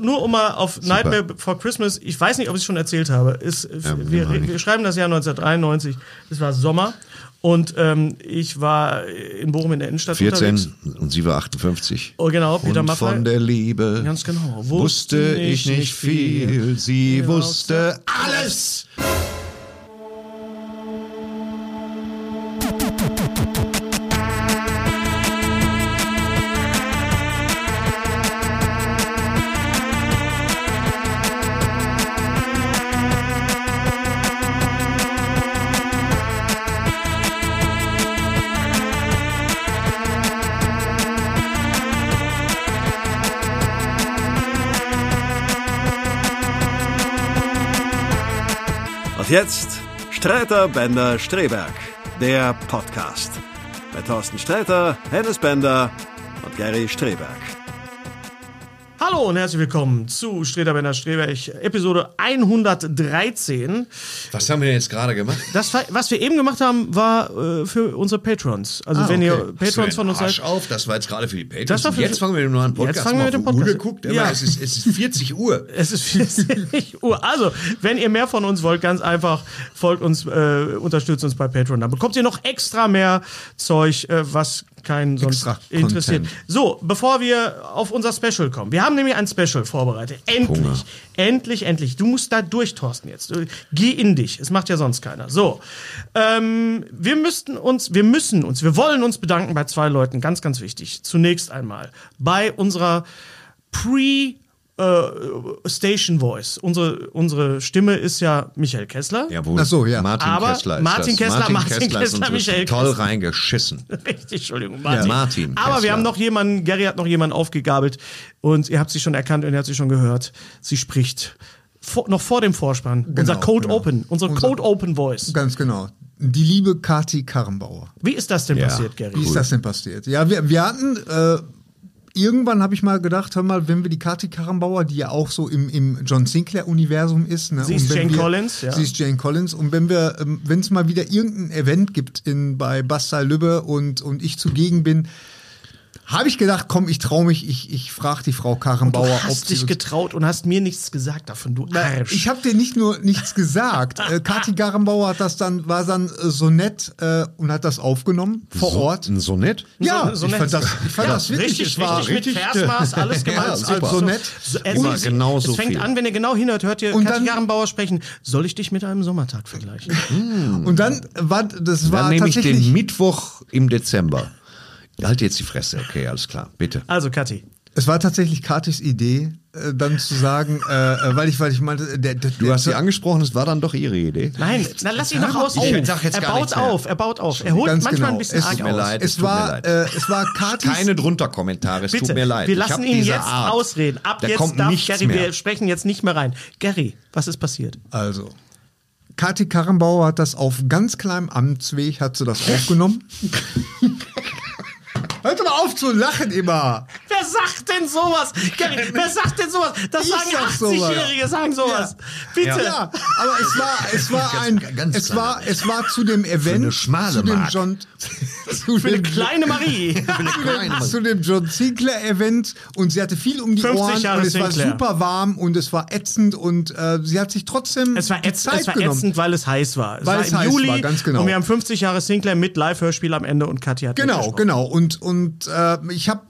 Nur um mal auf Super. Nightmare Before Christmas, ich weiß nicht, ob ich es schon erzählt habe, ist, ja, wir, wir, schreiben das Jahr 1993, es war Sommer und ähm, ich war in Bochum in der Innenstadt 14 unterwegs. und sie war 58. Oh genau, Peter und von der Liebe Ganz genau. wusste ich nicht viel, sie wusste alles. Und jetzt Streiter Bender Streberg, der Podcast. Bei Thorsten Streiter, Hennes Bender und Gary Streberg. Hallo und herzlich willkommen zu Streter Bender Streberg, Episode 113. Was haben wir denn jetzt gerade gemacht? Das, was wir eben gemacht haben, war äh, für unsere Patrons. Also ah, wenn okay. ihr Patrons von uns seid. auf, das war jetzt gerade für die Patrons. Für jetzt fangen wir mit dem neuen Podcast. Jetzt fangen wir mit dem Podcast. Uhr geguckt, ja. es, ist, es ist 40 Uhr. Es ist 40 Uhr. Also, wenn ihr mehr von uns wollt, ganz einfach, folgt uns, äh, unterstützt uns bei Patreon. Dann bekommt ihr noch extra mehr Zeug, äh, was keinen sonst Extra interessiert. Content. So, bevor wir auf unser Special kommen. Wir haben nämlich ein Special vorbereitet. Endlich. Hunger. Endlich, endlich. Du musst da durch, Thorsten, jetzt. Geh in dich. Es macht ja sonst keiner. So. Ähm, wir müssten uns, wir müssen uns, wir wollen uns bedanken bei zwei Leuten. Ganz, ganz wichtig. Zunächst einmal bei unserer Pre- äh, Station Voice. Unsere, unsere Stimme ist ja Michael Kessler. Jawohl. Ach so, ja. Martin Aber Kessler ist Martin das. Kessler, Martin, Martin Kessler, Kessler Michael toll Kessler. reingeschissen. Richtig, Entschuldigung, Martin. Ja. Martin Aber Kessler. wir haben noch jemanden, Gary hat noch jemanden aufgegabelt und ihr habt sie schon erkannt und ihr habt sie schon gehört. Sie spricht vor, noch vor dem Vorspann. Genau, unser Code genau. Open, unsere Unser, Code Open Voice. Ganz genau. Die liebe Kati Karrenbauer. Wie ist das denn ja. passiert, Gary? Wie cool. ist das denn passiert? Ja, wir, wir hatten äh, irgendwann habe ich mal gedacht, hör mal, wenn wir die Kati Karrenbauer, die ja auch so im, im John Sinclair-Universum ist. Ne, sie ist Jane wir, Collins, ja. Sie ist Jane Collins. Und wenn wir, ähm, wenn es mal wieder irgendein Event gibt in, bei Bastei Lübbe und, und ich zugegen bin, habe ich gedacht, komm, ich traue mich, ich, ich frage die Frau Karrenbauer, du hast ob dich getraut und hast mir nichts gesagt davon, du Arsch. Ich habe dir nicht nur nichts gesagt. äh, Kathi Karrenbauer hat das dann, war dann äh, so nett äh, und hat das aufgenommen vor so, Ort. Ein Sonett? Ja, so, so ich fand das, ich fand ja, das wirklich, richtig, es war richtig, richtig Versmaß, alles gemacht. ja. Also nett. So, es, Immer genau so es fängt viel. an, wenn ihr genau hinhört, hört ihr und Kathi Karrenbauer sprechen. Soll ich dich mit einem Sommertag vergleichen? und dann war das war dann nehme ich den Mittwoch im Dezember. Halt jetzt die Fresse, okay, alles klar, bitte. Also, Kathi. Es war tatsächlich Katis Idee, äh, dann zu sagen, äh, äh, weil ich, weil ich meinte, der, der, du hast sie angesprochen, es war dann doch ihre Idee. Nein, na lass ihn doch ausreden. Er baut auf, er baut auf. Er holt Ganz manchmal genau. ein bisschen es tut mir leid, es, es war, leid. Äh, es war Katis. Keine drunter Kommentare, es Bitte, tut mir leid. Wir lassen ihn jetzt Art. ausreden. Ab da jetzt darf Gary, mehr. wir sprechen jetzt nicht mehr rein. Gary, was ist passiert? Also, Kathi Karrenbauer hat das auf ganz kleinem Amtsweg, hat sie das aufgenommen. Hört doch mal auf zu lachen immer. Wer sagt denn sowas? Gary, wer sagt denn sowas? Das ich sagen 80-Jährige, sagen sowas. Ja. Bitte. Ja, aber es war, es war ein, ganz es war, es war zu dem Event, zu dem John, zu Für eine kleine Marie. zu dem John Sinclair Event und sie hatte viel um die Ohren Jahre und es Sinclair. war super warm und es war ätzend und äh, sie hat sich trotzdem es war, ätz, Zeit es war genommen. ätzend, weil es heiß war. Es weil war es im heiß Juli war, ganz genau. und wir haben 50 Jahre Sinclair mit Live-Hörspiel am Ende und Katja hat Genau, genau. Und, und äh, ich habe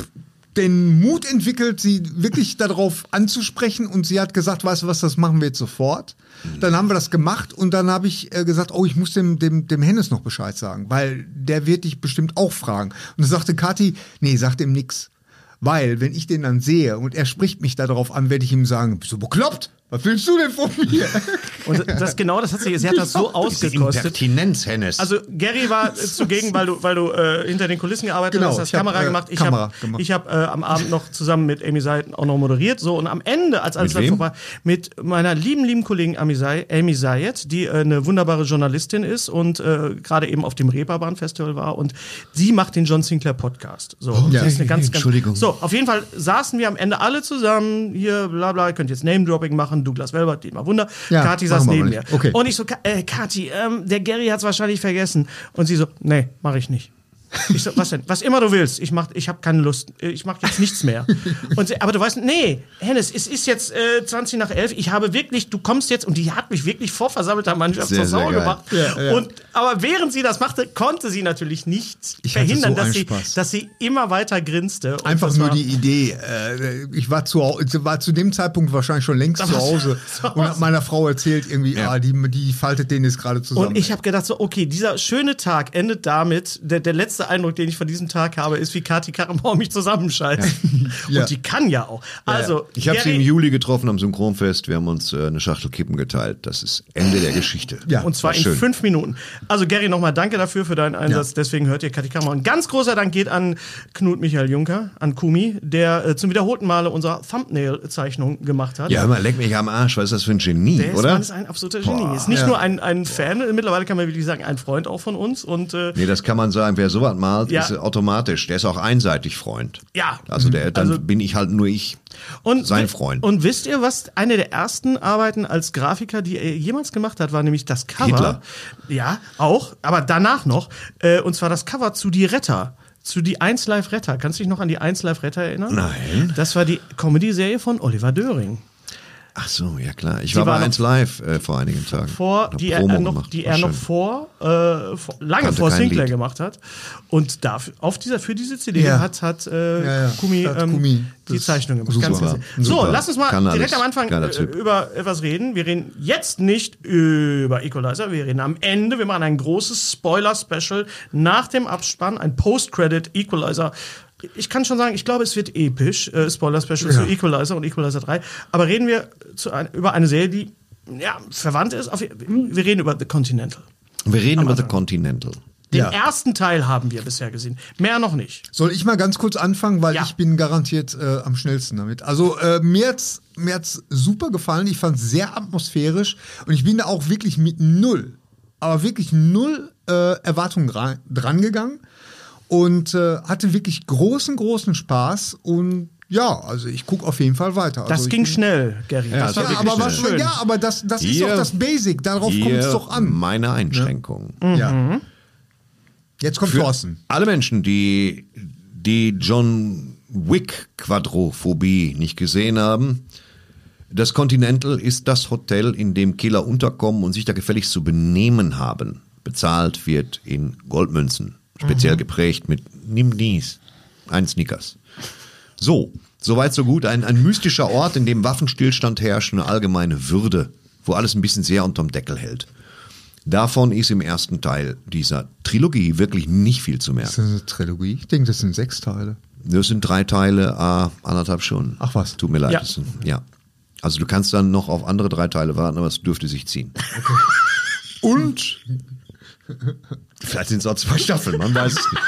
den Mut entwickelt, sie wirklich darauf anzusprechen und sie hat gesagt, weißt du was, das machen wir jetzt sofort. Dann haben wir das gemacht und dann habe ich äh, gesagt, oh, ich muss dem, dem, dem Hennes noch Bescheid sagen, weil der wird dich bestimmt auch fragen. Und dann sagte Kathi, nee, sagt ihm nix. Weil, wenn ich den dann sehe und er spricht mich darauf an, werde ich ihm sagen, bist du bekloppt? Was willst du denn von mir? Und das genau, das hat sie, sie hat das so ausgekostet. Impertinenz, Hennes. Also Gary war zugegen, weil du, weil du äh, hinter den Kulissen gearbeitet Genau, hast, hast hab, Kamera äh, gemacht. Ich habe ich hab, äh, am Abend noch zusammen mit Amy Say auch noch moderiert. So und am Ende, als alles dann vorbei, mit meiner lieben, lieben Kollegin Amy, Say, Amy Sayed, die äh, eine wunderbare Journalistin ist und äh, gerade eben auf dem Reeperbahn Festival war und sie macht den John Sinclair Podcast. So, und ja. das ist eine ganz, ganz, Entschuldigung. So, auf jeden Fall saßen wir am Ende alle zusammen hier, bla bla. Ihr könnt jetzt Name Dropping machen. Douglas Welbert, Dietmar Wunder. Ja, Kathi saß machen neben mir. Okay. Und ich so, äh, Kathi, ähm, der Gary hat's wahrscheinlich vergessen. Und sie so, nee, mache ich nicht. Ich so, was denn? Was immer du willst. Ich mach, ich habe keine Lust. Ich mache jetzt nichts mehr. Und sie, aber du weißt, nee, Hennes, es ist jetzt äh, 20 nach 11. Ich habe wirklich, du kommst jetzt und die hat mich wirklich vor versammelter Mannschaft Sehr, zur Sau gemacht. Ja, ja. Und aber während sie das machte, konnte sie natürlich nicht Ich verhindern, so dass sie, Spaß. dass sie immer weiter grinste. Und Einfach nur war- die Idee. Äh, ich war zu, war zu dem Zeitpunkt wahrscheinlich schon längst zu Hause und habe meiner Frau erzählt, irgendwie, Ja. ah, die, die faltet den jetzt gerade zusammen. Und ich habe gedacht, so, okay, dieser schöne Tag endet damit. Der, der letzte Eindruck, den ich von diesem Tag habe, ist, wie Kathi Karrenbauer mich zusammenschaltet. Ja. Und die kann ja auch. Also, Ich habe sie Gary- im Juli getroffen am Synchronfest. Wir haben uns äh, eine Schachtel Kippen geteilt. Das ist Ende der Geschichte. Ja. Und zwar War in schön. fünf Minuten. Also Gary, nochmal danke dafür für deinen Einsatz. Ja. Deswegen hört ihr Kathi Karrenbauer. Ein ganz großer Dank geht an Knut Michael Juncker, an Kumi, der äh, zum wiederholten Male unsere Thumbnail-Zeichnung gemacht hat. Ja, hör mal, leck mich am Arsch. Was ist das für ein Genie, Der ist, oder? Mann ist ein absoluter Genie. Ist nicht Ja. nur ein, ein Fan, mittlerweile kann man wirklich sagen, ein Freund auch von uns. Und äh, Nee, das kann man sagen. Wer sowas malt, Ja. ist automatisch. Der ist auch einseitig Freund. Ja. Also der, dann Also- bin ich halt nur ich. Und, Sein Freund. Und wisst ihr, was eine der ersten Arbeiten als Grafiker, die er jemals gemacht hat, war nämlich das Cover. Hitler. Ja, auch, aber danach noch. Äh, und zwar das Cover zu Die Retter. Zu Die 1 Live Retter. Kannst du dich noch an die 1 Live Retter erinnern? Nein. Das war die Comedy-Serie von Oliver Döring. Ach so, ja klar. Ich Sie war bei 1 Live äh, vor einigen Tagen. Vor, die er, Promo äh, noch, gemacht. die War er noch vor, äh, vor lange Kannte vor Sinclair Lied. gemacht hat. Und dafür, auf dieser, für diese CD Ja. hat, hat, äh, Ja, ja. Kumi, ähm, Kumi die Zeichnung gemacht. super. Ganz so, Super. lass uns mal Kann direkt alles. am Anfang äh, über etwas reden. Wir reden jetzt nicht über Equalizer, wir reden am Ende. Wir machen ein großes Spoiler-Special nach dem Abspann, ein Post-Credit Equalizer. Ich kann schon sagen, ich glaube, es wird episch, äh, Spoiler-Special zu Equalizer und Equalizer 3. Aber reden wir ein, über eine Serie, die ja, verwandt ist. Auf, wir reden über The Continental. Wir reden über The Continental. Den Ja. ersten Teil haben wir bisher gesehen. Mehr noch nicht. Soll ich mal ganz kurz anfangen, weil Ja. ich bin garantiert äh, am schnellsten damit. Also äh, mir hat's mir hat's super gefallen. Ich fand es sehr atmosphärisch und ich bin da auch wirklich mit null, aber wirklich null äh, Erwartungen dra dran gegangen und äh, hatte wirklich großen großen Spaß und ja, also ich gucke auf jeden Fall weiter. Das also ich ging bin- schnell, Gary. Ja, das war das Ja, aber was, schön. ja, aber das, das ist doch das Basic. Darauf kommt es doch an. Meine Einschränkung. Ja. Jetzt kommt Für Thorsten. alle Menschen, die die John Wick Quadrophobie nicht gesehen haben, das Continental ist das Hotel, in dem Killer unterkommen und sich da gefälligst zu benehmen haben. Bezahlt wird in Goldmünzen, speziell geprägt mit Nimm dies, ein Snickers. So, soweit so gut. Ein, ein mystischer Ort, in dem Waffenstillstand herrscht, eine allgemeine Würde, wo alles ein bisschen sehr unterm Deckel hält. Davon ist im ersten Teil dieser Trilogie wirklich nicht viel zu merken. Das ist eine Trilogie. Ich denke, das sind sechs Teile. Das sind drei Teile, ah, anderthalb Stunden. Ach was. Tut mir leid. Ja. Das sind, ja. Also du kannst dann noch auf andere drei Teile warten, aber es dürfte sich ziehen. Und vielleicht sind es auch zwei Staffeln, man weiß es nicht.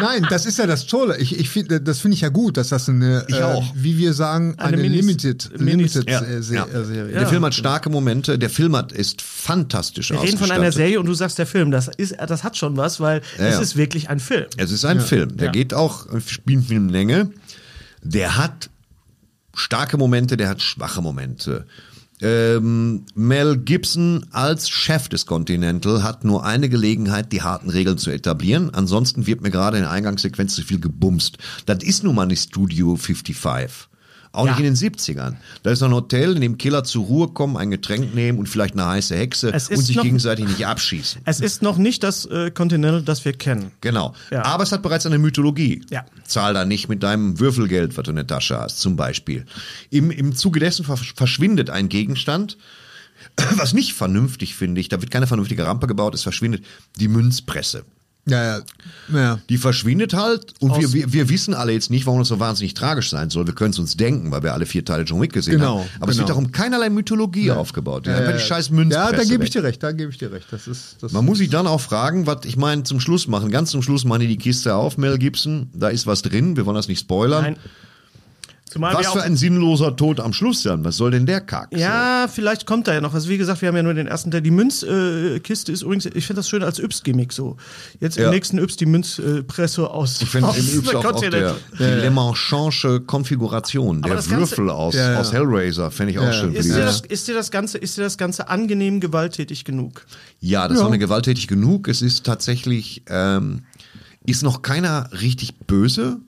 Nein, das ist ja das Tolle. Ich, ich find, das finde ich ja gut, dass das eine, Ich auch. wie wir sagen, eine, Eine Minis- Limited, Minis- Limited Ja, äh, Se ja. äh, Serie. Der Film hat starke Momente, der Film hat, ist fantastisch Wir reden von einer Serie und du sagst der Film. Das, ist, das hat schon was, weil es ja. ist wirklich ein Film. Es ist ein Film, der Ja. geht auch, spielt mit einer Länge. Der hat starke Momente, der hat schwache Momente. Ähm, Mel Gibson als Chef des Continental hat nur eine Gelegenheit, die harten Regeln zu etablieren. Ansonsten wird mir gerade in der Eingangssequenz zu viel gebumst. Das ist nun mal nicht Studio 55. Auch Ja. nicht in den 70ern. Da ist ein Hotel, in dem Killer zur Ruhe kommen, ein Getränk nehmen und vielleicht eine heiße Hexe und sich noch- gegenseitig nicht abschießen. Es ist noch nicht das äh, Continental, das wir kennen. Genau. Ja. Aber es hat bereits eine Mythologie. Ja. Zahl da nicht mit deinem Würfelgeld, was du in der Tasche hast, zum Beispiel. Im, im Zuge dessen versch- verschwindet ein Gegenstand, was nicht vernünftig finde ich, da wird keine vernünftige Rampe gebaut, es verschwindet die Münzpresse. Ja, ja. ja. Die verschwindet halt und wir, Aus- wir, wir wissen alle jetzt nicht, warum das so wahnsinnig tragisch sein soll. Wir können es uns denken, weil wir alle vier Teile John Wick gesehen Genau, haben. Aber es wird genau. darum keinerlei Mythologie aufgebaut. Ja, einfach die scheiß Ja, da gebe ich dir recht, da gebe ich dir recht. Das ist, das Man muss sich dann auch fragen, was ich meine, zum Schluss machen. Ganz zum Schluss machen die die Kiste auf, Mel Gibson. Da ist was drin, wir wollen das nicht spoilern. Nein. Zumal Was für ein sinnloser Tod am Schluss dann. Was soll denn der Kack? Ja, vielleicht kommt da ja noch. Also wie gesagt, wir haben ja nur den ersten Teil. Die Münzkiste äh, ist übrigens, ich finde das schön als Yps-Gimmick so. Jetzt Ja. im nächsten Yps die Münzpresse aus. So. Ich finde aus im Übrigen auch, auch Continental. der, die Le Manchanche Konfiguration, der das Ganze- Würfel aus, Ja, ja. aus Hellraiser, fände ich auch schön. Ist dir, das, ist, dir das Ganze, ist dir das Ganze angenehm gewalttätig genug? Ja, das war mir gewalttätig genug. Es ist tatsächlich, ähm, ist noch keiner richtig böse.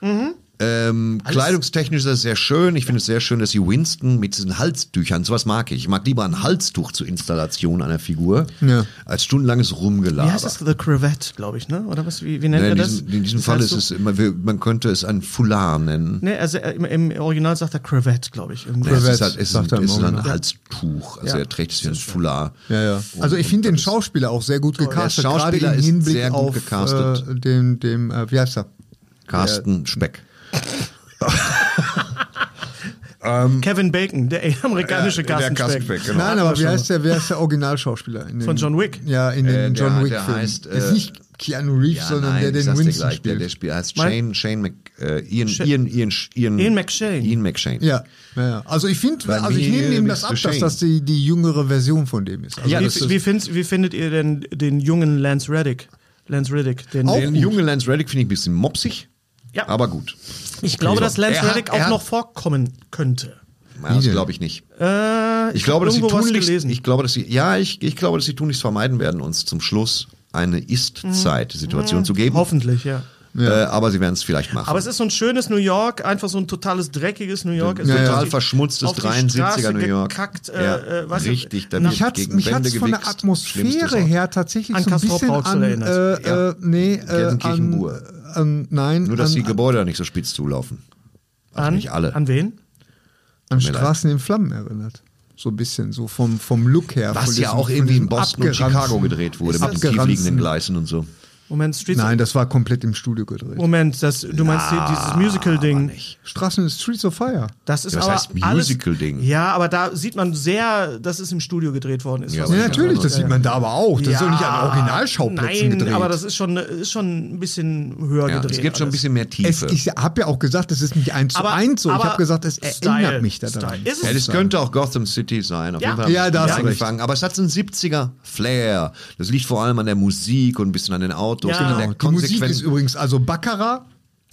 Mhm. Ähm, kleidungstechnisch ist das sehr schön. Ich finde es sehr schön, dass sie Winston mit diesen Halstüchern, sowas mag ich. Ich mag lieber ein Halstuch zur Installation einer Figur, Ja. als stundenlanges Rumgelaber. Wie heißt das? The Cravette, glaube ich, ne? Oder was? Wie, wie nennt Nee, er in, das? diesem, in diesem Das Fall ist es immer, man könnte es ein Foulard nennen. Nee, also äh, im, im Original sagt er Cravette, glaube ich. Im Nee, es ist halt, es ist, sagt er ein, ist ein. Halstuch. Also Ja. er trägt es wie ein Foulard. Ja, ja. Und- Also ich finde den Schauspieler auch sehr gut gecastet, Der gerade Schauspieler im ist Hinblick sehr gut auf gecastet. Äh, dem, dem äh, wie heißt er? Carsten Speck. Kevin Bacon, der amerikanische der Carsten Carsten Speck. Speck, genau. Nein, aber wie heißt der, wer ist der Originalschauspieler? In den, Von John Wick? Ja, in den Äh, der- John der Wick-Filmen. heißt, äh, Jetzt nicht Keanu Reeves, sondern der ich den Winston gleich, der, der spielt. spielt heißt Shane, Shane Mc, äh, Ian, Sha- Ian, Ian, Ian, Ian McShane. Ian McShane. Ja, ja, ja. Also ich finde, also ich nehme ihm das ab, dass das die, die jüngere Version von dem ist. Also Ja, wie, ist- wie, findet, wie findet ihr denn den jungen Lance Reddick? Lance Reddick. Den, Auch Den jungen Lance Reddick finde ich ein bisschen mopsig, Ja. aber gut. ich glaube, dass Lance Er Reddick auch noch vorkommen könnte. Ja, das glaube ich nicht. Äh, Ich glaube, hab dass sie tunlichst, gelesen. ich glaube, dass sie, ja, ich, ich glaube, dass sie tunlichst vermeiden werden, uns zum Schluss eine Ist-Zeit-Situation zu geben. Hoffentlich, ja. Äh, aber sie werden es vielleicht machen. Aber es ist so ein schönes New York, einfach so ein totales dreckiges New York. Total wird auf die- verschmutztes auf die 73er Straße New York. Gekackt, äh, Ja, äh, richtig, da mich hat's, gegen mich Wände hat's von der gewichst. Atmosphäre her tatsächlich An so ein bisschen an, erinnert. äh, äh, nee, äh, Gelsenkirchen-Bur. an, an, nein, Nur, dass an, die Gebäude da nicht so spitz zulaufen. Also an, nicht alle. An wen? an mir leid. Straßen in Flammen erinnert. So ein bisschen, so vom, vom Look her. Was von ja diesem- auch irgendwie in Boston und Chicago gedreht wurde, mit den tiefliegenden Gleisen und so. Moment, Streets. Nein, das war komplett im Studio gedreht. Moment, das, du meinst hier dieses Musical-Ding. Straßen Streets of Fire. Das ist Ja, was aber heißt Musical-Ding? Ja, aber da sieht man sehr, dass es im Studio gedreht worden ist. Ja, Ja, natürlich, das sieht man da aber auch. Das ist doch nicht an Originalschauplätzen Nein, gedreht. aber das ist schon, ist schon ein bisschen höher Ja, gedreht. es gibt schon ein bisschen mehr es, Tiefe. ich habe ja auch gesagt, es ist nicht eins zu eins so. Ich habe gesagt, es Style, erinnert mich daran. Style. Ist ja, es das könnte auch Gotham City sein. Auf Ja. jeden Fall Ja, da hast du angefangen. Aber es hat so einen 70er Flair. Das liegt vor allem an der Musik und ein bisschen an den Autos. Ja. und an Genau, Die Musik ist übrigens, also Baccarat,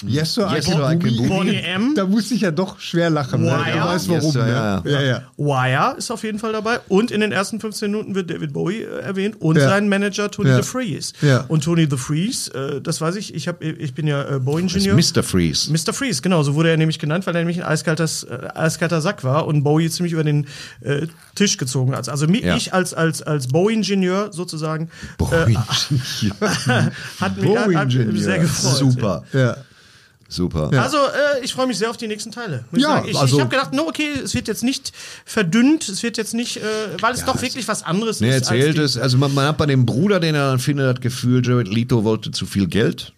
Yes Sir, Yes, I Can Sir, I Can Boogie. Boogie. Bonnie M. Da musste ich ja doch schwer lachen. Ne? Wire. Du weißt warum. Yes, Sir, ne? ja, ja, ja. Wire ist auf jeden Fall dabei. Und in den ersten 15 Minuten wird David Bowie äh, erwähnt und Ja. sein Manager Tony Ja. the Freeze. Ja. Und Tony the Freeze, äh, das weiß ich, ich, hab, ich bin ja äh, Bowie-Ingenieur. Mr. Freeze. Mr. Freeze, genau, so wurde er nämlich genannt, weil er nämlich ein eiskaltes, äh, eiskalter Sack war und Bowie ziemlich über den äh, Tisch gezogen hat. Also mi- Ja. ich als, als, als Bowie-Ingenieur sozusagen Bowie. hat mich hat, hat mich sehr gefreut. Super. ja. Super. Also, äh, ich freue mich sehr auf die nächsten Teile. Ja, ich, also- ich habe gedacht, no, okay, es wird jetzt nicht verdünnt, es wird jetzt nicht, äh, weil es doch wirklich was anderes Nee, er ist. als erzählt die- es, also man, man hat bei dem Bruder, den er dann findet, das Gefühl, Jared Leto wollte zu viel Geld.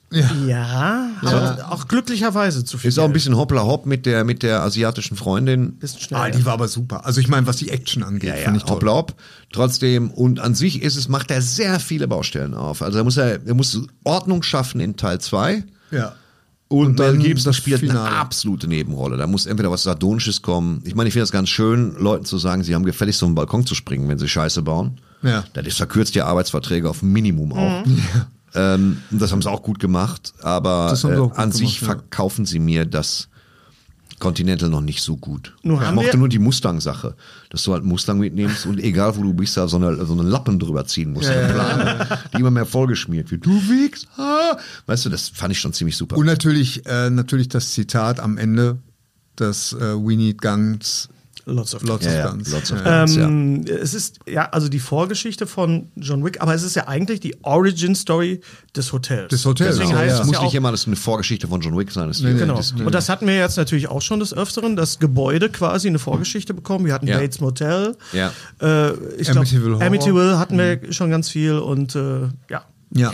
Ja, aber auch glücklicherweise zu viel. Ist auch ein bisschen hoppla hopp mit der, mit der asiatischen Freundin. Bisschen schnell. Ah, die war aber super. Also ich meine, was die Action angeht, Ja, ja, ich toll. hoppla hopp. Trotzdem, und an sich ist es, macht er sehr viele Baustellen auf. Also er muss, er, er muss Ordnung schaffen in Teil 2. Ja. Und, Und Mel dann Gibson das spielt Finale. eine absolute Nebenrolle. Da muss entweder was Sardonisches kommen. Ich meine, ich finde das ganz schön, Leuten zu sagen, sie haben gefälligst so einen Balkon zu springen, wenn sie Scheiße bauen. Ja. Das ist verkürzt die Arbeitsverträge auf Minimum auch. Ähm, und das haben sie auch gut gemacht, aber Das äh, an sich gemacht, ja. verkaufen sie mir das Continental noch nicht so gut. Nun ich mochte nur die Mustang-Sache, dass du halt Mustang mitnimmst und egal wo du bist, da so eine, so einen Lappen drüber ziehen musst, eine Plane, die immer mehr vollgeschmiert wird. Du wiegst, ah. Weißt du, das fand ich schon ziemlich super. Und natürlich, äh, natürlich das Zitat am Ende, das äh, We Need Guns, Lots of Lots Ja, of ja, Guns. lots of Ja. Guns. ja. Ähm, Es ist ja also die Vorgeschichte von John Wick, aber es ist ja eigentlich die Origin Story des Hotels. Des Hotels, Deswegen genau, heißt ja. es Es muss ja nicht auch, immer das eine Vorgeschichte von John Wick sein. Das Nee. Genau. das, Und das hatten wir jetzt natürlich auch schon des Öfteren, das Gebäude quasi eine Vorgeschichte bekommen. Wir hatten Ja. Bates Motel. Ja. Äh, ich glaub, Amityville Horror. Amityville hatten wir schon ganz viel und äh, ja. Ja.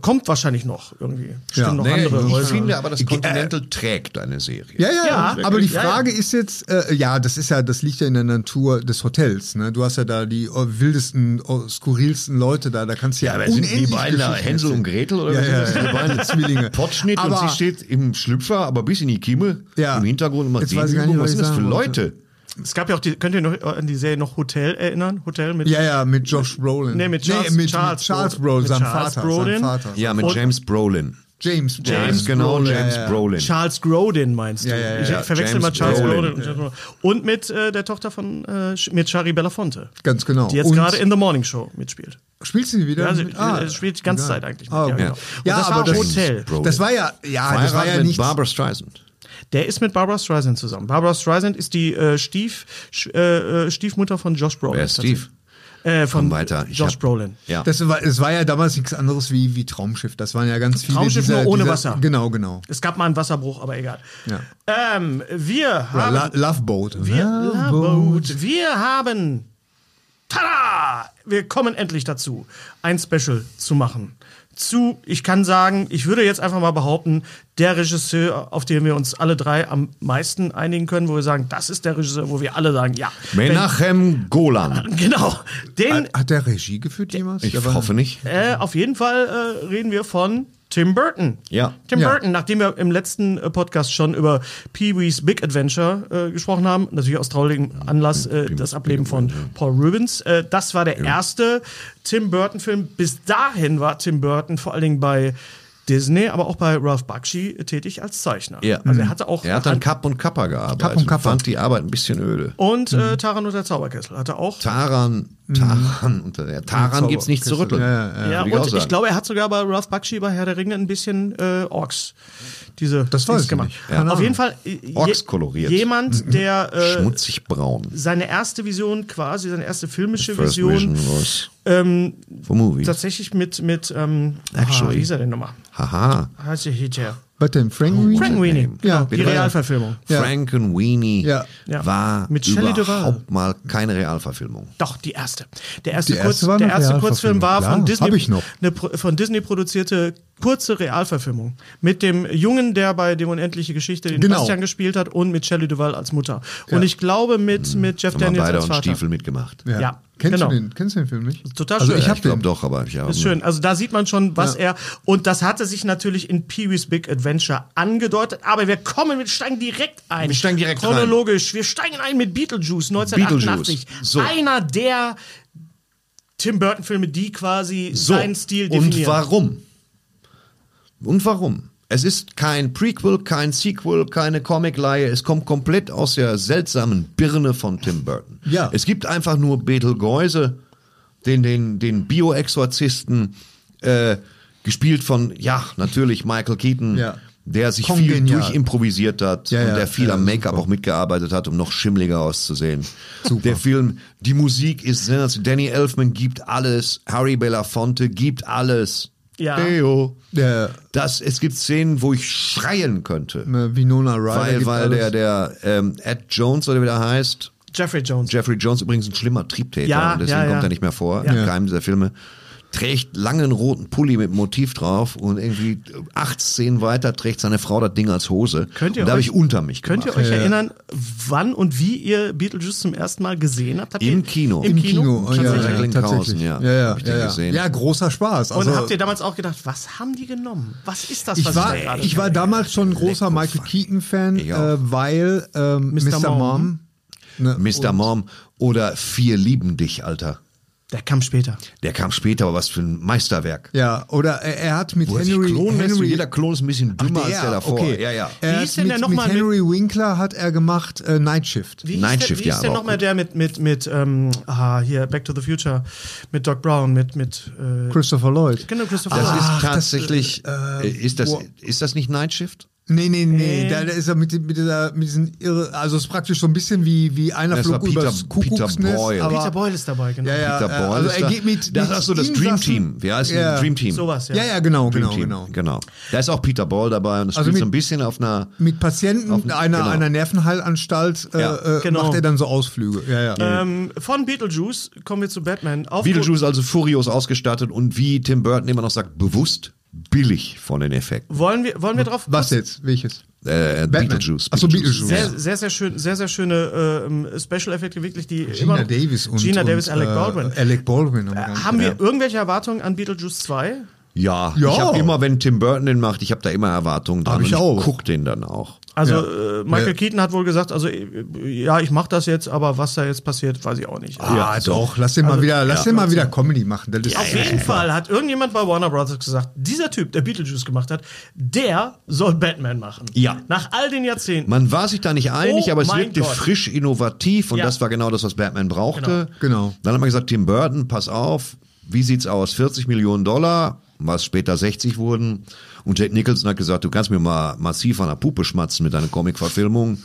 Kommt wahrscheinlich noch irgendwie. Bestimmt Ja. noch Nee, andere ich Häuser. finde aber, das Continental trägt eine Serie. Ja, ja, Ja, aber die ja, ja. Frage ist jetzt, äh, ja, das ist ja, das liegt ja in der Natur des Hotels. Ne? Du hast ja da die oh, wildesten, oh, skurrilsten Leute da, da kannst du ja, Ja, aber sind die unendlich beiden da Hänsel und. Gretel oder Ja, ja, sind das? ja, beide Zwillinge. Potschnitt und Aber- sie steht im Schlüpfer, aber bis in die Kimme Ja. im Hintergrund und macht Jetzt weiß ich gar nicht, was Was sind das für. Leute? Es gab ja auch die, könnt ihr noch an die Serie noch Hotel erinnern? Hotel mit Ja, ja, mit Josh Brolin. Nee, mit Charles- mit, Charles mit Charles Brolin. Seinem Charles Vater. Brolin. Seinem Vater. Ja, mit Und- James Brolin. James, James genau, Brolin, James ja, ja. Brolin. Charles Grodin meinst du? Ja, ja, ja. Ich Ja, verwechsel James mal Charles Brolin. Grodin und James Brolin. Und mit äh, der Tochter von äh, mit Shari Belafonte, Ganz genau. die jetzt gerade in The Morning Show mitspielt. Spielt sie wieder? Ja, sie mit? äh, spielt die ganze Zeit eigentlich mit. Ah, ja, okay. genau. Und Ja, das war aber auch das- Hotel. Brolin. Das war ja, ja, das war ja nicht. Barbara Streisand. Der ist mit Barbara Streisand zusammen. Barbara Streisand ist die äh, Stief, Sch- äh, äh, Stiefmutter von Josh Brolin. Wer ist Steve? Äh, von Komm weiter. Ich Josh hab- Brolin. Ja. Das war, es war ja damals nichts anderes wie, wie Traumschiff. Das waren ja ganz viele. Traumschiff dieser, nur ohne dieser, Wasser. Genau, genau. Es gab mal einen Wasserbruch, aber egal. Ja. Ähm, wir haben La Love Boat. Wir, Love Boat. wir haben. Tada! Wir kommen endlich dazu, ein Special zu machen. Zu, ich kann sagen, ich würde jetzt einfach mal behaupten, der Regisseur, auf den wir uns alle drei am meisten einigen können, wo wir sagen, das ist der Regisseur, wo wir alle sagen, ja. Menachem Golan. Wenn, genau. Den, Hat, hat der Regie geführt jemals? Ich hoffe nicht. äh, auf jeden Fall äh, reden wir von Tim Burton. Ja. Tim Ja. Burton, nachdem wir im letzten äh, Podcast schon über Pee-wee's Big Adventure äh, gesprochen haben, natürlich aus traurigem Anlass äh, das Ableben von Paul Rubens. Äh, das war der erste Tim Burton-Film. Bis dahin war Tim Burton vor allen Dingen bei Disney, aber auch bei Ralph Bakshi tätig als Zeichner. Ja. Also er hatte auch Er hat dann Kapp und Kappa gearbeitet. Kapp und Kappa. Fand die Arbeit ein bisschen öde. und äh, Taran und der Zauberkessel hatte auch. Taran, Taran, unter der Taran gibt's nicht zu rütteln. Ja, ja, Ja, ich und ich sagen. glaube, er hat sogar bei Ralph Bakshi bei Herr der Ringe ein bisschen äh, Orks diese Das weiß ich gemacht. nicht. Auf jeden Fall äh, je- Orks koloriert. jemand, der äh, Schmutzig braun. seine erste Vision quasi, seine erste filmische First Vision was ähm, tatsächlich mit, mit ähm, Actually. ah, wie ist er denn nochmal? Haha. Heißt der Hitler? Was denn? Frank Weenie? Frank Weenie, Ja, genau, die bitte. Realverfilmung. Ja. Frank and Weenie Ja. Ja. war Mit Shelley überhaupt mal keine Realverfilmung. Doch, die erste. Der erste, Die erste Kurz, war der erste Kurzfilm war klar, von Disney, hab ich noch. eine von Disney produzierte kurze Realverfilmung. Mit dem Jungen, der bei Dem Unendliche Geschichte den Genau. Bastian gespielt hat und mit Shelley Duvall als Mutter. Und ich glaube mit, mit Jeff Haben Daniels beide als und Vater. Stiefel mitgemacht. Ja. Ja, Kennst, genau. du den, kennst du den Film nicht? Total Also schön. ich hab Ich glaube den. doch, aber ich habe Ist schön. Also da sieht man schon, was Ja. er und das hatte sich natürlich in Pee-wee's Big Adventure angedeutet. Aber wir kommen, wir steigen direkt ein. Wir steigen direkt chronologisch. Wir steigen ein mit Beetlejuice 1988. Beetlejuice. So. Einer der Tim Burton Filme, die quasi So. seinen Stil Und definieren. warum? Und warum? Es ist kein Prequel, kein Sequel, keine Comicleihe. Es kommt komplett aus der seltsamen Birne von Tim Burton. Ja. Es gibt einfach nur Betelgeuse, den, den, den Bio-Exorzisten, äh, gespielt von, ja, natürlich Michael Keaton, Ja. der sich Kongenial. viel durchimprovisiert hat Ja, und ja, der viel am Make-up super. auch mitgearbeitet hat, um noch schimmliger auszusehen. Der Film, die Musik ist. Danny Elfman gibt alles, Harry Belafonte gibt alles. Ja. Eyo. Der Das, es gibt Szenen, wo ich schreien könnte. äh, Winona Ryder. Weil, weil der, der ähm, Ed Jones oder wie der heißt, Jeffrey Jones. Jeffrey Jones übrigens ein schlimmer Triebtäter Ja, und deswegen ja, ja. kommt er nicht mehr vor Ja. in keinem dieser Filme. Trägt langen roten Pulli mit Motiv drauf und irgendwie acht Szenen weiter trägt seine Frau das Ding als Hose. Könnt ihr und da habe euch- ich unter mich Könnt ihr euch erinnern, wann und wie ihr Beetlejuice zum ersten Mal gesehen habt? habt Im ihr, Kino. Im Im Kino? Kino, ja, ja, tatsächlich. ja. Ja, ja, ich ja, ja. gesehen. ja, großer Spaß. Und Also, habt ihr damals auch gedacht, was haben die genommen? Was ist das, ich was war, da gerade ich war damals schon ein großer Michael Keaton-Fan, Ich äh, weil ähm, Mr. Mr. Mom. Mom. ne, Mr. und- Mom oder Vier lieben dich, Alter. Der kam später. Der kam später, aber was für ein Meisterwerk. Ja, oder er, er hat mit Wo er sich Henry, lässt Henry jeder Klon ist ein bisschen dümmer als der davor. Okay. Ja, ja. Er Wie hieß denn mit, der noch mit Henry Winkler hat er gemacht äh, Night Shift. Wie hieß Night der, Shift, wie ja, hieß der aber auch nochmal der mit, mit, mit, ähm, ah, hier, Back to the Future, mit Doc Brown, mit, mit, äh, Christopher Lloyd. genau, Christopher Das Lloyd. ist Ach, das, tatsächlich, äh, äh, ist, das, ist das nicht Night Shift? Nee, nee, nee, Nee. da, da ist er mit, mit, dieser, mit diesen irre, also es ist praktisch so ein bisschen wie, wie einer Das flog Peter- übers Peter. Boyle. aber, Peter Boyle ist dabei, genau. Ja, ja, Peter äh, Boyle also ist er geht mit, Das mit ist so das Dream Team. Wie heißt Ja. das Dream Team? Sowas, ja. Ja, ja, genau, Dream genau, Team. genau. genau. Da ist auch Peter Ball dabei und es Also spielt so mit- ein bisschen auf einer. Mit Patienten Auf- einer, genau. einer Nervenheilanstalt äh, Ja, äh, genau. macht er dann so Ausflüge. Ja, ja. Ähm, von Beetlejuice kommen wir zu Batman. Auf Beetlejuice also furios ausgestattet und wie Tim Burton immer noch sagt, bewusst billig von den Effekten. Wollen wir, wollen wir drauf Was jetzt? Welches? Äh. Beetlejuice. Ach so, Beetlejuice. Sehr, sehr, sehr schön, sehr, sehr schöne ähm, Special-Effekte, wirklich, die immer Gina noch, Davis und, Gina und, Davis, Alec äh, Baldwin. Alec Baldwin. Äh, haben wir irgendwelche Erwartungen an Beetlejuice 2? Ja, Ja. ich habe immer, wenn Tim Burton den macht, ich habe da immer Erwartungen dran. Hab ich und auch. guck den dann auch. Also Ja. äh, Michael Ja. Keaton hat wohl gesagt, also äh, ja, ich mache das jetzt, aber was da jetzt passiert, weiß ich auch nicht. Ah, doch, lass den mal wieder, lass den mal wieder Comedy machen. Auf jeden Fall hat irgendjemand bei Warner Bros. gesagt, dieser Typ, der Beetlejuice gemacht hat, der soll Batman machen. Ja. Nach all den Jahrzehnten. Man war sich da nicht einig, Oh aber es wirkte Gott. frisch, innovativ und Ja. das war genau das, was Batman brauchte. Genau. Dann hat man gesagt, Tim Burton, pass auf, wie sieht's aus? 40 Millionen Dollar, was später 60 wurden. Und Jack Nicholson hat gesagt, du kannst mir mal massiv an der Puppe schmatzen mit deiner Comic-Verfilmung.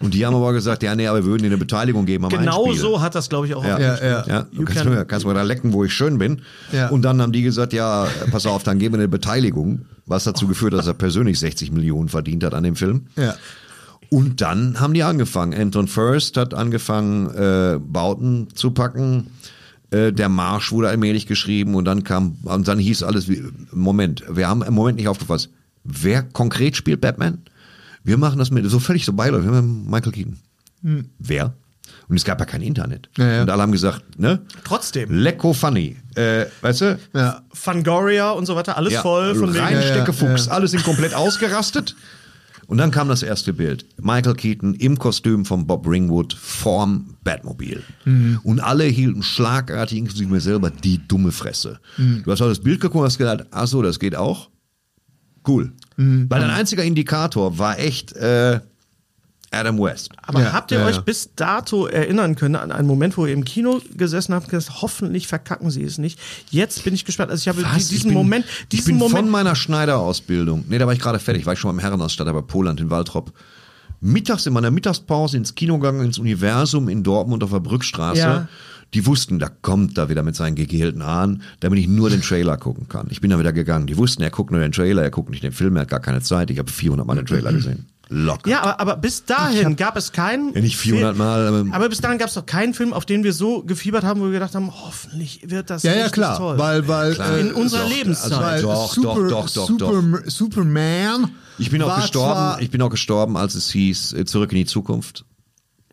Und die haben aber gesagt, ja, nee, aber wir würden dir eine Beteiligung geben am genau Einspiel. so hat das, glaube ich, auch Ja, Ja, ja. ja. Du You kannst, mir, kannst mir da lecken, wo ich schön bin. Ja. Und dann haben die gesagt, ja, pass auf, dann geben wir eine Beteiligung, was dazu geführt hat, dass er persönlich 60 Millionen verdient hat an dem Film. Ja. Und dann haben die angefangen. Anton First hat angefangen, äh, Bauten zu packen. Äh, der Marsch wurde allmählich geschrieben und dann kam, und dann hieß alles wie, Moment, wir haben im Moment nicht aufgefasst. Wer konkret spielt Batman? Wir machen das mit, so völlig so beiläufig, wir haben Michael Keaton. Wer? Und es gab ja kein Internet. Ja, ja. Und alle haben gesagt, ne? Trotzdem. Lecko funny. Äh, weißt du? Ja. Fangoria und so weiter, alles Ja, voll von wegen. Reinstecke Ja, ja, Fuchs, ja. alle sind komplett ausgerastet. Und dann kam das erste Bild. Michael Keaton im Kostüm von Bob Ringwood vorm Batmobil. Mhm. Und alle hielten schlagartig, inklusive mir selber, die dumme Fresse. Mhm. Du hast auch das Bild geguckt und hast gedacht, ach so, das geht auch? Cool. Mhm. Weil ein einziger Indikator war echt äh, Adam West. Aber Ja, habt ihr ja, euch ja. bis dato erinnern können an einen Moment, wo ihr im Kino gesessen habt und gesagt, hoffentlich verkacken sie es nicht. Jetzt bin ich gespannt. Also ich habe Was? diesen Ich bin- Moment, ich diesen bin Moment. von meiner Schneiderausbildung, nee, da war ich gerade fertig, war ich schon beim Herrenausstatter bei Poland in Waltrop. Mittags in meiner Mittagspause ins Kino gegangen, ins Universum in Dortmund auf der Brückstraße. Ja. Die wussten, da kommt er wieder mit seinen gegelten Haaren, damit ich nur den Trailer gucken kann. Ich bin da wieder gegangen. Die wussten, er guckt nur den Trailer, er guckt nicht den Film, er hat gar keine Zeit. Ich habe 400 Mal den Trailer gesehen. Locker. ja, aber, aber bis dahin gab es keinen. Ja, nicht 400 Mal, aber- Aber bis dahin gab es doch keinen Film, auf den wir so gefiebert haben, wo wir gedacht haben, hoffentlich wird das Ja, ja, klar. toll. Weil, weil, Klar. äh, In unserer Doch, Lebenszeit. also- Doch, Super, doch, doch, doch, Super, Superman. Ich bin auch gestorben, ich bin auch gestorben, als es hieß, äh, zurück in die Zukunft.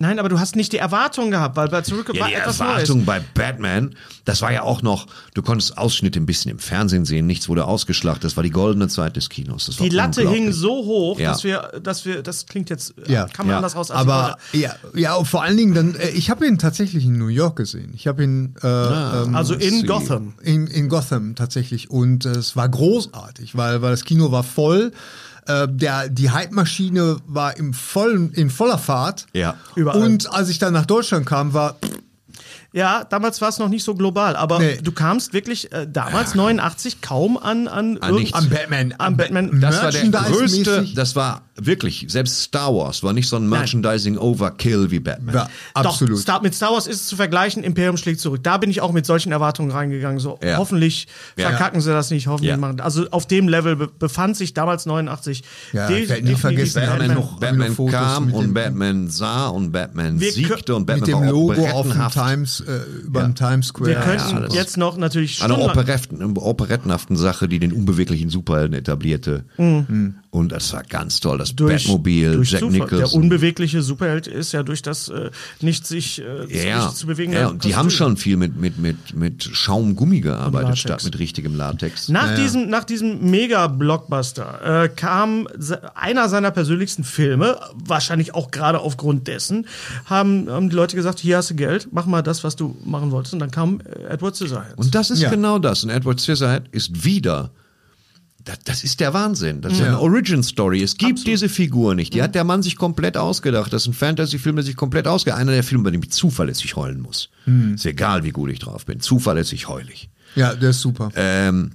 Nein, aber du hast nicht die Erwartung gehabt, weil bei Zurück Ja, war die etwas Erwartung Neues. bei Batman, das war ja auch noch, du konntest Ausschnitte ein bisschen im Fernsehen sehen, nichts wurde ausgeschlachtet, das war die goldene Zeit des Kinos. Das war Die Latte hing so hoch, Ja. dass wir, dass wir, das klingt jetzt, Ja. kann man Ja. anders aus. als Aber ich ja, ja, vor allen Dingen dann, äh, ich habe ihn tatsächlich in New York gesehen. Ich habe ihn äh, Ah. ähm, Also in. Gotham. in, in Gotham tatsächlich und äh, es war großartig, weil, weil das Kino war voll. Äh, der, die Hype-Maschine war im vollen, in voller Fahrt. Ja. Überall. Und als ich dann nach Deutschland kam, war, Ja, damals war es noch nicht so global, aber Nee. du kamst wirklich äh, damals 89 kaum an an, An. Am Batman. Am Batman. Das war der größte, das war wirklich, selbst Star Wars war nicht so ein Merchandising-Overkill wie Batman. Ja, absolut. Doch, Star, mit Star Wars ist es zu vergleichen, Imperium schlägt zurück. Da bin ich auch mit solchen Erwartungen reingegangen. So, Ja. hoffentlich Ja. verkacken sie das nicht, hoffentlich Ja. machen. Also auf dem Level be befand sich damals 89. Ja, werd nie definitiv vergessen, Batman. Batman, noch- Batman kam mit und dem- Batman sah und Batman Wir siegte und mit Batman dem war Logo auf dem. Times, äh, über dem Times Square. Wir könnten jetzt noch natürlich Eine operetten, operettenhaften Sache, die den unbeweglichen Superhelden etablierte. Und das war ganz toll. Das Mhm. durch, Batmobil, durch Jack Zufall. Der Nicholson. unbewegliche Superheld ist ja durch das äh, nicht sich äh, ja, sich zu bewegen. ja, und die haben schon viel mit, mit, mit, mit Schaumgummi gearbeitet, Latex. statt mit richtigem Latex. Nach, Diesem, nach diesem Mega-Blockbuster äh, kam einer seiner persönlichsten Filme, wahrscheinlich auch gerade aufgrund dessen, haben, haben die Leute gesagt, hier hast du Geld, mach mal das, was du machen wolltest. Und dann kam äh, Edward Scissorhands. Und das ist Ja. genau das. Und Edward Scissorhands ist wieder. Das, das ist der Wahnsinn. Das ist eine Origin-Story. Es gibt diese Figur nicht. Die hat der Mann sich komplett ausgedacht. Das ist ein Fantasy-Film, der sich komplett ausgedacht Einer der Filme, bei dem ich zuverlässig heulen muss. Ist egal, wie gut ich drauf bin. Zuverlässig heul ich. Ja, der ist super. Ähm,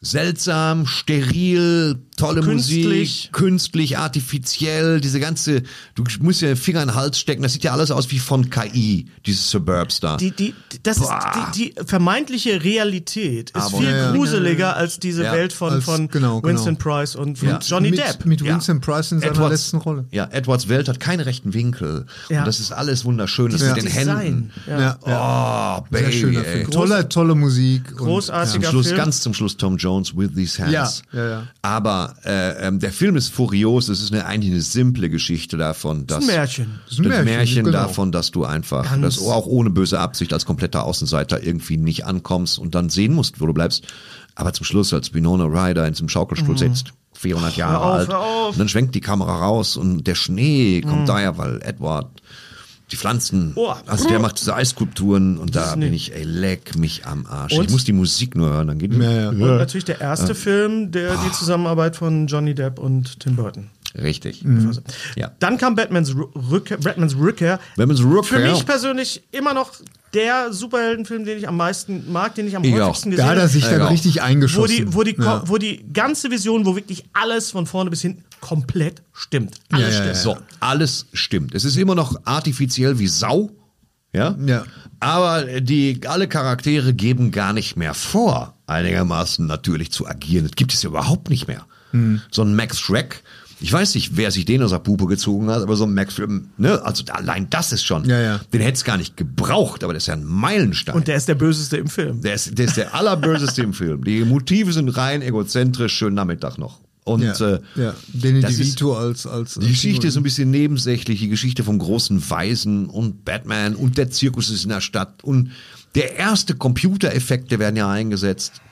seltsam, steril, tolle Künstlich. Musik, künstlich, artifiziell, diese ganze, du musst ja den Finger in den Hals stecken, das sieht ja alles aus wie von KI, dieses Suburbs da. Die, die, das ist die, die vermeintliche Realität ist Aber- viel Ja, ja. gruseliger als diese Ja. Welt von, Als- von genau, genau. Winston Price und von Ja. Johnny mit, Depp. Mit Ja. Winston Price in seiner letzten Rolle. Ja, Edwards Welt hat keinen rechten Winkel. Ja. Und das ist alles wunderschön. Das mit den Design. Händen. Ja. Ja, Oh, Sehr Baby. schöner ey. Film. Tolle, tolle Musik. und- Großartiger Zum Schluss, Film. ganz zum Schluss Tom Jones with these hands. Ja, ja, ja. Aber äh, ähm, der Film ist furios. Es ist eine, eigentlich eine simple Geschichte davon, dass ein Märchen. Das ist ein das Märchen, Märchen genau. davon, dass du einfach, Ganz- dass auch ohne böse Absicht als kompletter Außenseiter irgendwie nicht ankommst und dann sehen musst, wo du bleibst. Aber zum Schluss, als Winona Ryder in zum Schaukelstuhl sitzt, 400 Jahre Mhm. auf, alt, und dann schwenkt die Kamera raus und der Schnee kommt daher, weil Edward die Pflanzen, Oh. also der macht diese Eisskulpturen und da bin ich, ey, leck mich am Arsch. Und? Ich muss die Musik nur hören, dann geht Ja, ja. Und natürlich der erste Film, der die Zusammenarbeit von Johnny Depp und Tim Burton. Richtig. Mhm. Ja. Dann kam Batmans Rückkehr, Batmans Rückkehr. Batmans Rückkehr. Für mich persönlich immer noch der Superheldenfilm, den ich am meisten mag, den ich am Ich häufigsten auch. gesehen Da hat er sich dann richtig wo eingeschossen. die, wo, die, ja. wo die ganze Vision, wo wirklich alles von vorne bis hinten komplett stimmt. Alles Ja, ja, stimmt. ja. So, alles stimmt. Es ist immer noch artifiziell wie Sau. Ja? Ja. Aber die, alle Charaktere geben gar nicht mehr vor, einigermaßen natürlich zu agieren. Das gibt es ja überhaupt nicht mehr. Hm. So ein Max Shrek, ich weiß nicht, wer sich den aus der Puppe gezogen hat, aber so ein Max ne, also allein das ist schon, Ja, ja. den hätte es gar nicht gebraucht, aber das ist ja ein Meilenstein. Und der ist der Böseste im Film. Der ist, der ist der allerböseste im Film. Die Motive sind rein egozentrisch, schönen Nachmittag noch. Und ja, äh, ja. Danny DeVito als, als die Geschichte ist so ein bisschen nebensächlich, die Geschichte vom großen Weisen und Batman und der Zirkus ist in der Stadt und der erste Computereffekte werden ja eingesetzt.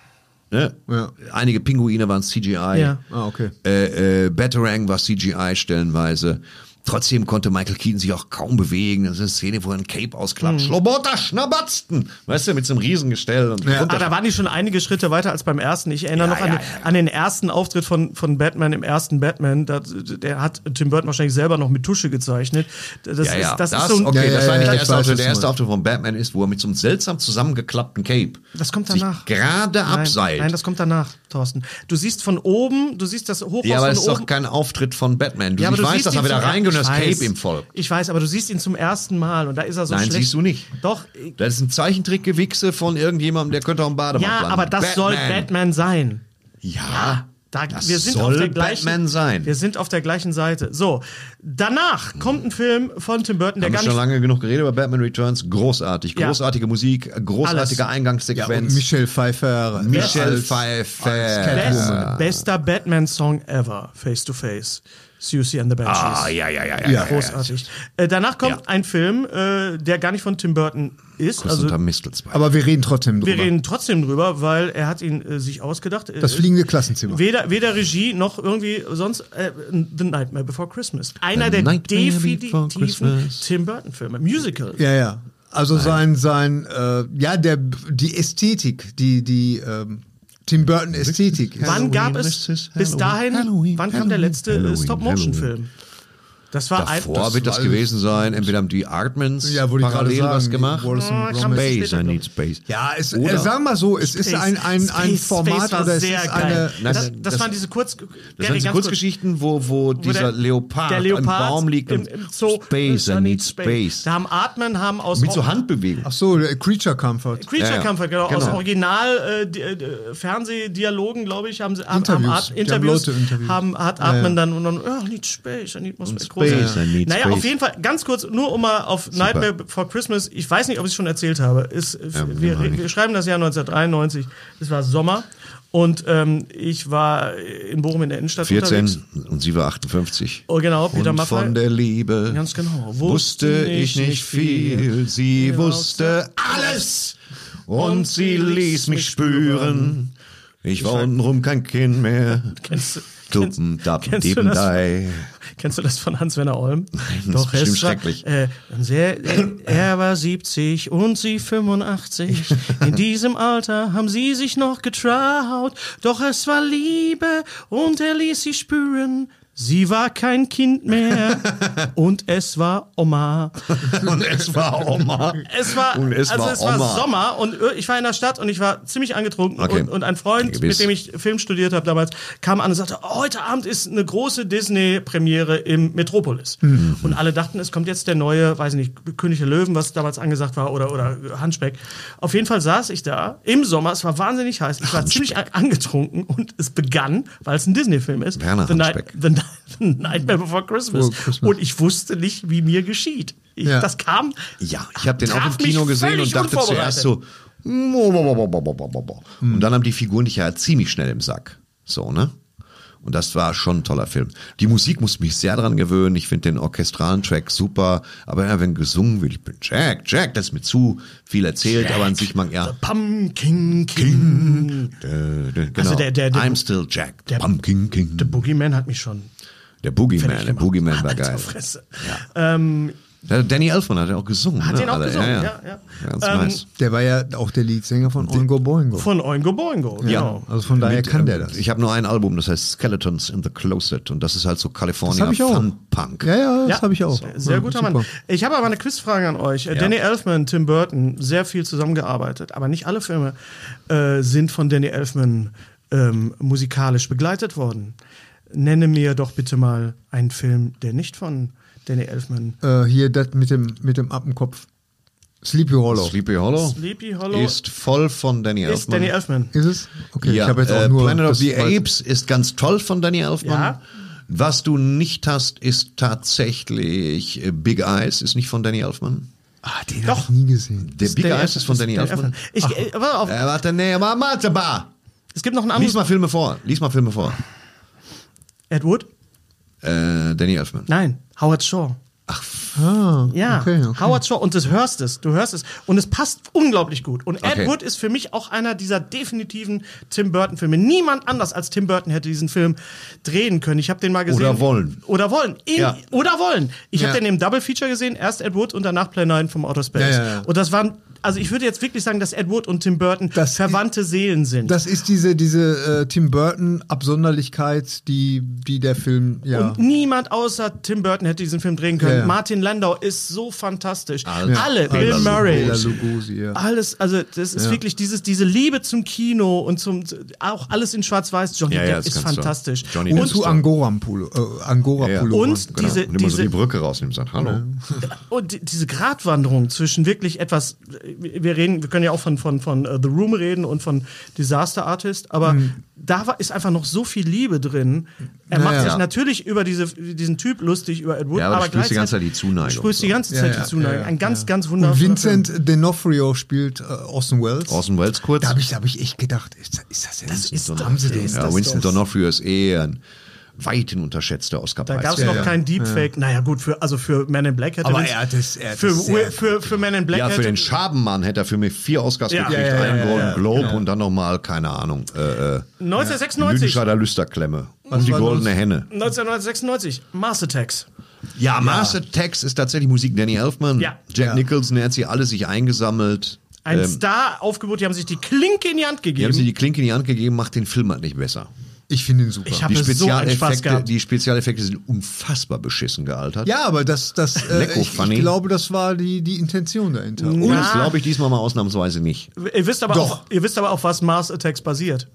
Ne? Ja. Einige Pinguine waren CGI. Ja. Ah, okay. Äh, äh, Batarang war CGI stellenweise. Trotzdem konnte Michael Keaton sich auch kaum bewegen. Das ist eine Szene, wo er ein Cape ausklappt. Mhm. Schlobotter, Schnabatzten! Weißt du, mit so einem Riesengestell. Und Ja. Ah, da waren die schon einige Schritte weiter als beim ersten. Ich erinnere Ja, noch an, ja, den, ja. an den ersten Auftritt von, von Batman im ersten Batman. Da, der hat Tim Burton wahrscheinlich selber noch mit Tusche gezeichnet. Das, ja, ja, ist, das, das, ist so ein, okay, das war nicht der erste Auftritt. Der erste. Auftritt von Batman ist, wo er mit so einem seltsam zusammengeklappten Cape Das kommt danach. gerade abseilt. Nein, das kommt danach, Thorsten. Du siehst von oben, du siehst das Hochhaus ja, aber es ist oben. doch kein Auftritt von Batman. Du, Ja, aber ich du weiß, siehst dass er wieder reingeht und das ich weiß. Cape ihm folgt. Ich weiß, aber du siehst ihn zum ersten Mal und da ist er so Nein, schlecht. siehst du nicht. Doch. Das ist ein Zeichentrickgewichse von irgendjemandem, der könnte auch im Bademantel Ja, landen. aber das soll Batman sein. Ja, Da, das wir sind soll auf der gleichen, Batman sein. Wir sind auf der gleichen Seite. So, danach kommt ein Film von Tim Burton, der haben wir gar schon nicht lange genug geredet über Batman Returns. Großartig. Ja. Großartige Musik, großartige Alles. Ja, Eingangssequenz. und Michelle Pfeiffer. Michelle Pfeiffer. Best, bester Batman-Song ever, Face to Face. Susie and the Banshees. Ah, ja, ja, ja, ja. Ja. Großartig. Äh, danach kommt Ja. ein Film, äh, der gar nicht von Tim Burton ist. Kuss Also. Aber wir reden trotzdem drüber. wir reden trotzdem drüber, weil er hat ihn äh, sich ausgedacht. Äh, das fliegende Klassenzimmer. Weder, weder Regie noch irgendwie sonst äh, The Nightmare Before Christmas. Einer The der Nightmare definitiven. Tim Burton-Filme. Musical. Ja, ja. Also sein, sein, äh, ja, der, die Ästhetik, die, die, ähm, Tim Burton Ästhetik. Wann gab es bis dahin, Halloween, wann kam der letzte Stop-Motion-Film? Das war ein, Davor wird das gewesen sein, entweder haben die Artmans Ja, parallel sagen, was gemacht. Oh, Space, I need space. Ja, es, Oder- äh, sagen wir so, es ist Space- ein, ein, ein Space- Format Space oder es sehr ist geil. eine. Das, das- das, waren diese Kurz... Das so kurz. Kurzgeschichten, wo, wo dieser der- Leopard, der Leopard im Baum liegt im, und im Zoo, Space, I need space. Da haben Atmen, haben aus Mit so Handbewegung. Ach so, der Creature Comfort. Creature Ja. Comfort, genau, aus Genau. Original äh, äh, Fernsehdialogen, glaube ich, haben sie haben, Interviews. haben Art, Die haben Interviews, Leute interviewt. haben, hat ja. dann und dann, oh, need space, I need more space. Space. I need naja, space. auf jeden Fall, ganz kurz, nur um mal auf Nightmare Before Christmas, ich weiß nicht, ob ich es schon erzählt habe, ist, wir, meine ich. wir schreiben das Jahr 1993, es war Sommer und ähm, ich war in Bochum in der Innenstadt 14 unterwegs. und sie war 58. Oh, genau, Peter und Maffay. von der Liebe Ganz genau. wusste ich nicht viel. Sie wusste alles und sie ließ mich spüren. Ich war untenrum kein Kind mehr. Kennst du, Duppen, dappen, kennst du das? Kennst du das von Hans-Werner Olm? das ist es war, schrecklich. Äh, sehr, äh, er war 70 und sie 85. In diesem Alter haben sie sich noch getraut. Doch es war Liebe und er ließ sie spüren. Sie war kein Kind mehr und es war Oma. Und es war Oma. Es war, Und es also war es war Oma. Sommer und ich war in der Stadt und ich war ziemlich angetrunken Okay. und, und ein Freund, Gewiss. mit dem ich Film studiert habe damals, kam an und sagte, oh, heute Abend ist eine große Disney-Premiere im Metropolis. Mhm. Und alle dachten, es kommt jetzt der neue, weiß ich nicht, König der Löwen, was damals angesagt war, oder, oder Handspeck. Auf jeden Fall saß ich da im Sommer, es war wahnsinnig heiß, ich war ziemlich an- angetrunken und es begann, weil es ein Disney-Film ist, Werner Handspeck. The Nightmare Before Christmas. Christmas. Und ich wusste nicht, wie mir geschieht. Ich, Ja. Das kam Ja, ich habe den auch im Kino gesehen und dachte zuerst so. Und dann haben die Figuren dich ja ziemlich schnell im Sack. So, ne? Und das war schon ein toller Film. Die Musik muss mich sehr dran gewöhnen. Ich finde den orchestralen Track super. Aber ja, wenn gesungen wird, ich bin Jack, Jack, das ist mir zu viel erzählt, aber an sich mag ja. Pumpkin King. Genau. Also der- der- der- I'm still Jack. der- Pumpkin King. Der Boogeyman hat mich schon. Der Boogeyman, der. Boogeyman war geil. Fresse. Ähm, Der Danny Elfman hat ja auch gesungen. Hat ne? den auch Alle, gesungen, ja, ja, ja. Ganz Ähm, nice. Der war ja auch der Leadsänger von Oingo Boingo. von Oingo Boingo. Genau. Also von daher Mit, kann der ähm, das. Ich habe nur ein Album, das heißt Skeletons in the Closet und das ist halt so California hab ich auch. Fun Punk. Ja, ja, das Ja, habe ich auch. Sehr, sehr Ja, guter super. Mann. Ich habe aber eine Quizfrage an euch. Danny Elfman, Tim Burton, sehr viel zusammengearbeitet, aber nicht alle Filme äh, sind von Danny Elfman ähm, musikalisch begleitet worden. Nenne mir doch bitte mal einen Film, der nicht von Danny Elfman. Äh, hier das mit dem, mit dem Appenkopf. Sleepy Hollow. Sleepy Hollow, Sleepy Hollow ist voll von Danny ist Elfman. Danny Elfman. Ist es? Okay, ja, ich habe jetzt auch äh, nur. Planet of the Apes ist ganz toll von Danny Elfman. Ja. Was du nicht hast, ist tatsächlich äh, Big Eyes, ist nicht von Danny Elfman. Ah, den habe ich nie gesehen. Der Big Eyes ist von Danny Danny Elfman. Ich, äh, warte auf, Äh, warte, nee, aber warte mal. es gibt noch ein Lies anderes. mal Filme vor. Lies mal Filme vor. Ed Wood? Äh, Danny Elfman. Nein, Howard Shaw. Ah, Ja, okay, okay. Howard Shaw. Und du hörst es, du hörst es. Und es passt unglaublich gut. Und Ed Okay. Wood ist für mich auch einer dieser definitiven Tim Burton-Filme. Niemand anders als Tim Burton hätte diesen Film drehen können. Ich habe den mal gesehen. Oder wollen. Oder wollen. In, Ja. Oder wollen. Ich Ja. habe den im Double Feature gesehen. Erst Ed Wood und danach Play 9 vom Outer Space. Ja, ja, ja. Und das waren, also ich würde jetzt wirklich sagen, dass Ed Wood und Tim Burton Das verwandte Seelen sind. Das ist diese, diese äh, Tim Burton-Absonderlichkeit, die, die der Film, ja. Und niemand außer Tim Burton hätte diesen Film drehen können. Ja, ja. Martin Landau ist so fantastisch. Alter. Alle, Bill. Murray. Lugosi, ja. Alles, also das ist wirklich dieses, diese Liebe zum Kino und zum auch alles in Schwarz-Weiß. Johnny Ja, ja, Depp ist fantastisch. Johnny Und Depp zu ist Angora-Pullo. Äh, Angora Ja, ja. Pullover. Und Genau. diese, Nimm mal so diese, die Brücke raus und sagt Hallo. und die- diese Gratwanderung zwischen wirklich etwas, wir reden, wir können ja auch von, von, von uh, The Room reden und von Disaster Artist, aber da war, ist einfach noch so viel Liebe drin. Er macht ja. sich natürlich über diese, diesen Typ lustig, über Ed Wood, Ja, aber du aber sprühst die ganze gleichzeitig- Zeit die Zuneigung. Du sprühst die ganze Ja, Zeit ja, die Zuneigung. ja, ja, Ein ganz, ja. ganz Und wundervoller Film. Vincent D'Onofrio spielt äh, Orson Welles. Orson Welles kurz. Da habe ich, da hab ich echt gedacht, ist, ist das jetzt? ist haben sie den? ist ja, das Winston D'Onofrio ist eher ein weithin unterschätzter oscar Da gab es Ja, noch ja. kein Deepfake. Naja, gut, für, also für Man in Black hätte Aber er hat es- er hat für, es sehr für, für Man in Black Ja, für den Schabenmann hätte er für mich vier Oscars Ja. gekriegt, Ja, ja, einen ja, Golden ja, Globe und dann nochmal, keine Ahnung, äh, äh, 1996. Lüdenscheider Lüsterklemme und die goldene los? Henne. 1996, Mars Attacks. Ja, Master Text ist tatsächlich Musik Danny Elfman. Ja. Jack Ja. Nicholson, er hat sie alle sich eingesammelt. Ein Ähm, Star-Aufgebot, die haben sich die Klinke in die Hand die haben gegeben. sie die Klinke in die Hand gegeben, macht den Film halt nicht besser. Ich finde ihn super. Ich habe Die so einen Spaß Spezialeffekte, gehabt. die Spezialeffekte sind unfassbar beschissen gealtert. ja, aber das, das äh, ich, ich glaube, das war die, die Intention dahinter. Und Und das glaube ich diesmal mal ausnahmsweise nicht. Ihr wisst, aber Doch. auch, ihr wisst aber auch, was Mars Attacks basiert.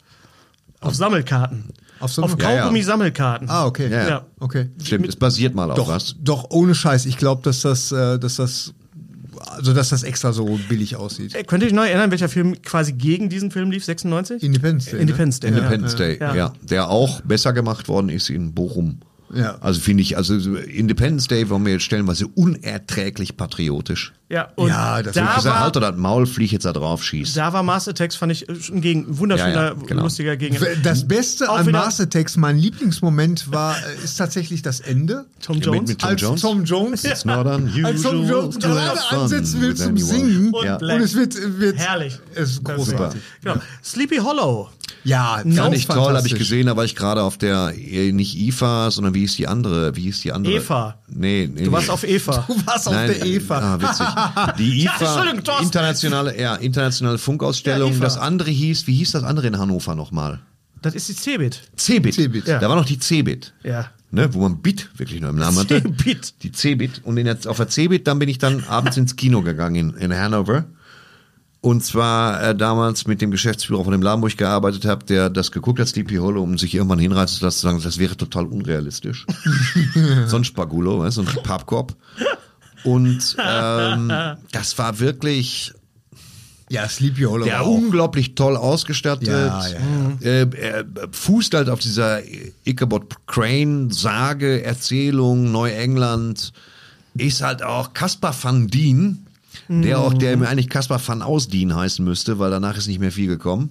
Auf Sammelkarten. Auf Auf Sammel- Ja, ja. Kaugummi-Sammelkarten. Ah, okay. Ja, ja. Ja. Okay. Stimmt, es basiert mal auf Doch, was. doch, ohne Scheiß. Ich glaube, dass das, äh, dass das, also dass das extra so billig aussieht. Äh, Könnt ihr euch noch erinnern, welcher Film quasi gegen diesen Film lief? 96? Independence Day. Independence Day. Independence ja. Day, Ja. ja. Der auch besser gemacht worden ist in Bochum. Ja. Also finde ich, also Independence Day war mir jetzt stellenweise unerträglich patriotisch. Ja, und Ja, das Ich da, gesagt, war, Alter, das Maul flieg jetzt da drauf schießt. da war Mars Attacks, fand ich, äh, ein gegen, ein wunderschöner, Ja, ja, genau. lustiger Gegen. Das Beste Auch an Mars Attacks, mein Lieblingsmoment war, äh, ist tatsächlich das Ende. Tom Mit- Jones. mit Tom als Jones? Tom Jones, It's not unusual als Tom Jones to have gerade fun ansetzen will zum. Singen Und und es wird, wird Herrlich. Es ist großartig. Genau. Sleepy Hollow. Ja, Fand ich toll, habe ich gesehen, da war ich gerade auf der, nicht IFA, sondern wie hieß die andere? Wie hieß die andere? Eva. Nee, nee. Du warst auf Eva. Du warst auf Nein, der Eva. Ah, witzig. Die Ja, IFA, Thorsten. internationale, ja, internationale Funkausstellung. Ja, das andere hieß, wie hieß das andere in Hannover nochmal? Das ist die Cebit. Cebit. Cebit. Ja. Da war noch die Cebit. Ja. Ne, wo man Bit wirklich nur im Namen hatte. Cebit. Die Cebit. Und in der, auf der Cebit, dann bin ich dann abends ins Kino gegangen in, in Hannover. Und zwar äh, damals mit dem Geschäftsführer von dem Laden, wo ich gearbeitet habe, der das geguckt hat, Sleepy Hollow, um sich irgendwann hinreißen zu lassen, zu sagen, das wäre total unrealistisch. so ein Spagulo, weißt, so ein Pappkorb. Und ähm, das war wirklich Ja, Sleepy Hollow ja, auch. unglaublich toll ausgestattet. Ja, ja, Äh, er fußt halt auf dieser Ichabod Crane Sage, Erzählung, Neuengland. Ist halt auch Caspar van Dien, der auch, der mir eigentlich Caspar van Ausdien heißen müsste, weil danach ist nicht mehr viel gekommen.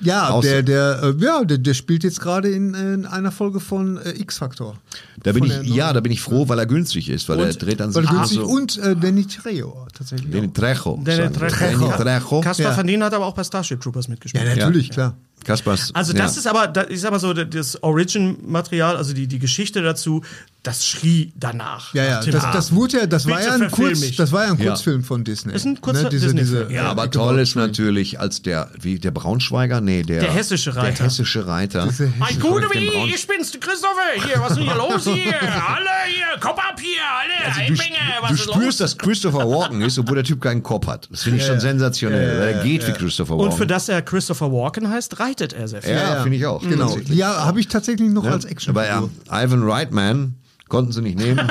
Ja, der, der, äh, ja, der, der spielt jetzt gerade in, in einer Folge von äh, X-Factor. Da bin ich, ja, da bin ich froh, weil er günstig ist, weil er dreht dann Weil sich günstig so. und äh, Danny Trejo tatsächlich. Danny. Trejo. Danny. Trejo. Danny Trejo. Kaspar Ja. van Dien hat aber auch bei Starship Troopers Ja, mitgespielt. natürlich, klar. Kaspers. Also das ja. ist aber, da- ich sag mal so, das Origin-Material, also die, die Geschichte dazu, das schrie danach. Ja, ja, das, das wurde ja, das war ja ein Kurz, mich. das war ja ein Ja. Kurzfilm von Disney. Ist ein kurzer diese, Disney-Film. diese, Ja, Ja, aber toll ist natürlich, als der, wie der Braunschweiger, nee, der, Der hessische Reiter. Der hessische Reiter. Ein Gute wie, ich bin's, Christopher. Hier, was ist denn hier los hier? Alle hier, Kopf ab hier, alle, Also Du, Einmenge, was du ist spürst, los? dass Christopher Walken ist, obwohl der Typ keinen Kopf hat. Das finde ich schon sensationell. er geht wie Christopher Walken. Und für das er Christopher Walken heißt, reitet er sehr viel. ja, finde ich auch. Genau. Tatsächlich. Ja, habe ich tatsächlich noch als Action. Aber ja, Ivan Reitman konnten sie nicht nehmen.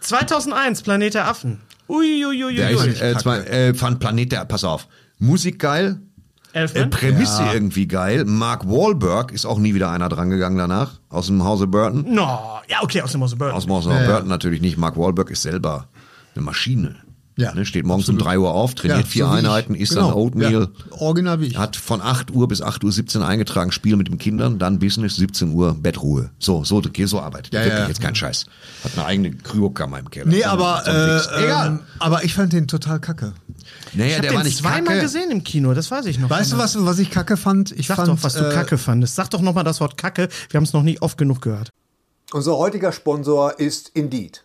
2001, Planet der Affen. Uiuiuiui. Der ist, äh, äh, fand Planet der, pass auf, Musik geil, äh, Elfman? Prämisse irgendwie geil. Mark Wahlberg ist auch nie wieder einer dran gegangen danach, aus dem Hause Burton. no, ja, okay, aus dem Hause Burton. Aus dem Hause Burton natürlich nicht. Mark Wahlberg ist selber eine Maschine. Ja, ne, steht morgens um 3 Uhr auf, trainiert Ja, vier so. Einheiten, isst Genau, dann Oatmeal. Ja, original wie ich. Hat von 8 Uhr bis 8 Uhr 17 eingetragen, Spiel mit den Kindern, dann Business, 17 Uhr, Bettruhe. So, so, so arbeitet. Ja, Wirklich ja. jetzt kein Scheiß. Hat eine eigene Kryokammer im Keller. Nee, aber, so äh, Egal. ähm, aber ich fand den total kacke. naja, ich hab der den war nicht zweimal kacke. gesehen im Kino, das weiß ich noch. Weißt du, was, was ich kacke fand? Ich Sag fand, doch, was du äh, Kacke fandest. Sag doch nochmal das Wort Kacke. Wir haben es noch nie oft genug gehört. Unser heutiger Sponsor ist Indeed.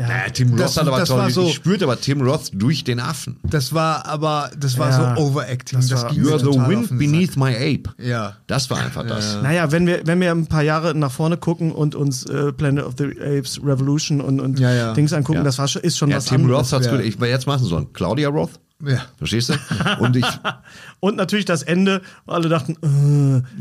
Naja, Tim Roth Das- hat aber das toll, war so- ich spürte aber Tim Roth durch den Affen. Das war aber, das war Ja. so Overacting. Das Das, war- ging You mir are the wind beneath my ape. Ja. Das war einfach das. Naja, wenn wir, wenn wir ein paar Jahre nach vorne gucken und uns äh, Planet of the Apes Revolution und, und Ja, ja. Dings angucken, Ja. das war schon, ist schon Ja, was Tim anderes. Roth hat's ja. gut. Ich, jetzt machen sie so einen Claudia Roth. Ja. Verstehst du? Und ich, Und natürlich das Ende, wo alle dachten,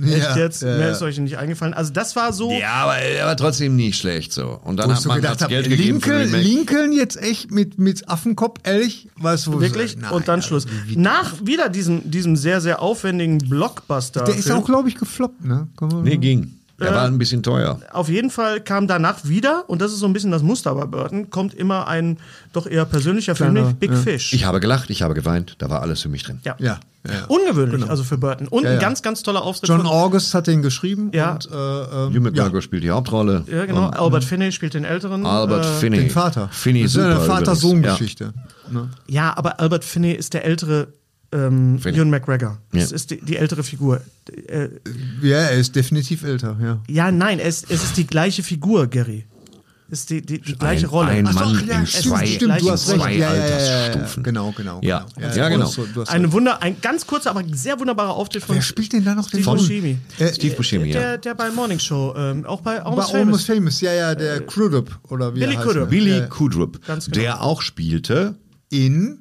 äh, echt Ja, jetzt? ja, Mehr ja. ist euch nicht eingefallen. Also das war so, ja, aber, aber trotzdem nicht schlecht so. Und dann hat so man gedacht habe, Geld gegeben für Lincoln, Remake. Lincoln jetzt echt mit, mit Affenkopf, ehrlich? Weißt du, wo wirklich. Nein, und dann Schluss. wie- wie- Nach wieder diesem, diesem sehr, sehr aufwendigen Blockbuster. Der ist auch, glaube ich, gefloppt, ne? Nee, ging. Der war ein bisschen teuer. auf jeden Fall kam danach wieder, und das ist so ein bisschen das Muster bei Burton, kommt immer ein doch eher persönlicher Film, Kleiner, nämlich Big ja. Fish. Ich habe gelacht, ich habe geweint. Da war alles für mich drin. ja. Ja, ja. Ungewöhnlich, also für Burton. Und Ja, ein ganz, ganz toller Auftritt John August hat den geschrieben Ja. und äh, ähm, Hugh McGregor spielt die Hauptrolle. Ja, genau. Und Albert Finney spielt den älteren. Albert äh, Finney. den Vater. Finney das ist super eine. Vater-Sohn-Geschichte. Ne? Ja, aber Albert Finney ist der ältere ähm. Ewan McGregor. Das Ja. ist die, die ältere Figur. Äh, Ja, er ist definitiv älter, ja. ja, nein, es, es ist die gleiche Figur, Gary. Es ist die, die, die gleiche ein, Rolle. Ein Ach Mann ja, in zwei, Stimmt, du hast recht. zwei Ja. Altersstufen. Genau, genau. Ja. genau. Ja, du genau. hast so- du hast Eine. Wunder, ein ganz kurzer, aber sehr wunderbarer Auftritt von Wer spielt denn da noch den Steve? Buscemi. Äh, Steve Buscemi, ja. Der, der bei Morning Show, ähm, auch bei Bei Almost Almost Famous. Famous, ja, ja, der Crudup oder wie Billy er heißt. Crudup. ne? Billy Ja. Kudrup, Ganz genau. der auch spielte, In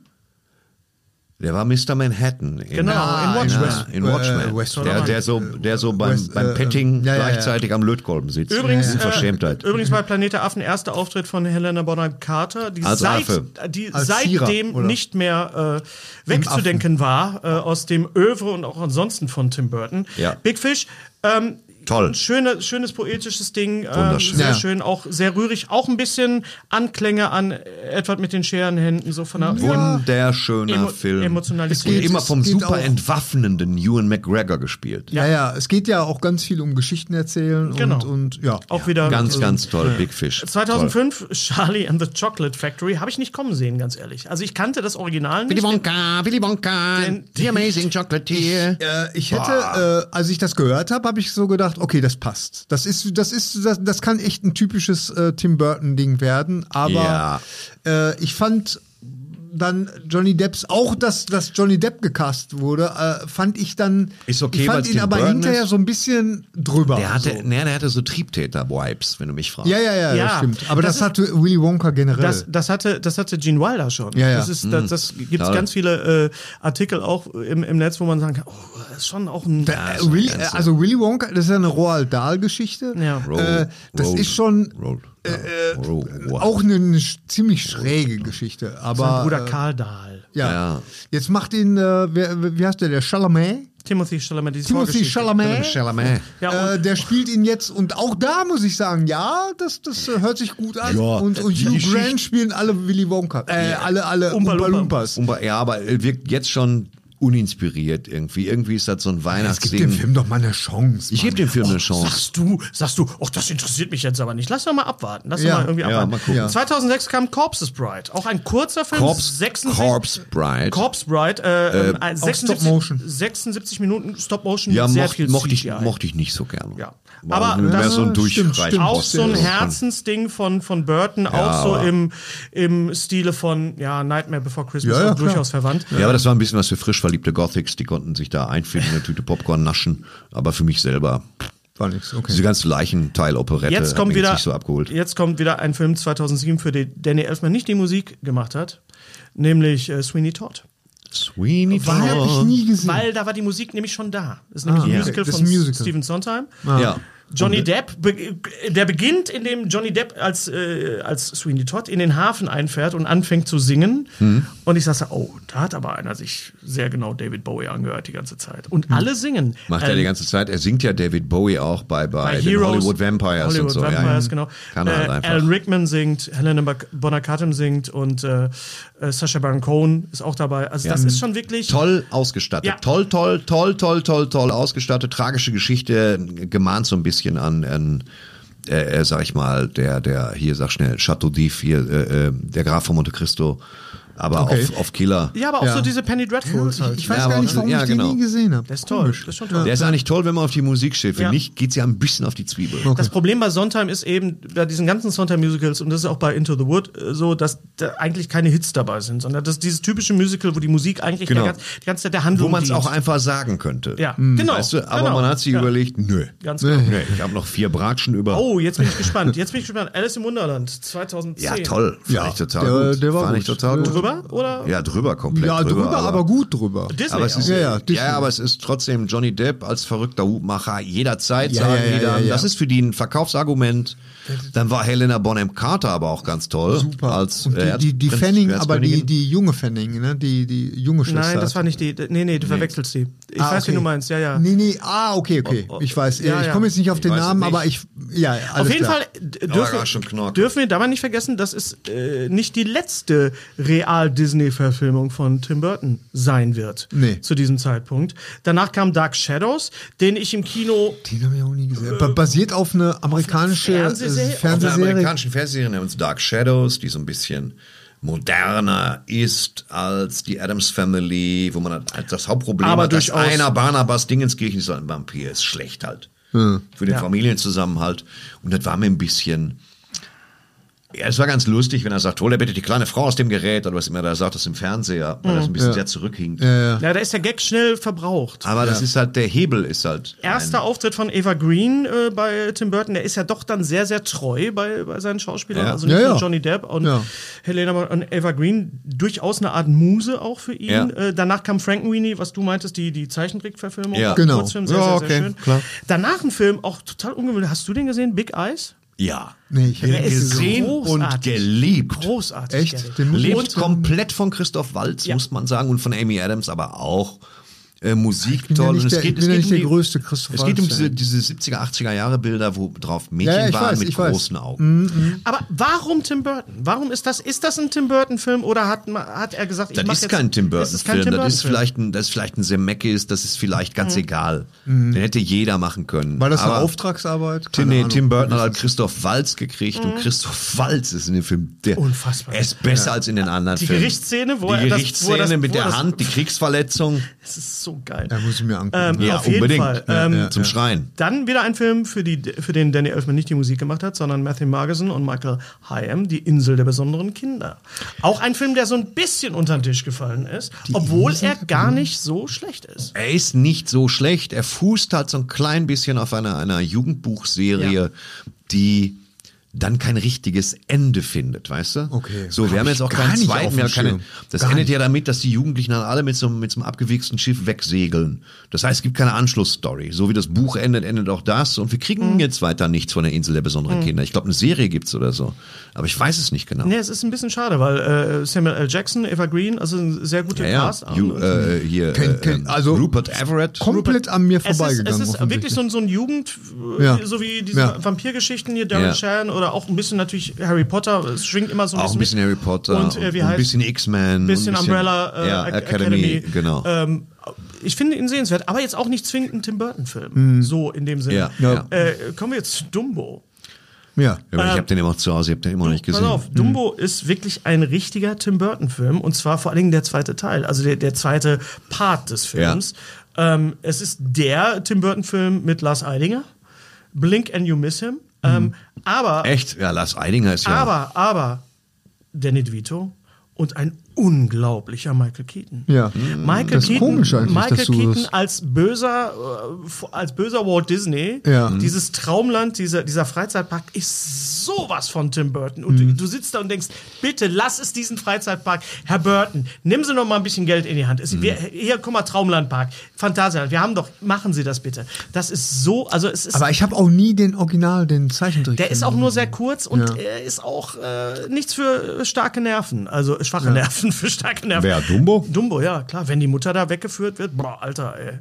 der war Mr. Manhattan. In, Genau, in Watchmen. Ja, in Watchmen. Äh, West- der, der so, der so beim, West- beim äh, Petting ja, ja, ja. gleichzeitig am Lötkolben sitzt. Übrigens, Unverschämtheit. Äh, übrigens bei Planet der Affen erster Auftritt von Helena Bonham Carter, die, Als seit, Affe. die Als seitdem oder? nicht mehr äh, wegzudenken war äh, aus dem Övre und auch ansonsten von Tim Burton. Ja. Big Fish, ähm, Toll. ein schöne, schönes poetisches Ding, ähm, Wunderschön. sehr Ja. schön, auch sehr rührig, auch ein bisschen Anklänge an Edward mit den Scherenhänden, so von der Wunderschöner Emo- Film. Emotionalität. Und immer vom super auch- entwaffnenden Ewan McGregor gespielt. ja, ja, es geht ja auch ganz viel um Geschichten erzählen Genau. und, und ja. auch wieder Ganz, äh, ganz toll. Big Fish. 2005 Charlie and the Chocolate Factory habe ich nicht kommen sehen, ganz ehrlich. Also ich kannte das Original nicht. Willy Wonka, Willy Wonka, Den- The Amazing Chocolatier. Äh, ich hätte, äh, als ich das gehört habe, habe ich so gedacht, okay, das passt. Das ist, das ist, das, das kann echt ein typisches äh, Tim Burton-Ding werden. Aber Ja. äh, ich fand dann Johnny Depps, auch dass, dass Johnny Depp gecast wurde, äh, fand ich dann. Ist okay, ich fand ihn Tim aber Burton hinterher ist. so ein bisschen drüber. Der hatte, so. nee, der hatte so Triebtäter-Vibes, wenn du mich fragst. Ja, ja, ja, Ja, das stimmt. Aber das das, hatte Willy Wonka generell. Das, das, hatte, das hatte Gene Wilder schon. Ja, ja. Das, ist, das, das gibt es ganz viele äh, Artikel auch im, im Netz, wo man sagen kann, oh, das ist schon auch ein. Da, äh, Willy, äh, also Willy Wonka, das ist ja eine Roald Dahl-Geschichte. Ja. Roll, Äh, das roll, ist schon roll, roll, roll. auch eine, eine ziemlich schräge Geschichte. Aber sein Bruder äh, Karl Dahl. ja. Ja. Jetzt macht ihn, äh, wer, wie heißt der, der Chalamet? Timothy Chalamet. diese Timothy. Chalamet. Chalamet. Ja, äh, der spielt ihn jetzt und auch da muss ich sagen, ja, das, das äh, hört sich gut an. Ja, und und Hugh Grant spielen alle Willy Wonka. Äh, alle, alle Umpa Umpa Lumpa. Lumpas. Umba- Ja, aber er wirkt jetzt schon uninspiriert irgendwie. Irgendwie ist das so ein Es gibt Weihnachtsding. dem Film doch mal eine Chance. ich gebe dem Film eine Chance. sagst du, sagst du, oh, das interessiert mich jetzt aber nicht. Lass doch mal abwarten. Lass Ja. doch mal irgendwie Ja, abwarten. mal gucken. Ja. 2006 kam Corpses Bride. Auch ein kurzer Film. Corpse, 66 Corpse Bride. Corpse Bride. Äh, äh, 76, Stop Motion. 76 Minuten Stop Motion. ja, mit sehr mocht, viel mochte, ich, mochte ich nicht so gerne. Ja. Aber mehr das- so ein Stimmt, stimmt. auch so ein Ja. Herzensding von, von Burton, auch so im, im Stile von ja, Nightmare Before Christmas, Ja, ja, durchaus verwandt. Ja, aber das war ein bisschen was für frisch verliebte Gothics. Die konnten sich da einfinden, eine Tüte Popcorn naschen. Aber für mich selber, War nix, okay. diese ganze Leichenteiloperette Jetzt hat kommt, mich wieder, nicht so abgeholt. jetzt kommt wieder ein Film 2007, für den Danny Elfman nicht die Musik gemacht hat, nämlich äh, Sweeney Todd. Sweeney War hab ich nie gesehen. Weil da war die Musik nämlich schon da. Das ist nämlich ein okay. Musical ist von ein Musical. Stephen Sondheim. Ja. Johnny Depp, be- der beginnt, indem Johnny Depp als, äh, als Sweeney Todd in den Hafen einfährt und anfängt zu singen. Hm. Und ich sage, oh, da hat aber einer sich sehr genau David Bowie angehört die ganze Zeit. Und alle singen. Macht er Ähm, die ganze Zeit. Er singt ja David Bowie auch bei, bei, bei den Heroes, Hollywood Vampires Hollywood und so. Vampires, ja, genau. Kann er halt äh, einfach. Alan Rickman singt, Helena Bonham Carter singt und äh, äh, Sacha Baron Cohen ist auch dabei. Also das ist schon wirklich Toll ausgestattet. Ja. Toll, toll, toll, toll, toll, toll ausgestattet. Tragische Geschichte, gemahnt so ein bisschen an, an äh, äh, sag ich mal, der, der, hier sag schnell, Chateau d'If, hier, äh, äh, der Graf von Monte Cristo. Aber Okay. auf, auf Killer. Ja, aber auch Ja. so diese Penny Dreadfuls halt. Ich weiß Ja, gar nicht, warum ja, ich den genau. nie gesehen habe. Das ist toll. Das ist schon toll. Der ist eigentlich toll, wenn man auf die Musik steht. Für Ja. mich geht's ja ein bisschen auf die Zwiebel. Das Problem bei Sondheim ist eben, bei diesen ganzen Sondheim-Musicals, und das ist auch bei Into the Wood äh, so, dass da eigentlich keine Hits dabei sind, sondern das ist dieses typische Musical, wo die Musik eigentlich Genau. der ganz, die ganze Zeit der Handlung Wo man es auch einfach sagen könnte. Ja, genau. Weißt du, aber genau. man hat sich Ja. überlegt, nö. Ganz genau. Nee, ich habe noch vier Bratschen über. Oh, jetzt bin ich gespannt. Jetzt bin ich gespannt. Alice im Wunderland 2010. ja, toll. Fand Ja, ich total der- gut. der war Fand gut. ich total gut. Drüber oder? Ja, drüber, komplett Ja, drüber. drüber, aber, gut drüber. Disney. Aber es ist, Ja, ja, ja, aber es ist trotzdem Johnny Depp als verrückter Hutmacher jederzeit Ja, sagen ja, ja, die dann. ja, ja. Das ist für die ein Verkaufsargument. Dann war Helena Bonham Carter aber auch ganz toll. Super. Als, Und äh, die, die, die Prinz- Fanning, aber die, die junge Fanning, ne? Die, die junge Schwester. Nein, das war nicht die. Nee, nee, du verwechselst die. Ich Ah, weiß, okay. wie du meinst. Ja, ja. Nee, nee, ah, okay, okay. Oh, oh. Ich weiß, Ja, ich komme jetzt nicht auf den Namen, nicht. aber ich, ja, alles Auf jeden klar. Fall Aber dürfen, dürfen wir dabei nicht vergessen, dass es äh, nicht die letzte Real-Disney-Verfilmung von Tim Burton sein wird. Nee. Zu diesem Zeitpunkt. Danach kam Dark Shadows, den ich im Kino. Den habe ich auch nie gesehen. Ba- Basiert auf eine amerikanische Fernsehserie? äh, Auf einer Fernsehserie. amerikanischen Fernsehserie namens Dark Shadows, die so ein bisschen moderner ist als die Adams Family, wo man halt das Hauptproblem Aber hat, dass einer Barnabas Dingenskirchen ist ein Vampir, ist schlecht halt. Für den Ja. Familienzusammenhalt. Und das war mir ein bisschen. Ja, es war ganz lustig, wenn er sagt, hol er bitte die kleine Frau aus dem Gerät oder was immer er sagt, das im Fernseher, weil das ein bisschen sehr zurückhinkt. Ja, da ist der Gag schnell verbraucht. Aber das ist halt, der Hebel ist halt. Erster Auftritt von Eva Green äh, bei Tim Burton, der ist ja doch dann sehr, sehr treu bei, bei seinen Schauspielern. Ja. Also nicht Ja, nur ja. Johnny Depp und Ja. Helena und Eva Green, durchaus eine Art Muse auch für ihn. Ja. Äh, danach kam Frankenweenie, was du meintest, die, die Zeichentrickverfilmung. Ja. Genau. Kurzfilm, sehr, Ja, sehr, sehr okay, schön. klar. Danach ein Film, auch total ungewöhnlich. Hast du den gesehen? Big Eyes? Ja. Nee, ich hab Der den ist Gesehen und geliebt. Großartig. Echt? Den Lebt komplett von Christoph Waltz, Ja. muss man sagen, und von Amy Adams, aber auch äh, Musik ja toll. nicht und es der- geht, ich bin es ja geht nicht um der die, Es geht um diese, diese 70er, 80er Jahre Bilder, wo drauf Mädchen Ja, ja, waren weiß, mit ich weiß. großen Augen. Aber warum Tim Burton? Warum ist das? Ist das ein Tim Burton-Film oder hat, hat er gesagt, ich Das ist jetzt, kein Tim Das ist kein Burton-Film. Tim Das ist Burton-Film. vielleicht ein, das ist vielleicht ein Zemeckis, das ist vielleicht ganz egal. Den hätte jeder machen können. War das eine Aber Auftragsarbeit? Tim, Keine nee, Ahnung. Tim Burton hat halt Christoph Waltz gekriegt und Christoph Waltz ist in dem Film der Unfassbar. Er ist besser als in den anderen Die Filmen. Gerichtsszene, wo die er das- wo er Gerichtsszene das- mit er der Hand, die Kriegsverletzung. Das ist so geil. Ja, muss ich mir angucken. Ähm, Ja, auf jeden unbedingt. Fall. Ja, Ähm, ja. Zum Schreien. Dann wieder ein Film, für, die, für den Danny Elfman nicht die Musik gemacht hat, sondern Matthew Margeson und Michael Hyam, Die Insel der besonderen Kinder. Auch ein Film, der so ein bisschen unter den Tisch gefallen ist, obwohl Insel er gar nicht so schlecht ist. Er ist nicht so schlecht. Er fußt halt so ein klein bisschen auf einer, einer Jugendbuchserie, die dann kein richtiges Ende findet, weißt du? Okay. So, wir Hab haben jetzt auch keinen zweiten mehr. Keine, das Gar endet nicht. ja damit, dass die Jugendlichen dann alle mit so, einem- mit so einem abgewichsten Schiff wegsegeln. Das heißt, es gibt keine Anschlussstory. So wie das Buch endet, endet auch das. Und wir kriegen Mhm. jetzt weiter nichts von der Insel der besonderen Kinder. Ich glaube, eine Serie gibt's oder so. Aber ich weiß es nicht genau. Nee, es ist ein bisschen schade, weil äh, Samuel L. Jackson, Eva Green, also ein sehr guter Ja, ja. Cast. You, äh, hier, Ken- ken- äh, also Rupert Everett. Komplett an mir es ist, vorbeigegangen. es ist wirklich so ein, so ein Jugend, äh, Ja. so wie diese Ja. Vampirgeschichten hier, Darren Ja. Shan oder auch ein bisschen natürlich Harry Potter, es schwingt immer so ein Auch ein bisschen bisschen mit. Harry Potter und, äh, wie ein heißt bisschen X-Men. ein bisschen Umbrella äh, ja, Ac- Academy, genau. Ähm, ich finde ihn sehenswert, aber jetzt auch nicht zwingend ein Tim Burton-Film. So in dem Sinne. Ja, ja. Äh, kommen wir jetzt zu Dumbo. ja. Ja, aber ich habe den immer zu Hause, ich habe den immer noch nicht gesehen. Pass auf, Dumbo ist wirklich ein richtiger Tim Burton-Film und zwar vor allen Dingen der zweite Teil, also der, der zweite Part des Films. Ähm, es ist der Tim Burton-Film mit Lars Eidinger. Blink and You Miss Him. Ähm, aber, Echt? Ja, Lars Eidinger ist ja. aber, aber Danny DeVito und ein unglaublicher Michael Keaton. Ja. Michael Das ist Keaton, komisch eigentlich, Michael dass du Keaton als böser, äh, als böser Walt Disney. Ja. Dieses Traumland, dieser, dieser Freizeitpark ist sowas von Tim Burton. Und Mhm. du, du sitzt da und denkst, bitte lass es diesen Freizeitpark. Herr Burton, nehmen Sie noch mal ein bisschen Geld in die Hand. Es, Mhm. wir, hier, guck mal, Traumlandpark. Fantasia. Wir haben doch, machen Sie das bitte. Das ist so, also es ist. Aber ich habe auch nie den Original, den Zeichentrick. der ist auch nur sehr kurz und Ja. er ist auch äh, nichts für starke Nerven. Also schwache Nerven für starke Nerven. Wer, Dumbo? Dumbo, ja, klar. Wenn die Mutter da weggeführt wird, boah, Alter, ey.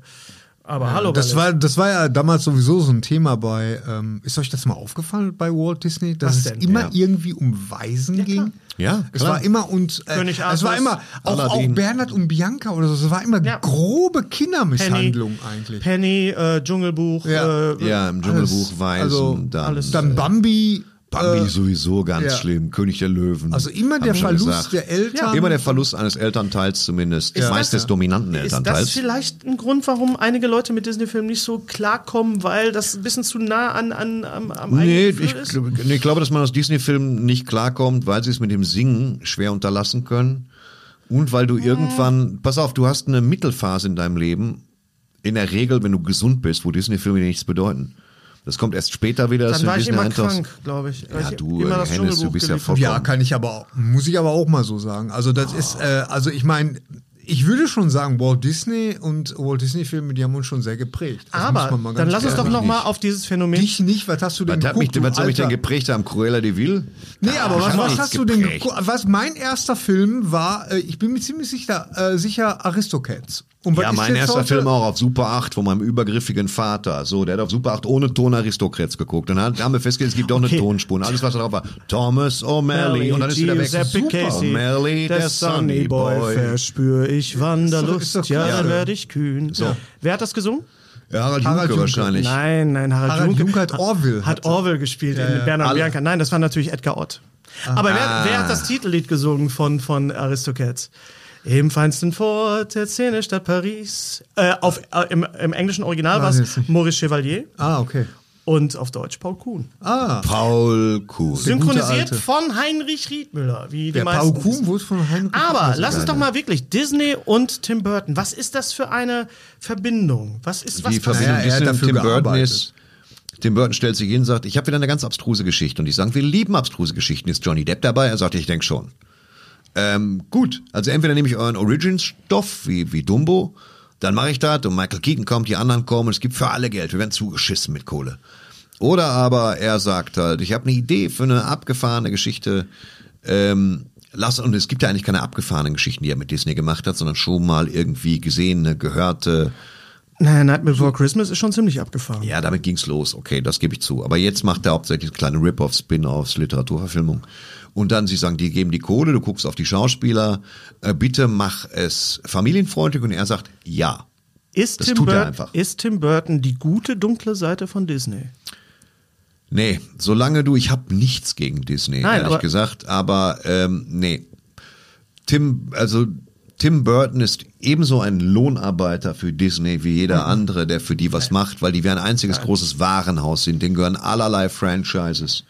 Aber hallo, Das war, das war ja damals sowieso so ein Thema bei, ähm, ist euch das mal aufgefallen bei Walt Disney, dass Was es denn? immer Ja. irgendwie um Waisen ging? Ja, Es klar. war immer und äh, König es war immer auch, auch. Bernhard und Bianca oder so. Es war immer Ja. grobe Penny, Kindermisshandlung eigentlich. Penny, äh, Dschungelbuch, Ja. äh, ja, im Dschungelbuch Alles- Weisen, also dann. alles. Dann Bambi. Bambi äh, sowieso ganz ja. schlimm. König der Löwen. Also immer der Verlust gesagt. der Eltern. Immer der Verlust eines Elternteils zumindest. Ist Meist das- des dominanten Ist das Elternteils. vielleicht ein Grund, warum einige Leute mit Disney-Filmen nicht so klarkommen, weil das ein bisschen zu nah an, an, am, am Nee, ich, ist? nee, ich glaube, dass man aus Disney-Filmen nicht klarkommt, weil sie es mit dem Singen schwer unterlassen können. Und weil du irgendwann, pass auf, du hast eine Mittelphase in deinem Leben, in der Regel, wenn du gesund bist, wo Disney-Filme dir nichts bedeuten. Das kommt erst später wieder, Dann war ich immer krank, glaube ich. Ja, ich du, immer äh, das Hennes, du bist ja vollkommen- Ja, kann ich aber auch, muss ich aber auch mal so sagen. Also das ist, äh, also ich meine, ich würde schon sagen, Walt Disney und Walt Disney Filme, die haben uns schon sehr geprägt. Das muss Aber man mal dann lass uns doch noch sagen. mal auf dieses Phänomen. Dich nicht, was hast du denn Was hat mich, geguckt, was hat mich denn geprägt am Cruella de Vil? Nee, aber Ich was, was hast du denn geprägt. geguckt? Was mein erster Film war, äh, ich bin mir ziemlich sicher, äh, sicher Aristocats. Und was Ja, ist mein erster heute- Film auch auf Super 8 von meinem übergriffigen Vater. So, der hat auf Super 8 ohne Ton Aristocrats geguckt. Und dann haben wir festgestellt, es gibt auch eine Okay. Tonspur. Und alles, was da drauf war. Thomas O'Malley. Und dann ist wieder weg. Giuseppe Super. Casey, O'Malley, der, Sunny Boy. verspür ich Wanderlust, Ist doch- ist doch ja, dann werde ich kühn. So. Wer hat das gesungen? Ja, Harald, Harald Junke Junke. wahrscheinlich. Nein, nein, Harald, Harald Junke, Junke hat Orville. Hat Orwell gespielt in Bernhard Alle- Bianca. Nein, das war natürlich Edgar Ott. Aber wer, wer hat das Titellied gesungen von, von Aristocats? Im feinsten Fort der Szene-Stadt Paris. Äh, auf, äh, im, Im englischen Original war es. Maurice Chevalier Ah, okay. Und auf Deutsch Paul Kuhn. Ah, Paul Kuhn. Synchronisiert von Heinrich Riedmüller, wie die meisten Paul Kuhn wurde von Heinrich Aber lass uns doch mal wirklich Disney und Tim Burton. Was ist das für eine Verbindung? Was ist was Die? Verbindung Naja, er hat Disney und Tim Burton gearbeitet. ist, Tim Burton stellt sich hin und sagt, ich habe wieder eine ganz abstruse Geschichte. Und die sagen, wir lieben abstruse Geschichten. Ist Johnny Depp dabei? Er sagt, ich denke schon. Ähm, gut, also entweder nehme ich euren Origins-Stoff, wie, wie Dumbo, dann mache ich das und Michael Keaton kommt, die anderen kommen, es gibt für alle Geld, wir werden zugeschissen mit Kohle. Oder aber er sagt halt, ich habe eine Idee für eine abgefahrene Geschichte, ähm, lass, und es gibt ja eigentlich keine abgefahrenen Geschichten, die er mit Disney gemacht hat, sondern schon mal irgendwie gesehene, gehörte, Naja, Night Before Christmas ist schon ziemlich abgefahren. ja, damit ging's los. Okay, das gebe ich zu. Aber jetzt macht er hauptsächlich kleine Rip-Offs, Spin-Offs, Literaturverfilmung. Und dann, sie sagen, die geben die Kohle, du guckst auf die Schauspieler, äh, bitte mach es familienfreundlich. Und er sagt, ja. Ist, Das Tim tut er Burton, einfach. ist Tim Burton die gute, dunkle Seite von Disney? Nee, solange du, ich habe nichts gegen Disney, Nein, ehrlich aber- gesagt, aber ähm, nee. Tim, also Tim Burton ist ebenso ein Lohnarbeiter für Disney wie jeder Mhm. andere, der für die was macht, weil die wie ein einziges großes Warenhaus sind. Denen gehören allerlei Franchises.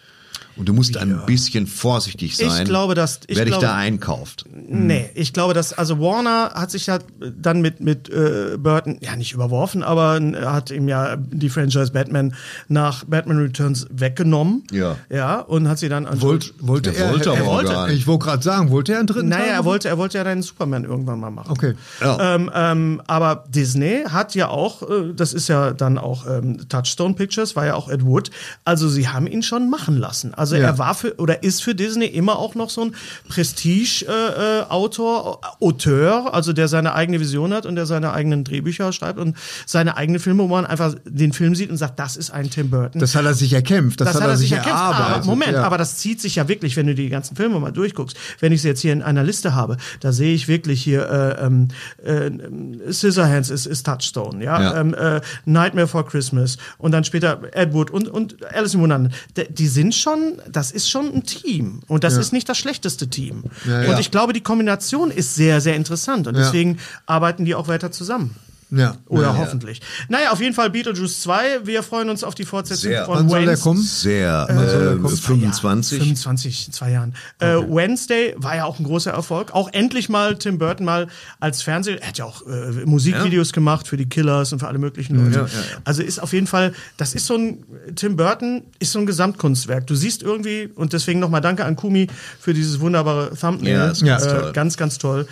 Und du musst ein bisschen vorsichtig Ich sein, glaube, dass- ich wer dich glaube- da einkauft. Nee, ich glaube, dass, also Warner hat sich ja dann mit, mit äh, Burton, ja nicht überworfen, aber er hat ihm ja die Franchise Batman nach Batman Returns weggenommen. Ja. Ja, und hat sie dann an Wollt, wollte er, wollte er aber wollte. gar nicht. Ich wollte gerade sagen, wollte er einen dritten Teil Naja, er machen? wollte, er wollte ja deinen Superman irgendwann mal machen. Okay. Ja. Ähm, ähm, aber Disney hat ja auch, äh, das ist ja dann auch ähm, Touchstone Pictures, war ja auch Ed Wood. Also sie haben ihn schon machen lassen. Also Ja. er war für oder ist für Disney immer auch noch so ein Prestige-Autor, Auteur, also der seine eigene Vision hat und der seine eigenen Drehbücher schreibt und seine eigenen Filme, wo man einfach den Film sieht und sagt, das ist ein Tim Burton. Das hat er sich erkämpft, das, Das hat er sich erkämpft. erarbeitet. Aber Moment, ja. aber das zieht sich ja wirklich, wenn du die ganzen Filme mal durchguckst. Wenn ich sie jetzt hier in einer Liste habe, da sehe ich wirklich hier äh, ähm, äh, Scissorhands ist, ist Touchstone, ja, Ja. Ähm, äh, Nightmare for Christmas und dann später Ed Wood und und Alice in Wonderland. Die sind schon, das ist schon ein Team und das Ja. ist nicht das schlechteste Team. Ja, und ich glaube, die Kombination ist sehr, sehr interessant und deswegen arbeiten die auch weiter zusammen. Ja. Oder ja. hoffentlich. Naja, auf jeden Fall Beetlejuice 2. Wir freuen uns auf die Fortsetzung Sehr. von Wann soll der kommen? Sehr, soll äh, kommen? 25. 25, in zwei Jahren. Äh, Wednesday war ja auch ein großer Erfolg. Auch endlich mal Tim Burton mal als Fernseh. Er hat ja auch äh, Musikvideos gemacht für die Killers und für alle möglichen Leute. Also ist auf jeden Fall, das ist so ein, Tim Burton ist so ein Gesamtkunstwerk. Du siehst irgendwie, und deswegen nochmal danke an Kumi für dieses wunderbare Thumbnail. Ja, ist ganz äh, toll. Ganz, ganz toll.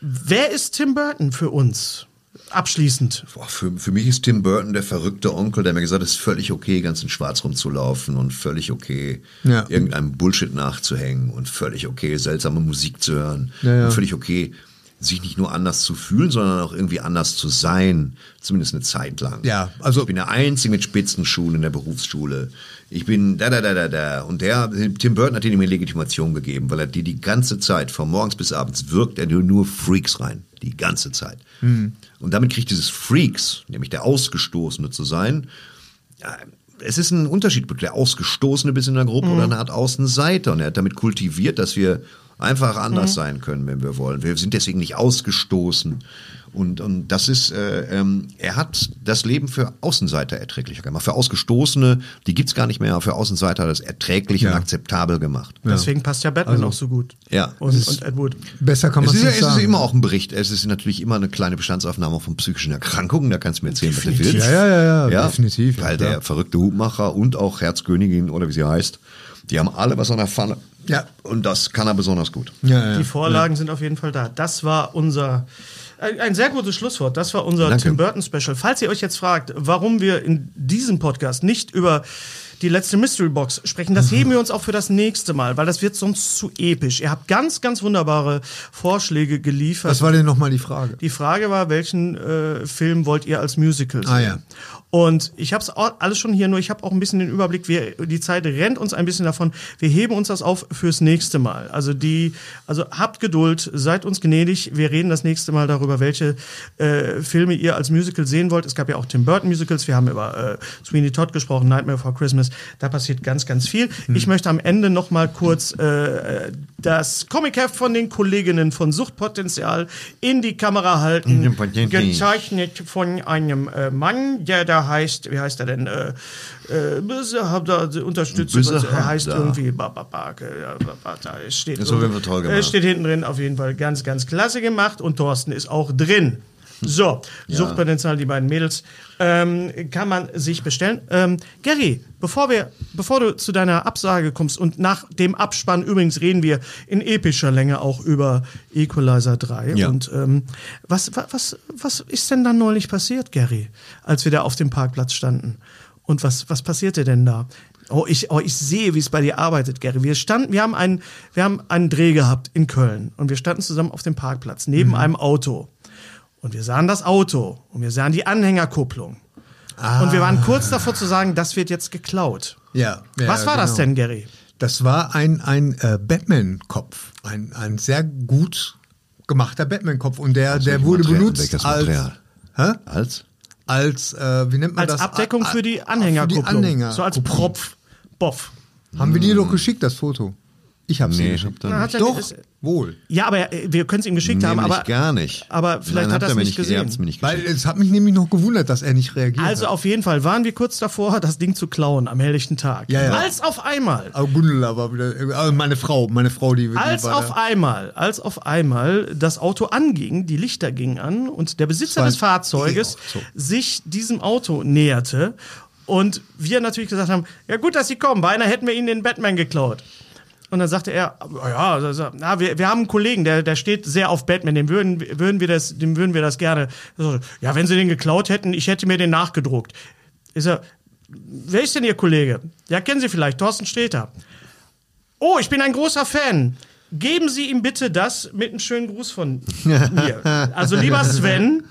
Wer ist Tim Burton für uns? Abschließend. Boah, für, für mich ist Tim Burton der verrückte Onkel, der mir gesagt hat, es ist völlig okay, ganz in Schwarz rumzulaufen und völlig okay, Ja. irgendeinem Bullshit nachzuhängen und völlig okay, seltsame Musik zu hören Ja, ja. und völlig okay, sich nicht nur anders zu fühlen, sondern auch irgendwie anders zu sein, zumindest eine Zeit lang. Ja, also- ich bin der Einzige mit Spitzenschuhen in der Berufsschule. Ich bin da, da, da, da, da. Und der, Tim Burton hat ihm eine Legitimation gegeben, weil er die die ganze Zeit, von morgens bis abends, wirkt er nur, nur Freaks rein. Die ganze Zeit. Und damit kriegt dieses Freaks, nämlich der Ausgestoßene zu sein, ja, es ist ein Unterschied. Der Ausgestoßene bis in der Gruppe oder eine Art Außenseiter. Und er hat damit kultiviert, dass wir einfach anders sein können, wenn wir wollen. Wir sind deswegen nicht ausgestoßen. Und, und das ist, äh, ähm, er hat das Leben für Außenseiter erträglicher gemacht. Für Ausgestoßene, die gibt's gar nicht mehr, aber für Außenseiter das erträglich und Ja. akzeptabel gemacht. Deswegen passt ja Batman auch so gut. Ja. Und, Es ist- und Ed Wood. Besser kann man Es es ist, ja, nicht es ist sagen. immer auch ein Bericht. Es ist natürlich immer eine kleine Bestandsaufnahme von psychischen Erkrankungen. Da kannst du mir erzählen, was du willst. Ja, ja, ja, ja, definitiv, ja, Weil der verrückte Hutmacher und auch Herzkönigin oder wie sie heißt, die haben alle was an der Pfanne. Ja. Und das kann er besonders gut. ja, ja. Die Vorlagen sind auf jeden Fall da. Das war unser ein ein sehr gutes Schlusswort. Das war unser Danke. Tim Burton Special. Falls ihr euch jetzt fragt, warum wir in diesem Podcast nicht über die letzte Mystery Box sprechen, das heben wir uns auch für das nächste Mal, weil das wird sonst zu episch. Ihr habt ganz, ganz wunderbare Vorschläge geliefert. Was war denn nochmal die Frage? Die Frage war, welchen äh, Film wollt ihr als Musical sehen? Ah, ja. Und ich habe es alles schon hier, nur ich habe auch ein bisschen den Überblick. Wir, die Zeit rennt uns ein bisschen davon. Wir heben uns das auf fürs nächste Mal. Also die, also habt Geduld, seid uns gnädig. Wir reden das nächste Mal darüber, welche äh, Filme ihr als Musical sehen wollt. Es gab ja auch Tim Burton Musicals. Wir haben über äh, Sweeney Todd gesprochen, Nightmare Before Christmas. Da passiert ganz, ganz viel. Ich möchte am Ende noch mal kurz äh, das Comic-Heft von den Kolleginnen von Suchtpotenzial in die Kamera halten. Gezeichnet von einem äh, Mann, der da heißt, wie heißt er denn? Äh, äh, da unterstützt. Böse er heißt Hamda. irgendwie Bababak. äh, Da steht, Das ist auf jeden Fall toll gemacht. steht hinten drin auf jeden Fall ganz, ganz klasse gemacht und Thorsten ist auch drin. So, Suchtpotenzial, die beiden Mädels, ähm, kann man sich bestellen. Ähm, Gary, bevor, wir, bevor du zu deiner Absage kommst und nach dem Abspann, übrigens reden wir in epischer Länge auch über Equalizer 3. Ja. Und ähm, was, wa- was, was ist denn dann neulich passiert, Gary, als wir da auf dem Parkplatz standen? Und was, was passierte denn da? Oh, ich, oh, ich sehe, wie es bei dir arbeitet, Gary. Wir standen, wir haben einen, wir haben einen Dreh gehabt in Köln und wir standen zusammen auf dem Parkplatz neben einem Auto. Und wir sahen das Auto und wir sahen die Anhängerkupplung. Und wir waren kurz davor zu sagen, das wird jetzt geklaut. Ja, ja, Was war das genau. denn, Gary? Das war ein, ein äh, Batman-Kopf. Ein, ein sehr gut gemachter Batman-Kopf. Und der, der welches wurde Material- benutzt als? Hä? Als? als äh, wie nennt man Als das? Abdeckung A- für die Für Anhängerkupplung. die Anhänger. So als Propf. Boff. Haben wir dir doch geschickt, das Foto? Ich hab's Nee, hab geschickt. Na, nicht. hat er- Doch, wohl. Ja, aber äh, wir können es ihm geschickt haben, Nämlich aber, gar nicht. aber vielleicht Nein, hat er es mir nicht gesehen. mir nicht Weil es hat mich nämlich noch gewundert, dass er nicht reagiert Also hat. auf jeden Fall waren wir kurz davor, das Ding zu klauen am helllichten Tag. Ja, ja. Als auf einmal. Aber Gundula war wieder, also meine Frau, meine Frau, die, die Als auf da. einmal, als auf einmal das Auto anging, die Lichter gingen an und der Besitzer des Fahrzeuges E-Auto. sich diesem Auto näherte und wir natürlich gesagt haben, ja gut, dass Sie kommen, beinahe hätten wir Ihnen den Batman geklaut. Und dann sagte er, ja, also, na, wir, wir haben einen Kollegen, der, der steht sehr auf Batman, dem würden, würden wir das, dem würden wir das gerne. Ja, wenn Sie den geklaut hätten, ich hätte mir den nachgedruckt. Ist er, wer ist denn Ihr Kollege? Ja, kennen Sie vielleicht, Thorsten Sträter. Oh, ich bin ein großer Fan. Geben Sie ihm bitte das mit einem schönen Gruß von mir. Also lieber Sven,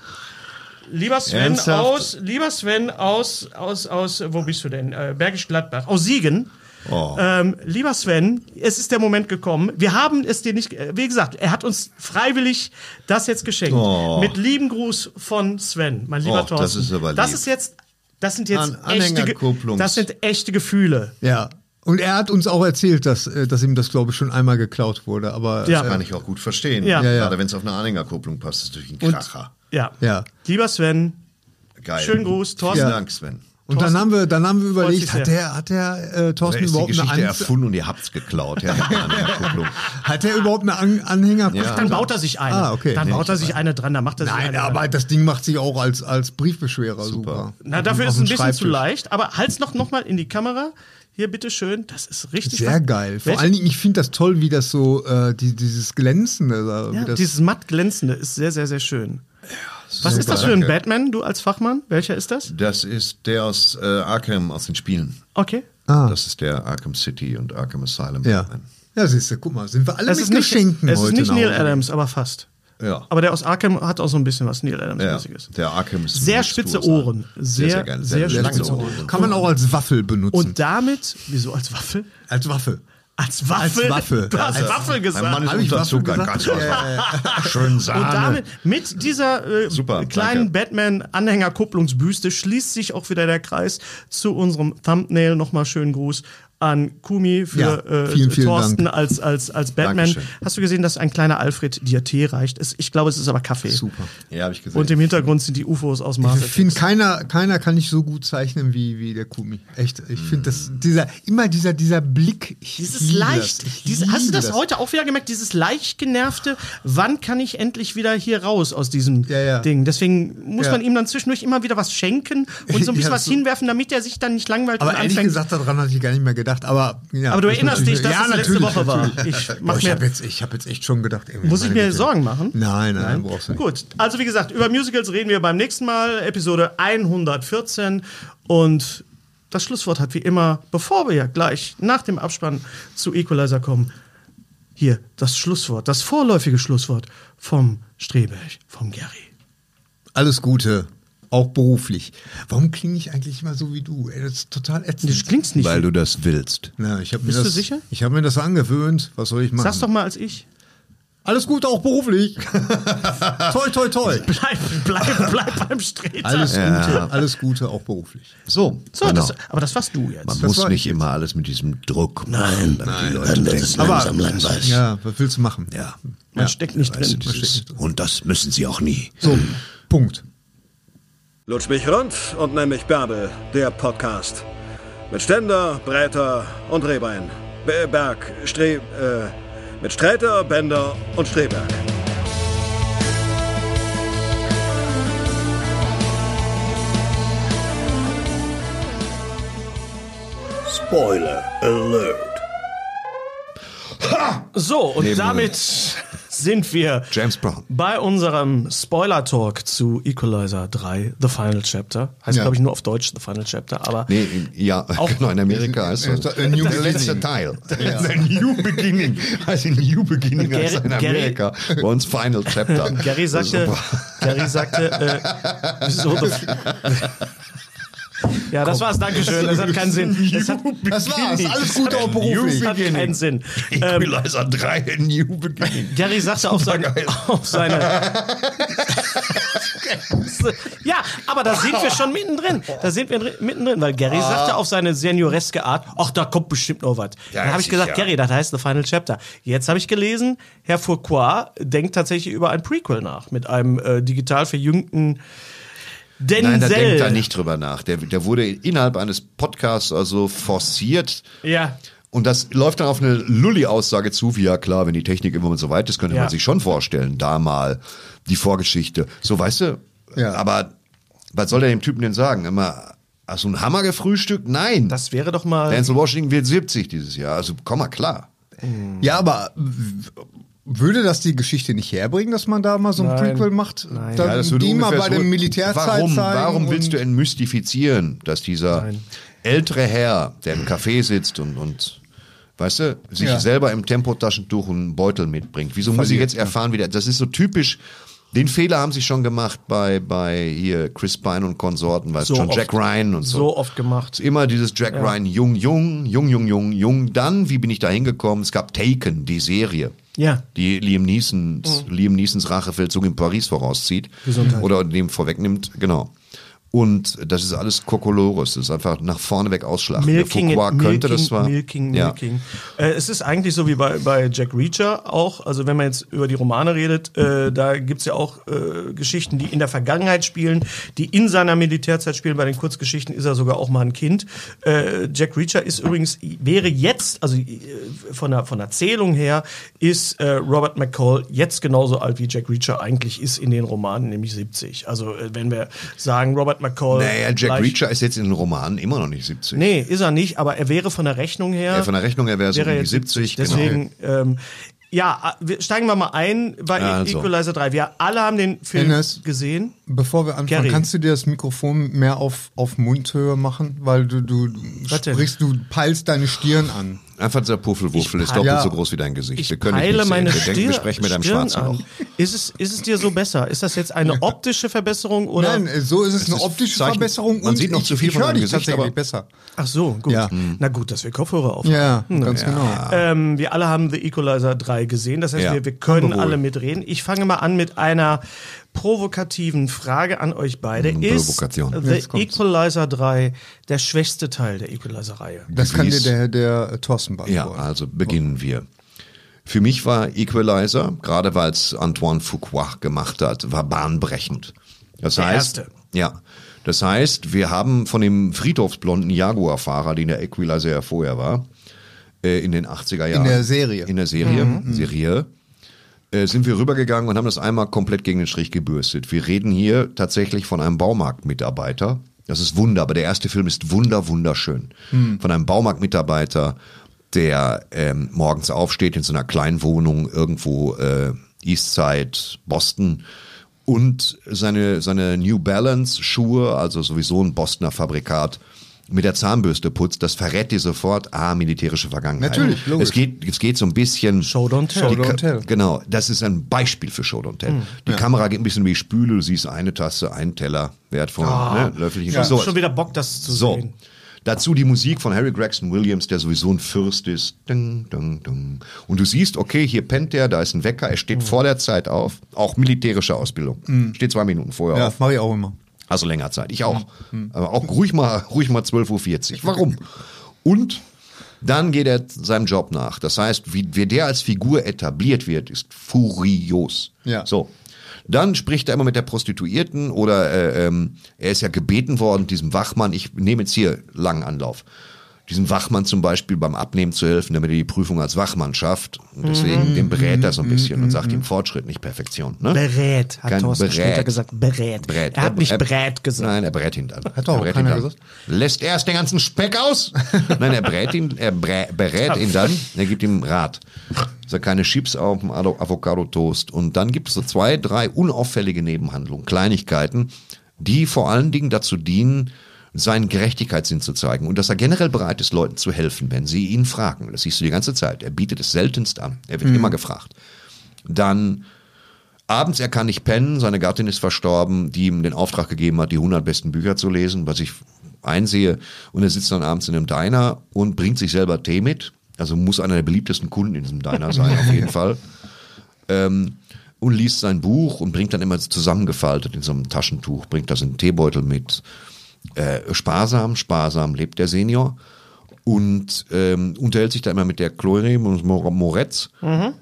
lieber Sven Ernsthaft? aus, lieber Sven aus, aus, aus, wo bist du denn? Äh, Bergisch Gladbach, aus Siegen. Oh. Ähm, lieber Sven, es ist der Moment gekommen. Wir haben es dir nicht, äh, wie gesagt, er hat uns freiwillig das jetzt geschenkt. Oh. Mit lieben Gruß von Sven, mein lieber das Thorsten. ist aber Das lieb. ist jetzt, das sind jetzt An- echte, das sind echte Gefühle. Ja. Und er hat uns auch erzählt, dass, äh, dass ihm das, glaube ich, schon einmal geklaut wurde. Aber Ja. äh, Kann ich auch gut verstehen. Ja. Ja, ja. Gerade wenn es auf eine Anhängerkupplung passt, ist es natürlich ein Und- Kracher. Ja. Ja. Lieber Sven, Geil. schönen Gruß, Thorsten. Vielen. Dank, Sven. Und dann haben wir, dann haben wir überlegt, hat der, hat der äh, Thorsten ist die überhaupt eine, Geschichte An erfunden und ihr habt's geklaut? Ja, die Anhängerkupplung. hat der überhaupt eine An Anhänger? Ja. Dann baut er sich eine. Ah, okay. Dann Nee, baut er ich sich eine dran, dann macht er sich Nein, eine aber dran. das Ding macht sich auch als, als Briefbeschwerer super. Na, Auf dafür ist es ein bisschen zu leicht, aber halt's noch, noch mal in die Kamera. Hier, bitteschön. Das ist richtig Sehr was- geil. Vor Welche- allen Dingen, ich finde das toll, wie das so, äh, die, dieses Glänzende. Ja, dieses matt glänzende ist sehr, sehr, sehr schön. Was ist super, das für ein danke. Batman, du als Fachmann? Welcher ist das? Das ist der aus äh, Arkham, aus den Spielen. Okay. ah, Das ist der Arkham City und Arkham Asylum. ja. Batman. Ja, siehst du, guck mal, sind wir alle Es mit ist nicht, Geschenken es ist heute nicht nach Neil Hause. Adams, aber fast. Ja. Aber der aus Arkham hat auch so ein bisschen was Neil ja. Adams-mäßiges. Der Arkham ist Sehr spitze. Ohren. Sehr, sehr, geil. sehr sehr, spitze lange Ohren. Kann man auch als Waffel benutzen. Und damit, wieso als Waffel? als Waffe. Als Waffel? Als Waffe. Du hast Als- Waffel gesagt. Mein Mann ist Waffel gesagt? ganz Schön Sahne. Und damit, mit dieser äh, Super, kleinen. Batman-Anhänger-Kupplungsbüste schließt sich auch wieder der Kreis zu unserem Thumbnail. Nochmal schönen Gruß an Kumi für Ja, äh, vielen, vielen Thorsten Dank. als, als, als Batman. Dankeschön. Hast du gesehen, dass ein kleiner Alfred dir Tee reicht? Es, ich glaube, es ist aber Kaffee. Super. Ja, habe ich gesehen. Und im Hintergrund sind die UFOs aus Mars. Ich finde, keiner, keiner kann ich so gut zeichnen wie, wie der Kumi. Echt. Ich finde das, dieser, immer dieser, dieser Blick. Dieses leicht, das. Ich diese, hast du liebe das, heute auch wieder gemerkt? Dieses leicht genervte, wann kann ich endlich wieder hier raus aus diesem Ja, ja. Ding? Deswegen muss man ihm dann zwischendurch immer wieder was schenken und so ein bisschen was so- hinwerfen, damit er sich dann nicht langweilt Aber ehrlich gesagt, daran hatte ich gar nicht mehr gedacht. Aber, ja, Aber du erinnerst dich, dass ja, es letzte Woche war. Ich Boah, ich habe jetzt, ich hab jetzt echt schon gedacht. Muss ich mir Güte. Sorgen machen? Nein, nein, nein, brauchst du nicht. Gut, also wie gesagt, über Musicals reden wir beim nächsten Mal, Episode 114. Und das Schlusswort hat wie immer, bevor wir gleich nach dem Abspann zu Equalizer kommen, hier das Schlusswort, das vorläufige Schlusswort vom Streberg, vom Gary. Alles Gute, auch beruflich. Warum klinge ich eigentlich immer so wie du? Ey, das ist total ätzend. Du klingst nicht. Weil du das willst. Na, ich Bist du das, sicher? Ich habe mir das angewöhnt. Was soll ich machen? Sag's doch mal als ich. Alles Gute, auch beruflich. toi, toi, toi. Bleib, bleib, bleib beim Streter. Alles Ja. Gute, alles Gute, auch beruflich. So, so, genau. das, aber das warst du jetzt. Man Das muss nicht ich immer alles mit diesem Druck Nein, machen, nein, wird denken. es langsam langweilig. Ja, was willst du machen? ja, Man steckt nicht weißt drin. du, dieses, und das müssen sie auch nie. So, Punkt. Lutsch mich rund und nenn mich Bärbel, der Podcast. Mit Ständer, Breiter und Rehbein. Be- Berg, Stre... Äh, mit Sträter, Bender und Streberg. Spoiler Alert. So, und Neben- damit sind wir James Brown. bei unserem Spoiler-Talk zu Equalizer 3, The Final Chapter. Heißt, Ja. glaube ich, nur auf Deutsch The Final Chapter, aber Nee, in- ja, genau, in Amerika heißt das. A New Der letzte Beginning. Teil. The New Beginning. Also New Beginning heißt in Gary- Amerika. Bei uns Final Chapter. Gary sagte. Gary sagte, äh, The Ja, das war's, Dankeschön. Das hat keinen Sinn. Es hat, Das war's. Alles Gute, auch beruflich. das hat keinen Sinn. Ähm, Equalizer 3, A New Beginning. Gary sagte auf seine, auf seine. ja, aber da sind wir schon mittendrin. Da sind wir drin- mittendrin, weil Gary sagte auf seine senioreske Art, ach, da kommt bestimmt noch was. Ja, Dann habe ich gesagt, sicher. Gary, das heißt The Final Chapter. Jetzt habe ich gelesen, Herr Fourcroy denkt tatsächlich über ein Prequel nach, mit einem äh, digital verjüngten Denzel. Nein, da denkt er nicht drüber nach. Der, der wurde innerhalb eines Podcasts also forciert. Ja. Und das läuft dann auf eine Lulli-Aussage zu, wie ja klar, wenn die Technik immer so weit ist, könnte Ja. man sich schon vorstellen, da mal die Vorgeschichte. So, weißt du? Ja. Aber was soll der dem Typen denn sagen? Immer, hast du einen Hammer gefrühstückt? Nein. Das wäre doch mal. Denzel Washington wird 70 dieses Jahr. Also komm mal klar. Ja, aber würde das die Geschichte nicht herbringen, dass man da mal so ein Nein. Prequel macht? Nein. Dann Ja, das würde die mal bei so- der Militärzeit warum, zeigen. Warum willst du entmystifizieren, dass dieser Nein. ältere Herr, der im Café sitzt und, und weißt du, sich Ja. selber im Tempotaschentuch einen Beutel mitbringt? Wieso muss ich Verliert, jetzt erfahren, wie der, das ist so typisch. Den Fehler haben sie schon gemacht bei, bei hier Chris Pine und Konsorten, weißt So schon oft. Jack Ryan und so. so oft gemacht. Immer dieses Jack Ryan, jung, jung, jung, jung, jung, jung. Dann, wie bin ich da hingekommen? Es gab Taken, die Serie. Ja. Die Liam Neesons, Liam Neesons Rachefeldzug in Paris vorauszieht. Gesundheit. Oder dem vorwegnimmt, genau. Und das ist alles Kokolores. Das ist einfach nach vorne weg ausschlachten. Der Milking, Foucault milking, könnte das zwar. milking, ja. milking. Äh, es ist eigentlich so wie bei, bei Jack Reacher auch, also wenn man jetzt über die Romane redet, äh, da gibt's ja auch äh, Geschichten, die in der Vergangenheit spielen, die in seiner Militärzeit spielen. Bei den Kurzgeschichten ist er sogar auch mal ein Kind. Äh, Jack Reacher ist übrigens, wäre jetzt, also äh, von der, von der Zählung her, ist äh, Robert McCall jetzt genauso alt wie Jack Reacher eigentlich ist in den Romanen, nämlich 70. Also wenn wir sagen, Robert McCall... Naja, Jack gleich- Reacher ist jetzt in den Romanen immer noch nicht 70. Nee, ist er nicht, aber er wäre von der Rechnung her. Ja, von der Rechnung her wäre es wäre um er die jetzt 70. Deswegen, ähm, Ja, wir, steigen wir mal ein bei Also. Equalizer 3. Wir alle haben den Film Hennes. gesehen. Bevor wir anfangen, Gary. kannst du dir das Mikrofon mehr auf, auf Mundhöhe machen? Weil du, du denn? sprichst, du peilst deine Stirn an. Einfach dieser Puffelwuffel ist doppelt ja. so groß wie dein Gesicht. Ich wir können dich peile nicht meine sehen. Wir denken, wir Stirn, sprechen mit einem Stirn Schwarzrauch. an. Ist es, ist es dir so besser? Ist das jetzt eine optische Verbesserung oder? Nein, so ist es eine ist optische Zeichen- Verbesserung. man und sieht noch zu viel ich von deinem Gesicht, aber- besser. Ach so, gut. Ja. Na gut, dass wir Kopfhörer auf. Ja, ganz genau. Ähm, wir alle haben The Equalizer 3 gesehen. Das heißt, wir, wir können Jawohl. alle mitreden. Ich fange mal an mit einer provokativen Frage an euch beide. Mm, Ist. The. Equalizer 3 der schwächste Teil der Equalizer-Reihe? Das kann dir der, der äh, Thorsten Ja, beantworten. also beginnen wir. Für mich war Equalizer, gerade weil es Antoine Fuqua gemacht hat, war bahnbrechend. Das Der heißt, erste. ja, das heißt, wir haben von dem friedhofsblonden Jaguar-Fahrer, den der Equalizer ja vorher war, äh, in den 80er Jahren. der Serie. In der Serie, Mhm. Serie, äh, sind wir rübergegangen und haben das einmal komplett gegen den Strich gebürstet. Wir reden hier tatsächlich von einem Baumarktmitarbeiter. Das ist Wunder, aber der erste Film ist wunder, wunderschön. Von einem Baumarktmitarbeiter, der ähm, morgens aufsteht in so einer kleinen Wohnung irgendwo äh, Eastside, Boston und seine, seine New Balance Schuhe, also sowieso ein Bostoner Fabrikat, mit der Zahnbürste putzt, das verrät dir sofort, ah, militärische Vergangenheit. Natürlich, logisch. Es geht, es geht so ein bisschen. Show don't tell. Show don't tell. Genau, das ist ein Beispiel für Show don't tell. Die Kamera geht ein bisschen wie Spüle, du siehst eine Tasse, einen Teller, wertvoll, ne, Löffelchen. Ja, so. Schon wieder Bock, das zu So. sehen. Dazu die Musik von Harry Gregson Williams, der sowieso ein Fürst ist. Ding, ding, ding. Und du siehst, okay, hier pennt der, da ist ein Wecker, er steht Hm. vor der Zeit auf. Auch militärische Ausbildung. Steht zwei Minuten vorher Ja, auf. das mache ich auch immer. Also länger Zeit. Ich auch. Aber auch ruhig mal, ruhig mal 12.40 Uhr. Warum? Und dann geht er seinem Job nach. Das heißt, wie, wie der als Figur etabliert wird, ist furios. Ja. So. Dann spricht er immer mit der Prostituierten oder äh, ähm, er ist ja gebeten worden, diesem Wachmann, ich nehme jetzt hier langen Anlauf, diesem Wachmann zum Beispiel beim Abnehmen zu helfen, damit er die Prüfung als Wachmann schafft. Und deswegen, den berät er so ein bisschen und sagt ihm Fortschritt, nicht Perfektion. Ne? Berät, hat Kein Thorsten Berät. Sträter gesagt. Berät. Brät. Er hat nicht Brät gesagt. Nein, er brät ihn dann. Hat doch Er keiner ihn dann. gesagt. Lässt erst den ganzen Speck aus? Nein, er brät ihn, er berät ihn dann, er gibt ihm Rat. So keine Chips auf dem Ado- Avocado-Toast. Und dann gibt es so zwei, drei unauffällige Nebenhandlungen, Kleinigkeiten, die vor allen Dingen dazu dienen, seinen Gerechtigkeitssinn zu zeigen und dass er generell bereit ist, Leuten zu helfen, wenn sie ihn fragen. Das siehst du die ganze Zeit. Er bietet es seltenst an. Er wird immer gefragt. Dann Abends, er kann nicht pennen, seine Gattin ist verstorben, die ihm den Auftrag gegeben hat, die 100 besten Bücher zu lesen, was ich einsehe. Und er sitzt dann abends in einem Diner und bringt sich selber Tee mit. Also muss einer der beliebtesten Kunden in diesem Diner sein, auf jeden Fall. Ähm, und liest sein Buch und bringt dann immer zusammengefaltet in so einem Taschentuch, bringt das in einen Teebeutel mit. Äh, sparsam, sparsam lebt der Senior und ähm, unterhält sich da immer mit der Chloe und Mor- Moretz, ne?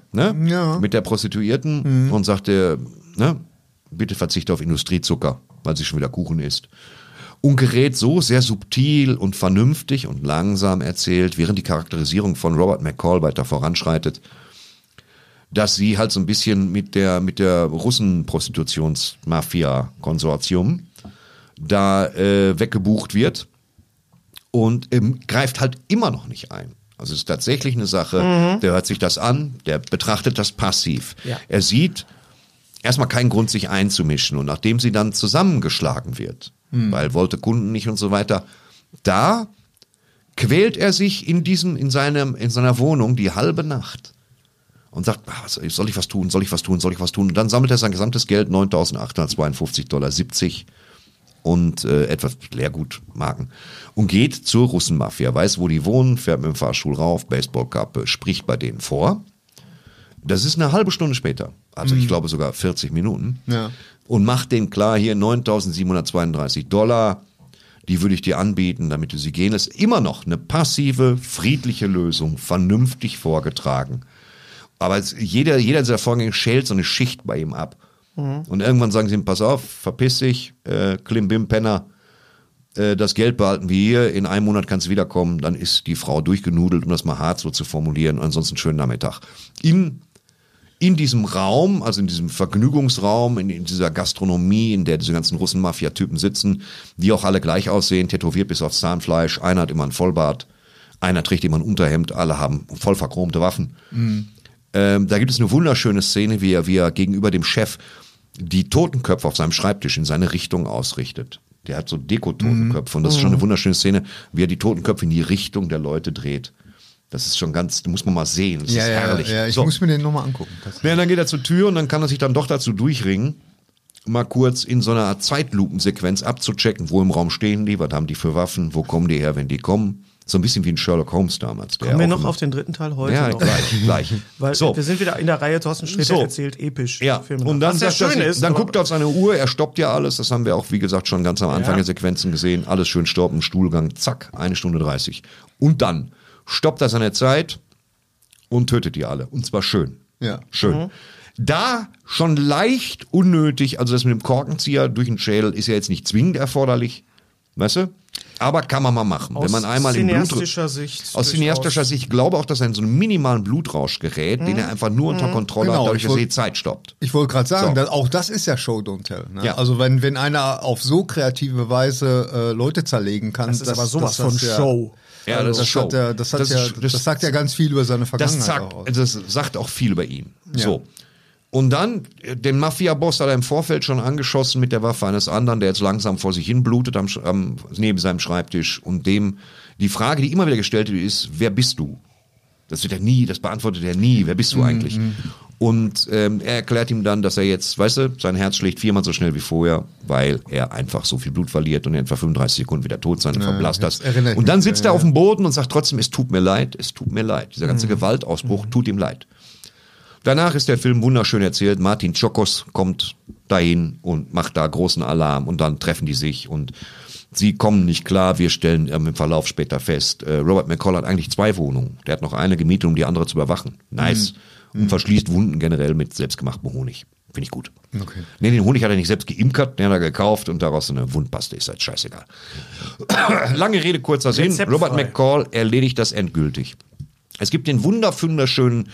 Ja. mit der Prostituierten und sagt der, ne, bitte verzichte auf Industriezucker, weil sie schon wieder Kuchen isst. Und gerät so sehr subtil und vernünftig und langsam erzählt, während die Charakterisierung von Robert McCall weiter voranschreitet, dass sie halt so ein bisschen mit der, mit der Russen-Prostitutions-Mafia-Konsortium da äh, weggebucht wird und ähm, greift halt immer noch nicht ein. Also es ist tatsächlich eine Sache, der hört sich das an, der betrachtet das passiv. Ja. Er sieht erstmal keinen Grund, sich einzumischen. Und nachdem sie dann zusammengeschlagen wird, weil wollte Kunden nicht und so weiter, da quält er sich in diesem, in seinem, in seiner Wohnung die halbe Nacht und sagt, ah, soll ich was tun, soll ich was tun, soll ich was tun? Und dann sammelt er sein gesamtes Geld, 9.852 Dollar 70 und äh, etwas Leergutmarken und geht zur Russenmafia, weiß, wo die wohnen, fährt mit dem Fahrstuhl rauf, Baseballkappe, spricht bei denen vor. Das ist eine halbe Stunde später, also ich glaube sogar 40 Minuten. Ja. Und macht denen klar, hier 9.732 Dollar, die würde ich dir anbieten, damit du sie gehen lässt. Immer noch eine passive, friedliche Lösung, vernünftig vorgetragen. Aber jeder, jeder dieser Vorgänge schält so eine Schicht bei ihm ab. Und irgendwann sagen sie ihm, pass auf, verpiss dich, äh, Klimbim Penner, äh, das Geld behalten wir hier, in einem Monat kannst du wiederkommen, dann ist die Frau durchgenudelt, um das mal hart so zu formulieren, ansonsten schönen Nachmittag. In, in diesem Raum, also in diesem Vergnügungsraum, in, in dieser Gastronomie, in der diese ganzen Russen-Mafia-Typen sitzen, die auch alle gleich aussehen, tätowiert bis aufs Zahnfleisch, einer hat immer ein Vollbart, einer trägt immer ein Unterhemd, alle haben voll verchromte Waffen Ähm, da gibt es eine wunderschöne Szene, wie er, wie er gegenüber dem Chef die Totenköpfe auf seinem Schreibtisch in seine Richtung ausrichtet. Der hat so Deko-Totenköpfe und das ist schon eine wunderschöne Szene, wie er die Totenköpfe in die Richtung der Leute dreht. Das ist schon ganz, muss man mal sehen. Das Ja, ist ja, herrlich. ja, ich So. muss mir den nochmal angucken. Ja, dann geht er zur Tür und dann kann er sich dann doch dazu durchringen, mal kurz in so einer Zeitlupensequenz abzuchecken, wo im Raum stehen die, was haben die für Waffen, wo kommen die her, wenn die kommen. So ein bisschen wie ein Sherlock Holmes damals. Kommen wir noch auf den dritten Teil heute? Ja, noch? gleich, gleich. Weil so. wir sind wieder in der Reihe Thorsten Sträter So. erzählt episch. Ja, Filme. und dann, Was sehr schön ist. dann guckt er auf seine Uhr, er stoppt ja alles, das haben wir auch, wie gesagt, schon ganz am Anfang Ja. der Sequenzen gesehen, alles schön stoppen, Stuhlgang, zack, eine Stunde 30. Und dann stoppt er seine Zeit und tötet die alle. Und zwar schön. Ja. Schön. Mhm. Da schon leicht unnötig, also das mit dem Korkenzieher durch den Schädel ist ja jetzt nicht zwingend erforderlich, weißt du? Aber kann man mal machen. aus Wenn man einmal cineastischer Sicht. aus cineastischer Sicht, ich glaube auch, dass er in so einem minimalen Blutrausch gerät, den er einfach nur unter Kontrolle Genau, hat, dadurch, ich dass er die Zeit stoppt. Ich wollte gerade sagen, So. dass, auch das ist ja Show Don't Tell. Ne? Ja. Also wenn, wenn einer auf so kreative Weise äh, Leute zerlegen kann, Das ist aber sowas das von ja, Show. Ja, Also das, das, ist Show. hat ja, das, hat Das ja, das, das- sagt ja ganz viel über seine Das Vergangenheit sagt, auch aus. das sagt auch viel über ihn. Ja. So. Und dann, äh, den Mafia-Boss hat er im Vorfeld schon angeschossen mit der Waffe eines anderen, der jetzt langsam vor sich hin blutet am, am, neben seinem Schreibtisch. Und dem, die Frage, die immer wieder gestellt wird, ist, wer bist du? Das wird er nie, das beantwortet er nie. Wer bist du eigentlich? Und ähm, er erklärt ihm dann, dass er jetzt, weißt du, sein Herz schlägt viermal so schnell wie vorher, weil er einfach so viel Blut verliert und in etwa 35 Sekunden wieder tot sein und verblasst das. Und dann sitzt ja, er auf dem Boden und sagt trotzdem, es tut mir leid, es tut mir leid. Dieser Mhm. ganze Gewaltausbruch tut ihm leid. Danach ist der Film wunderschön erzählt. Martin Chokos kommt dahin und macht da großen Alarm und dann treffen die sich und sie kommen nicht klar. Wir stellen ähm, im Verlauf später fest, äh, Robert McCall hat eigentlich zwei Wohnungen. Der hat noch eine gemietet, um die andere zu überwachen. Nice. Und verschließt Wunden generell mit selbstgemachtem Honig. Finde ich gut. Okay. Nee, den Honig hat er nicht selbst geimpft, den hat er gekauft und daraus eine Wundpaste ist halt scheißegal. Lange Rede, kurzer Sinn. Robert McCall erledigt das endgültig. Es gibt den wunderschönen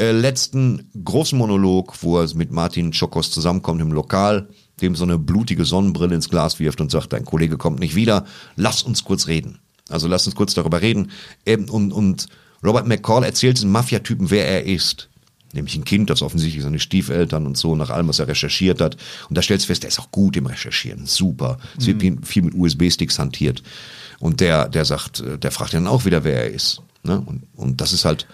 äh, letzten großen Monolog, wo er mit Martin Chokos zusammenkommt im Lokal, dem so eine blutige Sonnenbrille ins Glas wirft und sagt, dein Kollege kommt nicht wieder, lass uns kurz reden. Also lass uns kurz darüber reden. Ähm, und, und Robert McCall erzählt diesem Mafia-Typen, wer er ist. Nämlich ein Kind, das offensichtlich seine Stiefeltern und so, nach allem, was er recherchiert hat. Und da stellst du fest, der ist auch gut im Recherchieren. Super. Es wird viel mit USB-Sticks hantiert. Und der, der sagt, äh, der fragt dann auch wieder, wer er ist. Ne? Und, und das ist halt,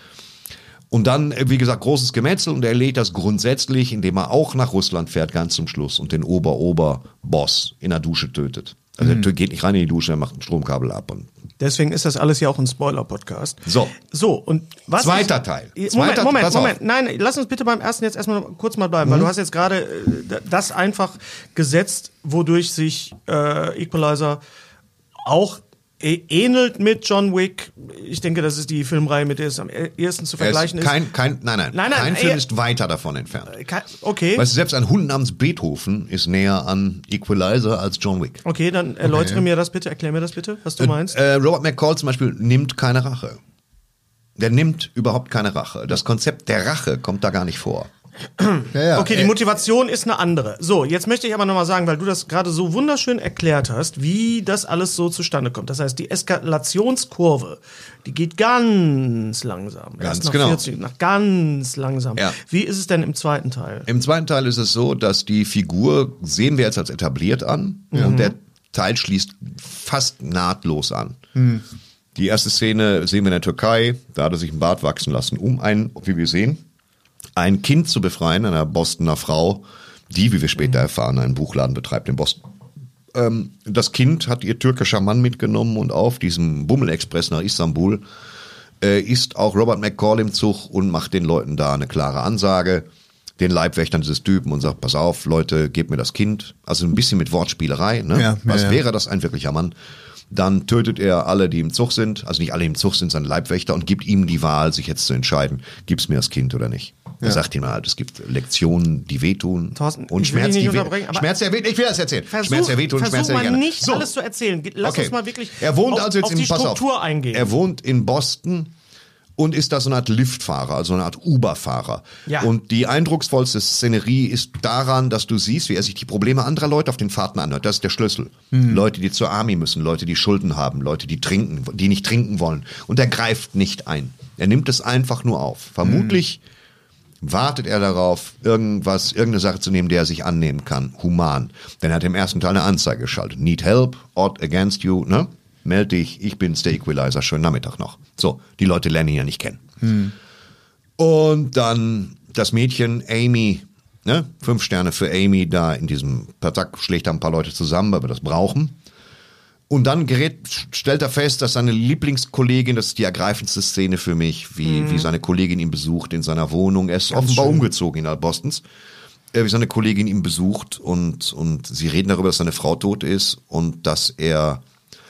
und dann, äh, wie gesagt, großes Gemetzel und er erledigt das grundsätzlich, indem er auch nach Russland fährt, ganz zum Schluss und den Ober-Ober-Boss in der Dusche tötet. Also er geht nicht rein in die Dusche, er macht ein Stromkabel ab. Und Deswegen ist das alles ja auch ein Spoiler-Podcast. So. So, und was. Zweiter ich, Teil. Moment, Zweiter- Moment, auf. Mhm. Moment. Nein, lass uns bitte beim ersten jetzt erstmal kurz mal bleiben, weil du hast jetzt gerade äh, das einfach gesetzt, wodurch sich äh, Equalizer auch ähnelt mit John Wick. Ich denke, das ist die Filmreihe, mit der es am ehesten zu er vergleichen ist kein, kein, nein, nein, Nein, nein, kein Film ist weiter davon entfernt. ist. Ke- Okay. Weißt du, selbst ein Hund namens Beethoven ist näher an Equalizer als John Wick. Okay, dann erläutere mir das bitte, erklär mir das bitte, was du meinst. Äh, Robert McCall zum Beispiel nimmt keine Rache. Der nimmt überhaupt keine Rache. Das Konzept der Rache kommt da gar nicht vor. Ja, ja. Okay, die Äh, Motivation ist eine andere. So, jetzt möchte ich aber nochmal sagen, weil du das gerade so wunderschön erklärt hast, wie das alles so zustande kommt. Das heißt, die Eskalationskurve, die geht ganz langsam. Ganz Erst nach genau. 40, nach ganz langsam. Ja. Wie ist es denn im zweiten Teil? Im zweiten Teil ist es so, dass die Figur sehen wir jetzt als etabliert an und der Teil schließt fast nahtlos an. Die erste Szene sehen wir in der Türkei, da hat er sich einen Bart wachsen lassen, um ein, wie wir sehen, ein Kind zu befreien, einer Bostoner Frau, die, wie wir später erfahren, einen Buchladen betreibt in Boston. Ähm, das Kind hat ihr türkischer Mann mitgenommen und auf diesem Bummelexpress nach Istanbul äh, ist auch Robert McCall im Zug und macht den Leuten da eine klare Ansage, den Leibwächtern dieses Typen und sagt, pass auf, Leute, gebt mir das Kind. Also ein bisschen mit Wortspielerei. Ne? Ja, ja, Was ja. wäre das ein wirklicher Mann? Dann tötet er alle, die im Zug sind, also nicht alle im Zug sind, seine Leibwächter und gibt ihm die Wahl, sich jetzt zu entscheiden, gibt's mir das Kind oder nicht. Er sagt ihm halt, es gibt Lektionen, die wehtun Thorsten, und ich will Schmerz, die weh- unterbrechen, aber- Schmerz, der wehtun. Ich will das erzählen. Versuch, Schmerz, der wehtun, Schmerz, der mal gerne. nicht So. alles zu erzählen. Lass Okay. uns mal wirklich er wohnt auf, also jetzt auf in, die Struktur auf, eingehen. Er wohnt in Boston und ist da so eine Art Liftfahrer, also eine Art Uber-Fahrer. Ja. Und die eindrucksvollste Szenerie ist daran, dass du siehst, wie er sich die Probleme anderer Leute auf den Fahrten anhört. Das ist der Schlüssel. Mhm. Leute, die zur Army müssen, Leute, die Schulden haben, Leute, die trinken, die nicht trinken wollen. Und er greift nicht ein. Er nimmt es einfach nur auf. Vermutlich wartet er darauf, irgendwas, irgendeine Sache zu nehmen, der er sich annehmen kann, human. Denn er hat im ersten Teil eine Anzeige geschaltet. Need help, odd against you, ne? Meld dich, ich bin's, der Equalizer, schönen Nachmittag noch. So, die Leute lernen ihn ja nicht kennen. Und dann das Mädchen Amy, ne? Fünf Sterne für Amy da in diesem Patak schlägt da ein paar Leute zusammen, weil wir das brauchen. Und dann gerät, stellt er fest, dass seine Lieblingskollegin, das ist die ergreifendste Szene für mich, wie, wie seine Kollegin ihn besucht in seiner Wohnung. Er ist offenbar umgezogen innerhalb Bostons. Äh, wie seine Kollegin ihn besucht und, und sie reden darüber, dass seine Frau tot ist und dass er,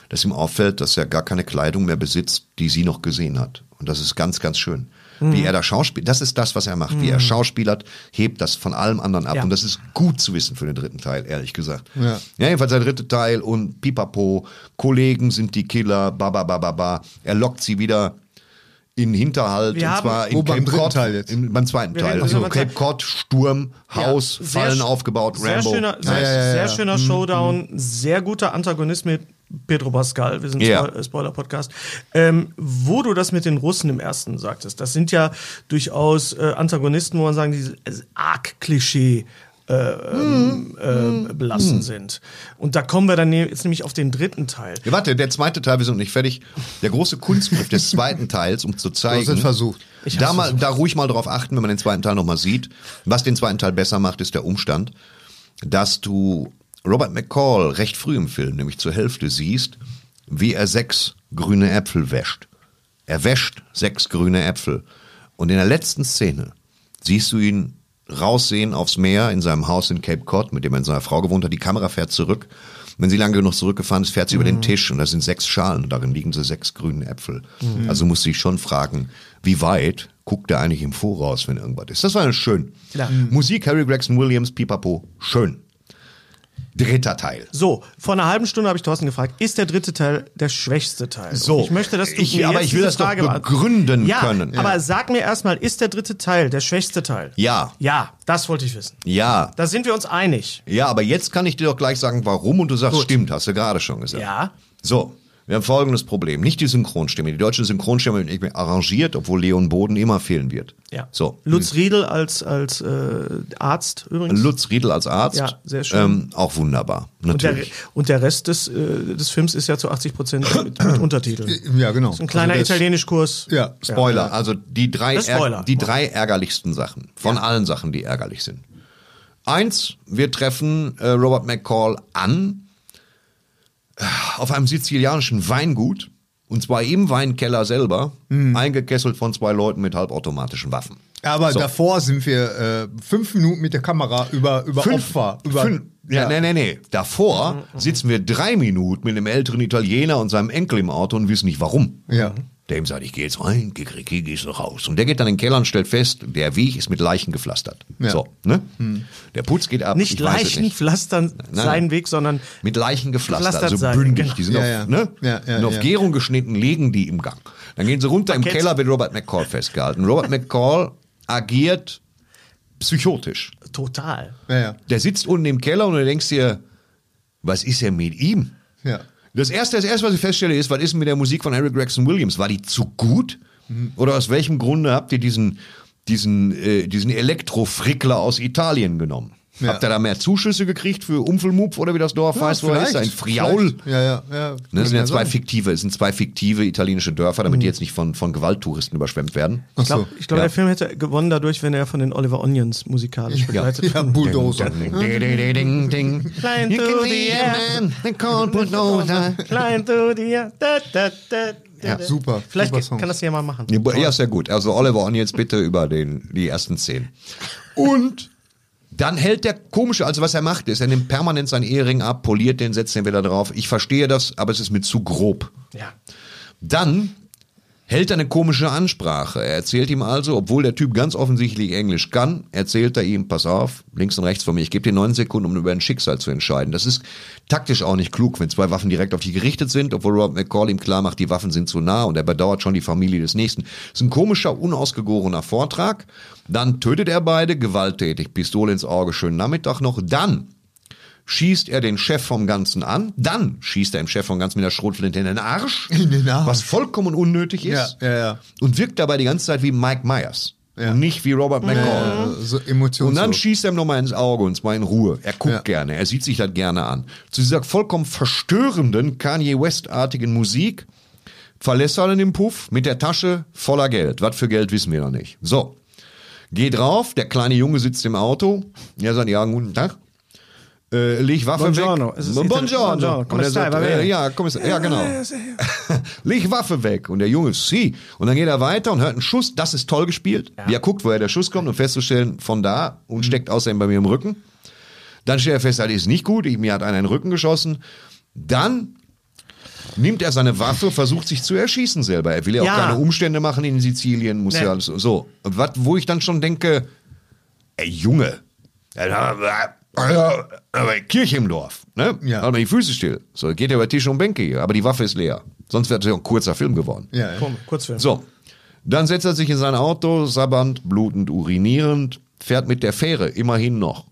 dass ihm auffällt, dass er gar keine Kleidung mehr besitzt, die sie noch gesehen hat. Und das ist ganz, ganz schön. Wie er da schauspielt, das ist das, was er macht. Wie er schauspielert, hebt das von allem anderen ab. Ja. Und das ist gut zu wissen für den dritten Teil, ehrlich gesagt. Ja. Ja, jedenfalls der dritte Teil und pipapo, Kollegen sind die Killer, ba, ba, ba, ba, ba. Er lockt sie wieder in Hinterhalt, Wir und haben- zwar in Cape dritten Cod, Teil jetzt? Im, beim zweiten Wir Teil. Also Cape Cod, Sturm, Haus, Ja, Fallen aufgebaut, Sehr Rambo. schöner, sehr, ja, ja, sehr schöner Showdown, sehr guter Antagonist mit Pedro Pascal, wir sind Ja. Spoil- Spoiler-Podcast. Ähm, wo du das mit den Russen im ersten sagtest, das sind ja durchaus äh, Antagonisten, wo man sagen, die äh, arg Klischee äh, ähm, äh, belassen sind. Und da kommen wir dann ne- jetzt nämlich auf den dritten Teil. Ja, warte, der zweite Teil, wir sind noch nicht fertig. Der große Kunstgriff des zweiten Teils, um zu zeigen. Du hast es versucht. Ich Da, mal, da ruhig mal drauf achten, wenn man den zweiten Teil nochmal sieht. Was den zweiten Teil besser macht, ist der Umstand, dass du Robert McCall recht früh im Film, nämlich zur Hälfte, siehst, wie er sechs grüne Äpfel wäscht. Er wäscht sechs grüne Äpfel. Und in der letzten Szene siehst du ihn raussehen aufs Meer in seinem Haus in Cape Cod, mit dem er in seiner Frau gewohnt hat. Die Kamera fährt zurück. Wenn sie lange genug zurückgefahren ist, fährt sie über den Tisch und da sind sechs Schalen und darin liegen so sechs grüne Äpfel. Also musst du dich schon fragen, wie weit guckt er eigentlich im Voraus, wenn irgendwas ist. Das war schön. Ja. Musik, Harry Gregson Williams, Pipapo, schön. Dritter Teil. So, vor einer halben Stunde habe ich Thorsten gefragt, ist der dritte Teil der schwächste Teil? So. Und ich möchte, dass du Ich- mir aber ich will das doch Frage beant- begründen ja, können. aber sag mir erstmal, ist der dritte Teil der schwächste Teil? Ja. Ja, das wollte ich wissen. Ja. Da sind wir uns einig. Ja, aber jetzt kann ich dir doch gleich sagen, warum und du sagst, stimmt, hast du gerade schon gesagt. Ja. So, wir haben folgendes Problem. Nicht die Synchronstimme. Die deutsche Synchronstimme wird nicht arrangiert, obwohl Leon Boden immer fehlen wird. Ja. So. Lutz Riedel als, als äh, Arzt übrigens. Lutz Riedel als Arzt. Ja, sehr schön. Ähm, auch wunderbar. und, der, Natürlich. und der Rest des, äh, des Films ist ja zu 80 Prozent mit, mit Untertiteln. Ja, genau. So ein kleiner Also das- Italienischkurs. Ja, Spoiler. Also die drei, Das ist Spoiler. Die drei ärgerlichsten Sachen. Von allen Sachen, die ärgerlich sind. Eins, wir treffen äh, Robert McCall an äh, auf einem sizilianischen Weingut. Und zwar im Weinkeller selber, Mhm. eingekesselt von zwei Leuten mit halbautomatischen Waffen. Aber So. davor sind wir äh, fünf Minuten mit der Kamera über, über Opfer. Über, fünf, ja, nee, nee, nee. Davor sitzen wir drei Minuten mit einem älteren Italiener und seinem Enkel im Auto und wissen nicht warum. Ja. Der ihm sagt, ich gehe jetzt rein, Kikriki, gehst du raus. Und der geht dann in den Keller und stellt fest, der Weg ist mit Leichen gepflastert. Ja. So, ne? Der Putz geht ab. Nicht ich Leichen nicht. pflastern Nein. seinen Weg, sondern Mit Leichen gepflastert, also sein, bündig. genau. Die sind Ja, auf, ja. Ne? Ja, ja, und auf ja. Gärung geschnitten liegen die im Gang. Dann gehen sie runter, im. Keller wird Robert McCall festgehalten. Robert McCall agiert psychotisch. total. Ja, ja. Der sitzt unten im Keller und du denkst dir, was ist denn mit ihm? Ja. Das erste, das erste, was ich feststelle, ist, was ist mit der Musik von Harry Gregson Williams? War die zu gut? Oder aus welchem Grunde habt ihr diesen, diesen, äh, diesen Elektrofrickler aus Italien genommen? Ja. Habt ihr da mehr Zuschüsse gekriegt für Umfelmupf oder wie das Dorf heißt, wo er ist? Ein Friaul? vielleicht. Ja, ja, ja. Ne, das sind ja zwei sein. fiktive, es sind zwei fiktive italienische Dörfer, damit die jetzt nicht von, von Gewalttouristen überschwemmt werden. Ach Ich glaube, so. ich glaub, Ja. der Film hätte gewonnen dadurch, wenn er von den Oliver Onions musikalisch begleitet Ja, Bulldozer. Ding, ding, ding, ding, ding. Klein You to the man, they call bulldozer. Klein to the air. Da, da, da, da. super, Vielleicht super kann das ja mal machen. Ja, sehr gut. Also Oliver Onions bitte über den, die ersten zehn. Und dann hält der komische, also was er macht, ist, er nimmt permanent seinen Ehering ab, poliert den, setzt den wieder drauf. Ich verstehe das, aber es ist mir zu grob. Ja. Dann hält eine komische Ansprache. Er erzählt ihm also, obwohl der Typ ganz offensichtlich Englisch kann, erzählt er ihm, pass auf, links und rechts von mir, ich gebe dir neun Sekunden, um über ein Schicksal zu entscheiden. Das ist taktisch auch nicht klug, wenn zwei Waffen direkt auf dich gerichtet sind, obwohl Robert McCall ihm klar macht, die Waffen sind zu nah und er bedauert schon die Familie des Nächsten. Das ist ein komischer, unausgegorener Vortrag. Dann tötet er beide, gewalttätig, Pistole ins Auge, schönen Nachmittag noch. Dann schießt er den Chef vom Ganzen an, dann schießt er dem Chef vom Ganzen mit der Schrotflinte in den Arsch, In den Arsch. was vollkommen unnötig Ja, ist ja, ja. und wirkt dabei die ganze Zeit wie Mike Myers. Und nicht wie Robert McCall. Äh, so. Und dann schießt er ihm nochmal ins Auge und zwar in Ruhe. Er guckt Ja. gerne, er sieht sich das gerne an. Zu dieser vollkommen verstörenden Kanye West-artigen Musik verlässt er dann den Puff mit der Tasche voller Geld. Was für Geld wissen wir noch nicht. So, geht drauf, der kleine Junge sitzt im Auto. Er sagt, ja, guten Tag. Äh, leg Waffe Buongiorno. weg. Buongiorno. Buongiorno. Und er sagt, äh, ja, komm, ja, genau. leg Waffe weg. Und der Junge, sie. Und dann geht er weiter und hört einen Schuss. Das ist toll gespielt. Wie er guckt, woher der Schuss kommt und festzustellen, von da und steckt außerdem bei mir im Rücken. Dann stellt er fest, das ist nicht gut. Ich, mir hat einer in den Rücken geschossen. Dann nimmt er seine Waffe, versucht sich zu erschießen selber. Er will ja, Ja. auch keine Umstände machen in Sizilien, muss Nee. ja alles so. Und wat, wo ich dann schon denke, ey Junge, aber Kirche im Dorf, ne? Ja. Halt mal die Füße still. So, geht er über Tisch und Bänke hier, aber die Waffe ist leer. Sonst wäre es ja ein kurzer Film geworden. Ja, ja. Komm, Kurzfilm. So, dann setzt er sich in sein Auto, sabbernd, blutend, urinierend, fährt mit der Fähre immerhin noch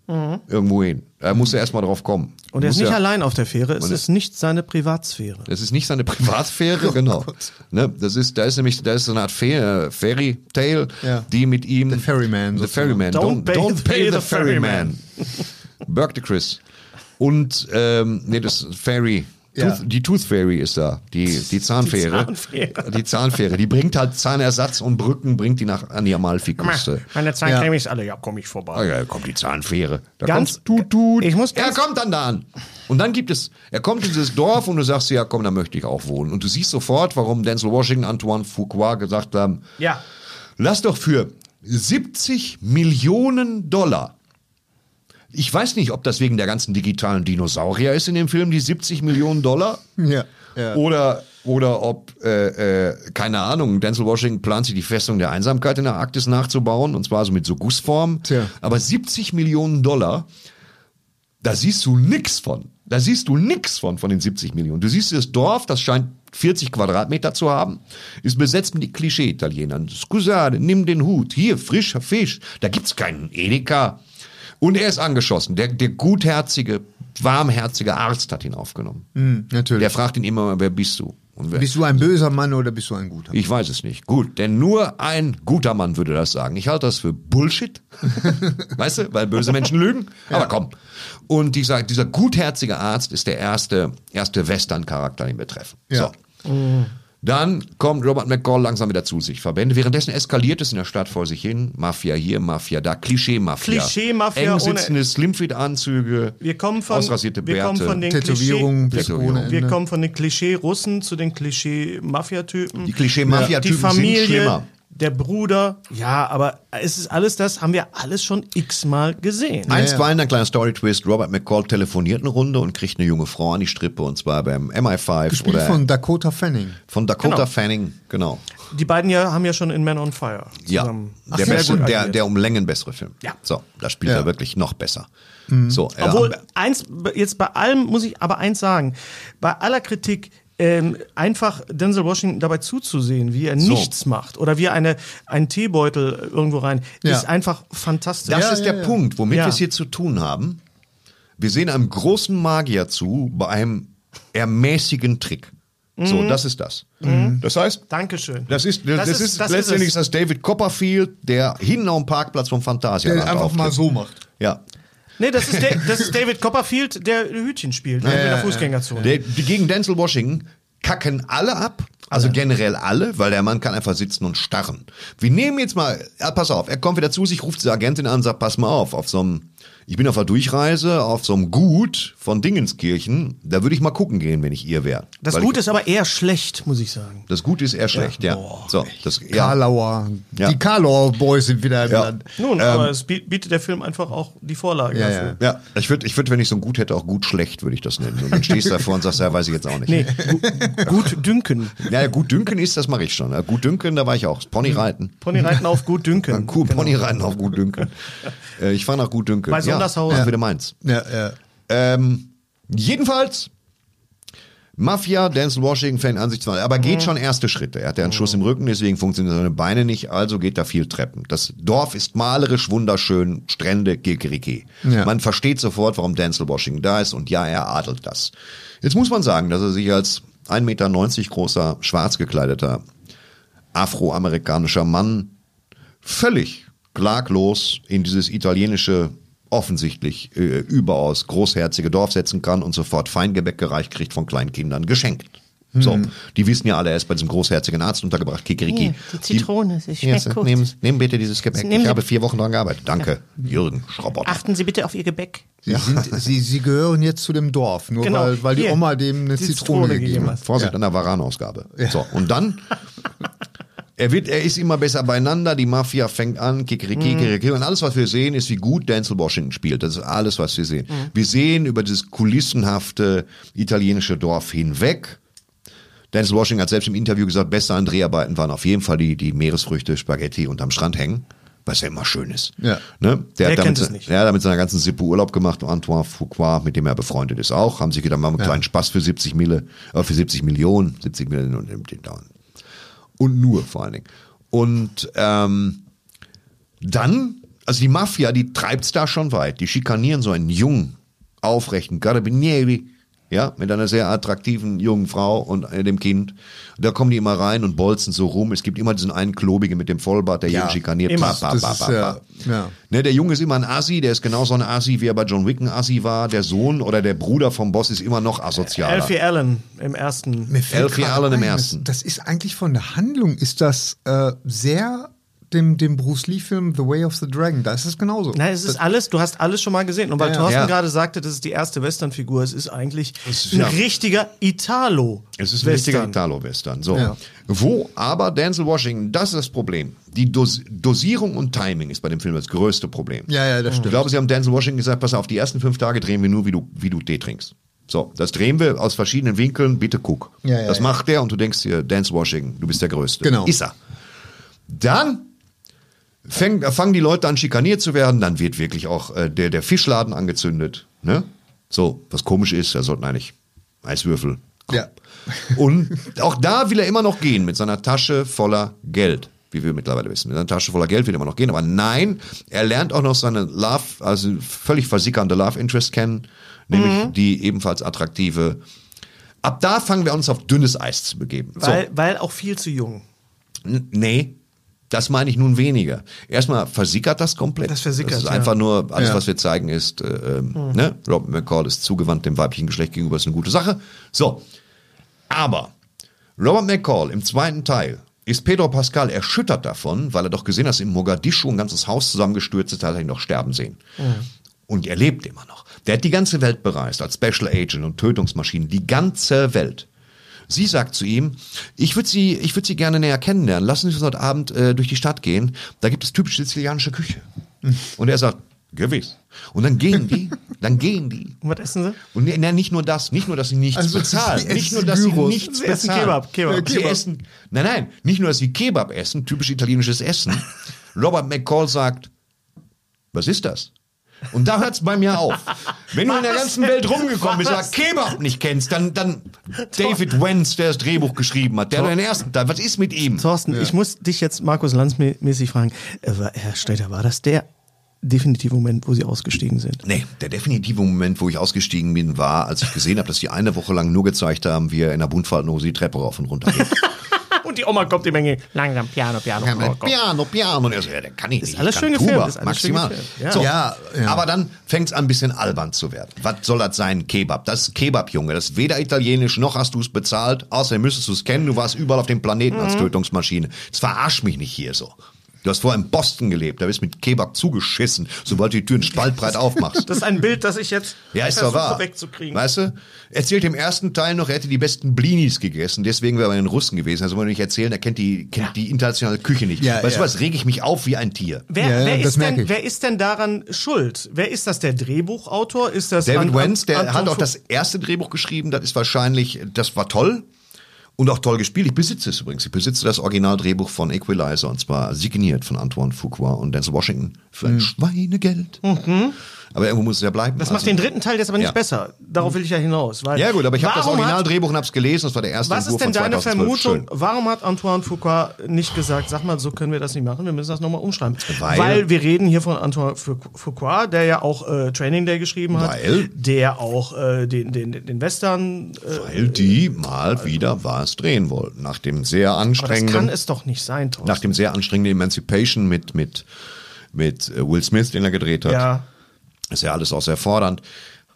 irgendwo hin. Da muss er erstmal drauf kommen. Mhm. Und er ist nicht ja- allein auf der Fähre, es ist nicht seine Privatsphäre. Das ist nicht seine Privatsphäre, genau. Ne, das ist, da ist nämlich, da ist so eine Art Fe- Fairy Tale, Ja. die mit ihm. The Ferryman The. Ferryman. Don't Don't, pay- don't pay, pay the the ferryman. Burke the Chris. Und, ähm, nee, das Fairy. Ja. Tooth, die Tooth Fairy ist da, die, die Zahnfähre. Zahnfähre. Die Zahnfähre. Die bringt halt Zahnersatz und Brücken, bringt die nach an die Amalfiküste. Meine Zahncreme ist alle, ja, komm ich vorbei. Ah ja, da kommt die Zahnfähre. Da Ganz- kommt tut, tut. ich muss er kommt dann da an. Und dann gibt es, er kommt in dieses Dorf und du sagst ja komm, da möchte ich auch wohnen. Und du siehst sofort, warum Denzel Washington, Antoine Fuqua gesagt haben, Ja. lass doch für 70 Millionen Dollar. Ich weiß nicht, ob das wegen der ganzen digitalen Dinosaurier ist in dem Film, die 70 Millionen Dollar. Ja, ja. Oder, oder ob, äh, äh, keine Ahnung, Denzel Washington plant sich die Festung der Einsamkeit in der Arktis nachzubauen, und zwar so mit so Gussform. Tja. Aber 70 Millionen Dollar, da siehst du nix von. Da siehst du nix von, von den 70 Millionen. Du siehst das Dorf, das scheint 40 Quadratmeter zu haben, ist besetzt mit Klischee-Italienern. Scusate, nimm den Hut. Hier, frischer Fisch. Da gibt's keinen Edeka. Und er ist angeschossen. Der, der gutherzige, warmherzige Arzt hat ihn aufgenommen. Hm, natürlich. Der fragt ihn immer, mal, wer bist du? Und wer, bist du ein böser Mann oder bist du ein guter? ich weiß es nicht. Gut, denn nur ein guter Mann würde das sagen. Ich halte das für Bullshit. weißt du, weil böse Menschen lügen. Aber komm. Und dieser, dieser gutherzige Arzt ist der erste, erste Western-Charakter, den wir treffen. Ja. So. Dann kommt Robert McCall langsam wieder zu sich. Verbände. Währenddessen eskaliert es in der Stadt vor sich hin. Mafia hier, Mafia da. Klischee-Mafia. Klischee-Mafia Eng sitzende Slimfit-Anzüge. Wir kommen von, Ausrasierte wir kommen Bärte. von den Tätowierungen Tätowierung. wir kommen von den Klischee-Russen zu den Klischee-Mafia-Typen. Die Klischee-Mafia-Typen Die Familie, sind schlimmer. Der Bruder. Ja, aber es ist alles das, haben wir alles schon x-mal gesehen. Einstweilen ein kleiner Story-Twist. Robert McCall telefoniert eine Runde und kriegt eine junge Frau an die Strippe und zwar beim MI5 Gespielt oder von Dakota Fanning. von Dakota Genau. Fanning, genau. Die beiden ja, haben ja schon in Man on Fire Ja, zusammen der, sehr bessere, gut der, der um Längen bessere Film. Ja. So, da spielt Ja. er wirklich noch besser. So, er- Obwohl, eins, jetzt bei allem muss ich aber eins sagen. Bei aller Kritik, ähm, einfach Denzel Washington dabei zuzusehen, wie er So. nichts macht oder wie er eine, einen Teebeutel irgendwo rein, Ja. ist einfach fantastisch. das Ja, ist ja, der ja. Punkt, womit Ja. wir es hier zu tun haben. Wir sehen einem großen Magier zu bei einem eher mäßigen Trick. So, Mhm. das ist das. Das heißt, Dankeschön. das ist, das, Das ist, ist- das letztendlich ist das David Copperfield, der hinten auf dem Parkplatz vom Phantasialand Der einfach mal auftritt. so macht. Ja. Nee, das ist, Da- das ist David Copperfield, der Hütchen spielt ne, in der Fußgängerzone. Der, gegen Denzel Washington kacken alle ab. Also generell alle, weil der Mann kann einfach sitzen und starren. Wir nehmen jetzt mal, ja, pass auf, er kommt wieder zu sich, ruft die Agentin an und sagt, pass mal auf, auf so einem, ich bin auf der Durchreise, auf so einem Gut von Dingenskirchen, da würde ich mal gucken gehen, wenn ich ihr wäre. das Weil Gut ich, ist aber eher schlecht, muss ich sagen. Das Gut ist eher schlecht, ja. So, das, ja. Karlauer. Ja. Die Karlauer Boys sind wieder im Ja. Land. Nun, aber es biet- bietet der Film einfach auch die Vorlage Ja, dafür. Ja, ich würde, ich würd, wenn ich so ein Gut hätte, auch gut schlecht, würde ich das nennen. Und dann stehst du davor und sagst, ja, weiß ich jetzt auch nicht. Nee, gu gut dünken. Ja, ja, gut dünken ist, das mache ich schon. Ja, Gut dünken, da war ich auch. Ponyreiten. Ponyreiten auf gut dünken. Kuh, Ponyreiten auf gut dünken. äh, ich fahre nach gut dünken. Bei Sondershausen. Ja, wieder meins. Ja, ja. Ähm, jedenfalls, Mafia, Denzel Washington fängt an sich zu aber Mhm. geht schon erste Schritte. Er hat ja einen Schuss im Rücken, deswegen funktionieren seine Beine nicht, also geht da viel Treppen. Das Dorf ist malerisch, wunderschön, Strände, Kikeriki. Ja. Man versteht sofort, warum Denzel Washington da ist und ja, er adelt das. Jetzt muss man sagen, dass er sich als 1,90 Meter großer, schwarz gekleideter, afroamerikanischer Mann völlig klaglos in dieses italienische offensichtlich äh, überaus großherzige Dorf setzen kann und sofort Feingebäck gereicht kriegt von kleinen Kindern geschenkt. So, die wissen ja alle, er ist bei diesem großherzigen Arzt untergebracht, Kikeriki. Hier, die Zitrone, sie Ja, schmeckt gut. nehmen, nehmen bitte dieses Gebäck. Nehmen ich Sie- habe vier Wochen daran gearbeitet. Danke, Jürgen Schrobotter. Achten Sie bitte auf Ihr Gebäck. Sie, sind, sie, sie gehören jetzt zu dem Dorf, nur Genau. weil, weil die Hier. Oma dem eine Zitrone, Zitrone gegeben hat. hat. Vorsicht an der Waranausgabe. So, und dann, er, wird, er ist immer besser beieinander, die Mafia fängt an, Kikeriki, Kikeriki, und alles, was wir sehen, ist, wie gut Denzel Washington spielt. Das ist alles, was wir sehen. Wir sehen über dieses kulissenhafte italienische Dorf hinweg. Denzel Washington hat selbst im Interview gesagt, beste an Dreharbeiten waren auf jeden Fall die, die Meeresfrüchte, Spaghetti unterm Strand hängen. Was ja immer schön ist. Ja. Ne? Der, Wer hat damit, kennt es nicht? Der hat mit seiner ganzen Sippe Urlaub gemacht. Antoine Foucault, mit dem er befreundet ist, auch. Haben sich gedacht, machen wir einen kleinen Spaß für 70 Mille, äh, für 70 Millionen, 70 Millionen und den dauern. Und nur vor allen Dingen. Und ähm, dann, also die Mafia, die treibt's da schon weit. Die schikanieren so einen jungen, aufrechten Carabinieri, ja, mit einer sehr attraktiven jungen Frau und dem Kind. Da kommen die immer rein und bolzen so rum. Es gibt immer diesen einen Klobigen mit dem Vollbart, der jeden schikaniert. immer. Pa, Das pa, ist, ja, ja. Ne, der Junge ist immer ein Assi, der ist genauso ein Assi, wie er bei John Wick ein Assi war. Der Sohn oder der Bruder vom Boss ist immer noch asozialer. Alfie Allen im ersten. Alfie Allen im ersten. Das, das ist eigentlich von der Handlung, ist das äh, sehr dem, dem Bruce Lee-Film The Way of the Dragon. Da ist es genauso. Nein, es ist alles, du hast alles schon mal gesehen. Und weil Ja. Thorsten Ja. gerade sagte, das ist die erste Western-Figur, es ist eigentlich ist- ein ja. richtiger Italo. Es ist ein richtiger Western. Italo-Western. So. Wo aber Denzel Washington, das ist das Problem. Die Dos Dosierung und Timing ist bei dem Film das größte Problem. Ja, ja, das Ich stimmt. glaube, sie haben Denzel Washington gesagt, pass auf, die ersten fünf Tage drehen wir nur, wie du, wie du Tee trinkst. So, das drehen wir aus verschiedenen Winkeln, bitte guck. Ja, ja, das macht der und du denkst dir, Denzel Washington, du bist der Größte. Genau. Ist er. Dann fängt, äh, fangen die Leute an, schikaniert zu werden, dann wird wirklich auch äh, der, der Fischladen angezündet. Ne? So, was komisch ist, da sollten eigentlich Eiswürfel Ja. und auch da will er immer noch gehen mit seiner Tasche voller Geld, wie wir mittlerweile wissen. Mit seiner Tasche voller Geld will er immer noch gehen. Aber nein, er lernt auch noch seine Love, also völlig versickernde Love Interest kennen, nämlich die ebenfalls attraktive. Ab da fangen wir uns auf dünnes Eis zu begeben. Weil, weil auch viel zu jung. N- Nee, das meine ich nun weniger. Erstmal versickert das komplett. Das versickert, Das ist ja. einfach nur, alles, Ja. was wir zeigen, ist, äh, ähm, ne? Robert McCall ist zugewandt dem weiblichen Geschlecht gegenüber, ist eine gute Sache. So. Aber Robert McCall im zweiten Teil ist Pedro Pascal erschüttert davon, weil er doch gesehen hat, dass in Mogadischu ein ganzes Haus zusammengestürzt ist, hat er ihn doch sterben sehen. Und er lebt immer noch. Der hat die ganze Welt bereist als Special Agent und Tötungsmaschine, die ganze Welt. Sie sagt zu ihm, ich würde Sie, ich würde Sie gerne näher kennenlernen. Lassen Sie uns heute Abend äh, durch die Stadt gehen. Da gibt es typisch sizilianische Küche. Und er sagt, gewiss. Und dann gehen die, dann gehen die. Und was essen sie? Und ne, nicht nur das, nicht nur, dass sie nichts Also, bezahlen, sie nicht nur, essen dass sie Gyros. nichts Sie essen bezahlen. Kebab, Kebab. Sie Kebab. essen, nein, nein, nicht nur, dass sie Kebab essen, typisch italienisches Essen. Robert McCall sagt, was ist das? Und da hört's bei mir auf. Wenn du in der ganzen Welt rumgekommen bist, Was? Kebab nicht kennst, dann, dann David Wenz, der das Drehbuch geschrieben hat, der hat den ersten Teil, was ist mit ihm? Thorsten, ich muss dich jetzt Markus Lanz mä- mäßig fragen. Äh, war- Herr Streiter, war das der definitive Moment, wo Sie ausgestiegen sind? Nee, der definitive Moment, wo ich ausgestiegen bin, war, als ich gesehen habe, dass die eine Woche lang nur gezeigt haben, wie er in der Buntfaltenhose die Treppe rauf und runter geht. Und die Oma kommt die Menge. Langsam, Piano, Piano. Ja, oh, Gott. Piano, Piano. Und er so, ja, der kann ich nicht. alles ich schön Tuba, gefilmt, ist alles maximal. schön gefilmt, ja. So, Ja, ja. Aber dann fängt es an, ein bisschen albern zu werden. Was soll das sein, Kebab? Das ist Kebab, Junge. Das ist weder italienisch, noch hast du es bezahlt. Außerdem müsstest du es kennen. Du warst überall auf dem Planeten Mhm. als Tötungsmaschine. Das verarsch mich nicht hier so. Du hast vorher in Boston gelebt. Da bist du mit Kebab zugeschissen, sobald du die Türen spaltbreit aufmachst. Das ist ein Bild, das ich jetzt Ja, ist doch versuche wahr. wegzukriegen. Weißt du? Erzählt im ersten Teil noch, er hätte die besten Blinis gegessen, deswegen wäre er bei den Russen gewesen. Also wollen wir nicht erzählen, er kennt die, kennt die internationale Küche nicht. Ja, weißt du ja. was, rege ich mich auf wie ein Tier. Wer, Ja, ja, wer, ist denn, wer ist denn daran schuld? Wer ist das? Der Drehbuchautor? Ist das David Wenz, der Anton hat auch das erste Drehbuch geschrieben, das ist wahrscheinlich, das war toll. Und auch toll gespielt. Ich besitze es übrigens. Ich besitze das Originaldrehbuch von Equalizer und zwar signiert von Antoine Fuqua und Denzel Washington für ein Schweinegeld. Aber irgendwo muss es ja bleiben. Das Also- macht den dritten Teil jetzt aber nicht Ja. besser. Darauf will ich ja hinaus. Weil Ja gut, aber ich habe das Originaldrehbuch und habe es gelesen. Das war der erste Was ist Entwurf denn von deine 2012. Vermutung? Schön. Warum hat Antoine Foucault nicht gesagt, sag mal, so können wir das nicht machen, wir müssen das nochmal umschreiben? Weil- wir reden hier von Antoine Fou- Foucault, der ja auch äh, Training Day geschrieben hat, Weil? der auch äh, den, den, den Western. Äh, Weil die mal wieder was drehen wollten. Nach dem sehr Aber das anstrengenden kann es doch nicht sein, Thorsten. nach dem sehr anstrengenden Emancipation mit, mit, mit äh, Will Smith, den er gedreht hat, ja. Ist ja alles auch sehr fordernd,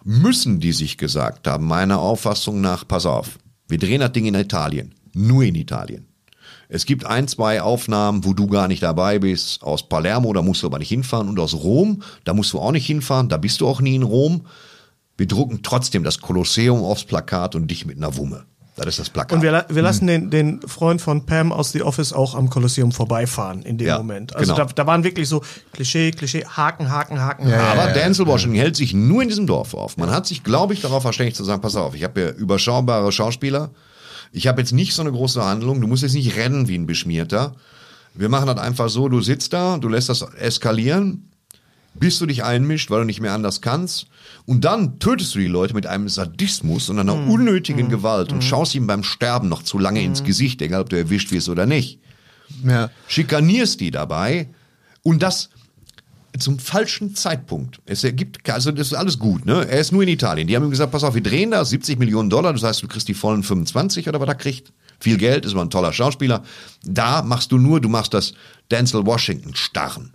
müssen die sich gesagt haben, meiner Auffassung nach, pass auf, wir drehen das Ding in Italien, nur in Italien. Es gibt ein, zwei Aufnahmen, wo du gar nicht dabei bist, aus Palermo, da musst du aber nicht hinfahren, und aus Rom, da musst du auch nicht hinfahren, da bist du auch nie in Rom. Wir drucken trotzdem das Kolosseum aufs Plakat und dich mit einer Wumme. Das ist das Plakat. Und wir, wir lassen den, den Freund von Pam aus The Office auch am Kolosseum vorbeifahren in dem Ja, Moment. Also genau. da, da waren wirklich so Klischee, Klischee, Haken, Haken, Haken, Haken. Aber Denzel Washington hält sich nur in diesem Dorf auf. Man hat sich, glaube ich, darauf verständigt zu sagen, pass auf, ich habe ja überschaubare Schauspieler. Ich habe jetzt nicht so eine große Handlung. Du musst jetzt nicht rennen wie ein Beschmierter. Wir machen das einfach so, du sitzt da, du lässt das eskalieren, bis du dich einmischt, weil du nicht mehr anders kannst. Und dann tötest du die Leute mit einem Sadismus und einer unnötigen Gewalt und schaust ihm beim Sterben noch zu lange ins Gesicht, egal ob du erwischt wirst oder nicht Ja. schikanierst die dabei und das zum falschen Zeitpunkt. Es ergibt, also das ist alles gut, ne? Er ist nur in Italien. Die haben ihm gesagt, pass auf, wir drehen da 70 Millionen Dollar, das heißt, du kriegst die vollen 25 oder was er kriegt. Viel Geld, ist aber ein toller Schauspieler. Da machst du nur, du machst das Denzel Washington starren.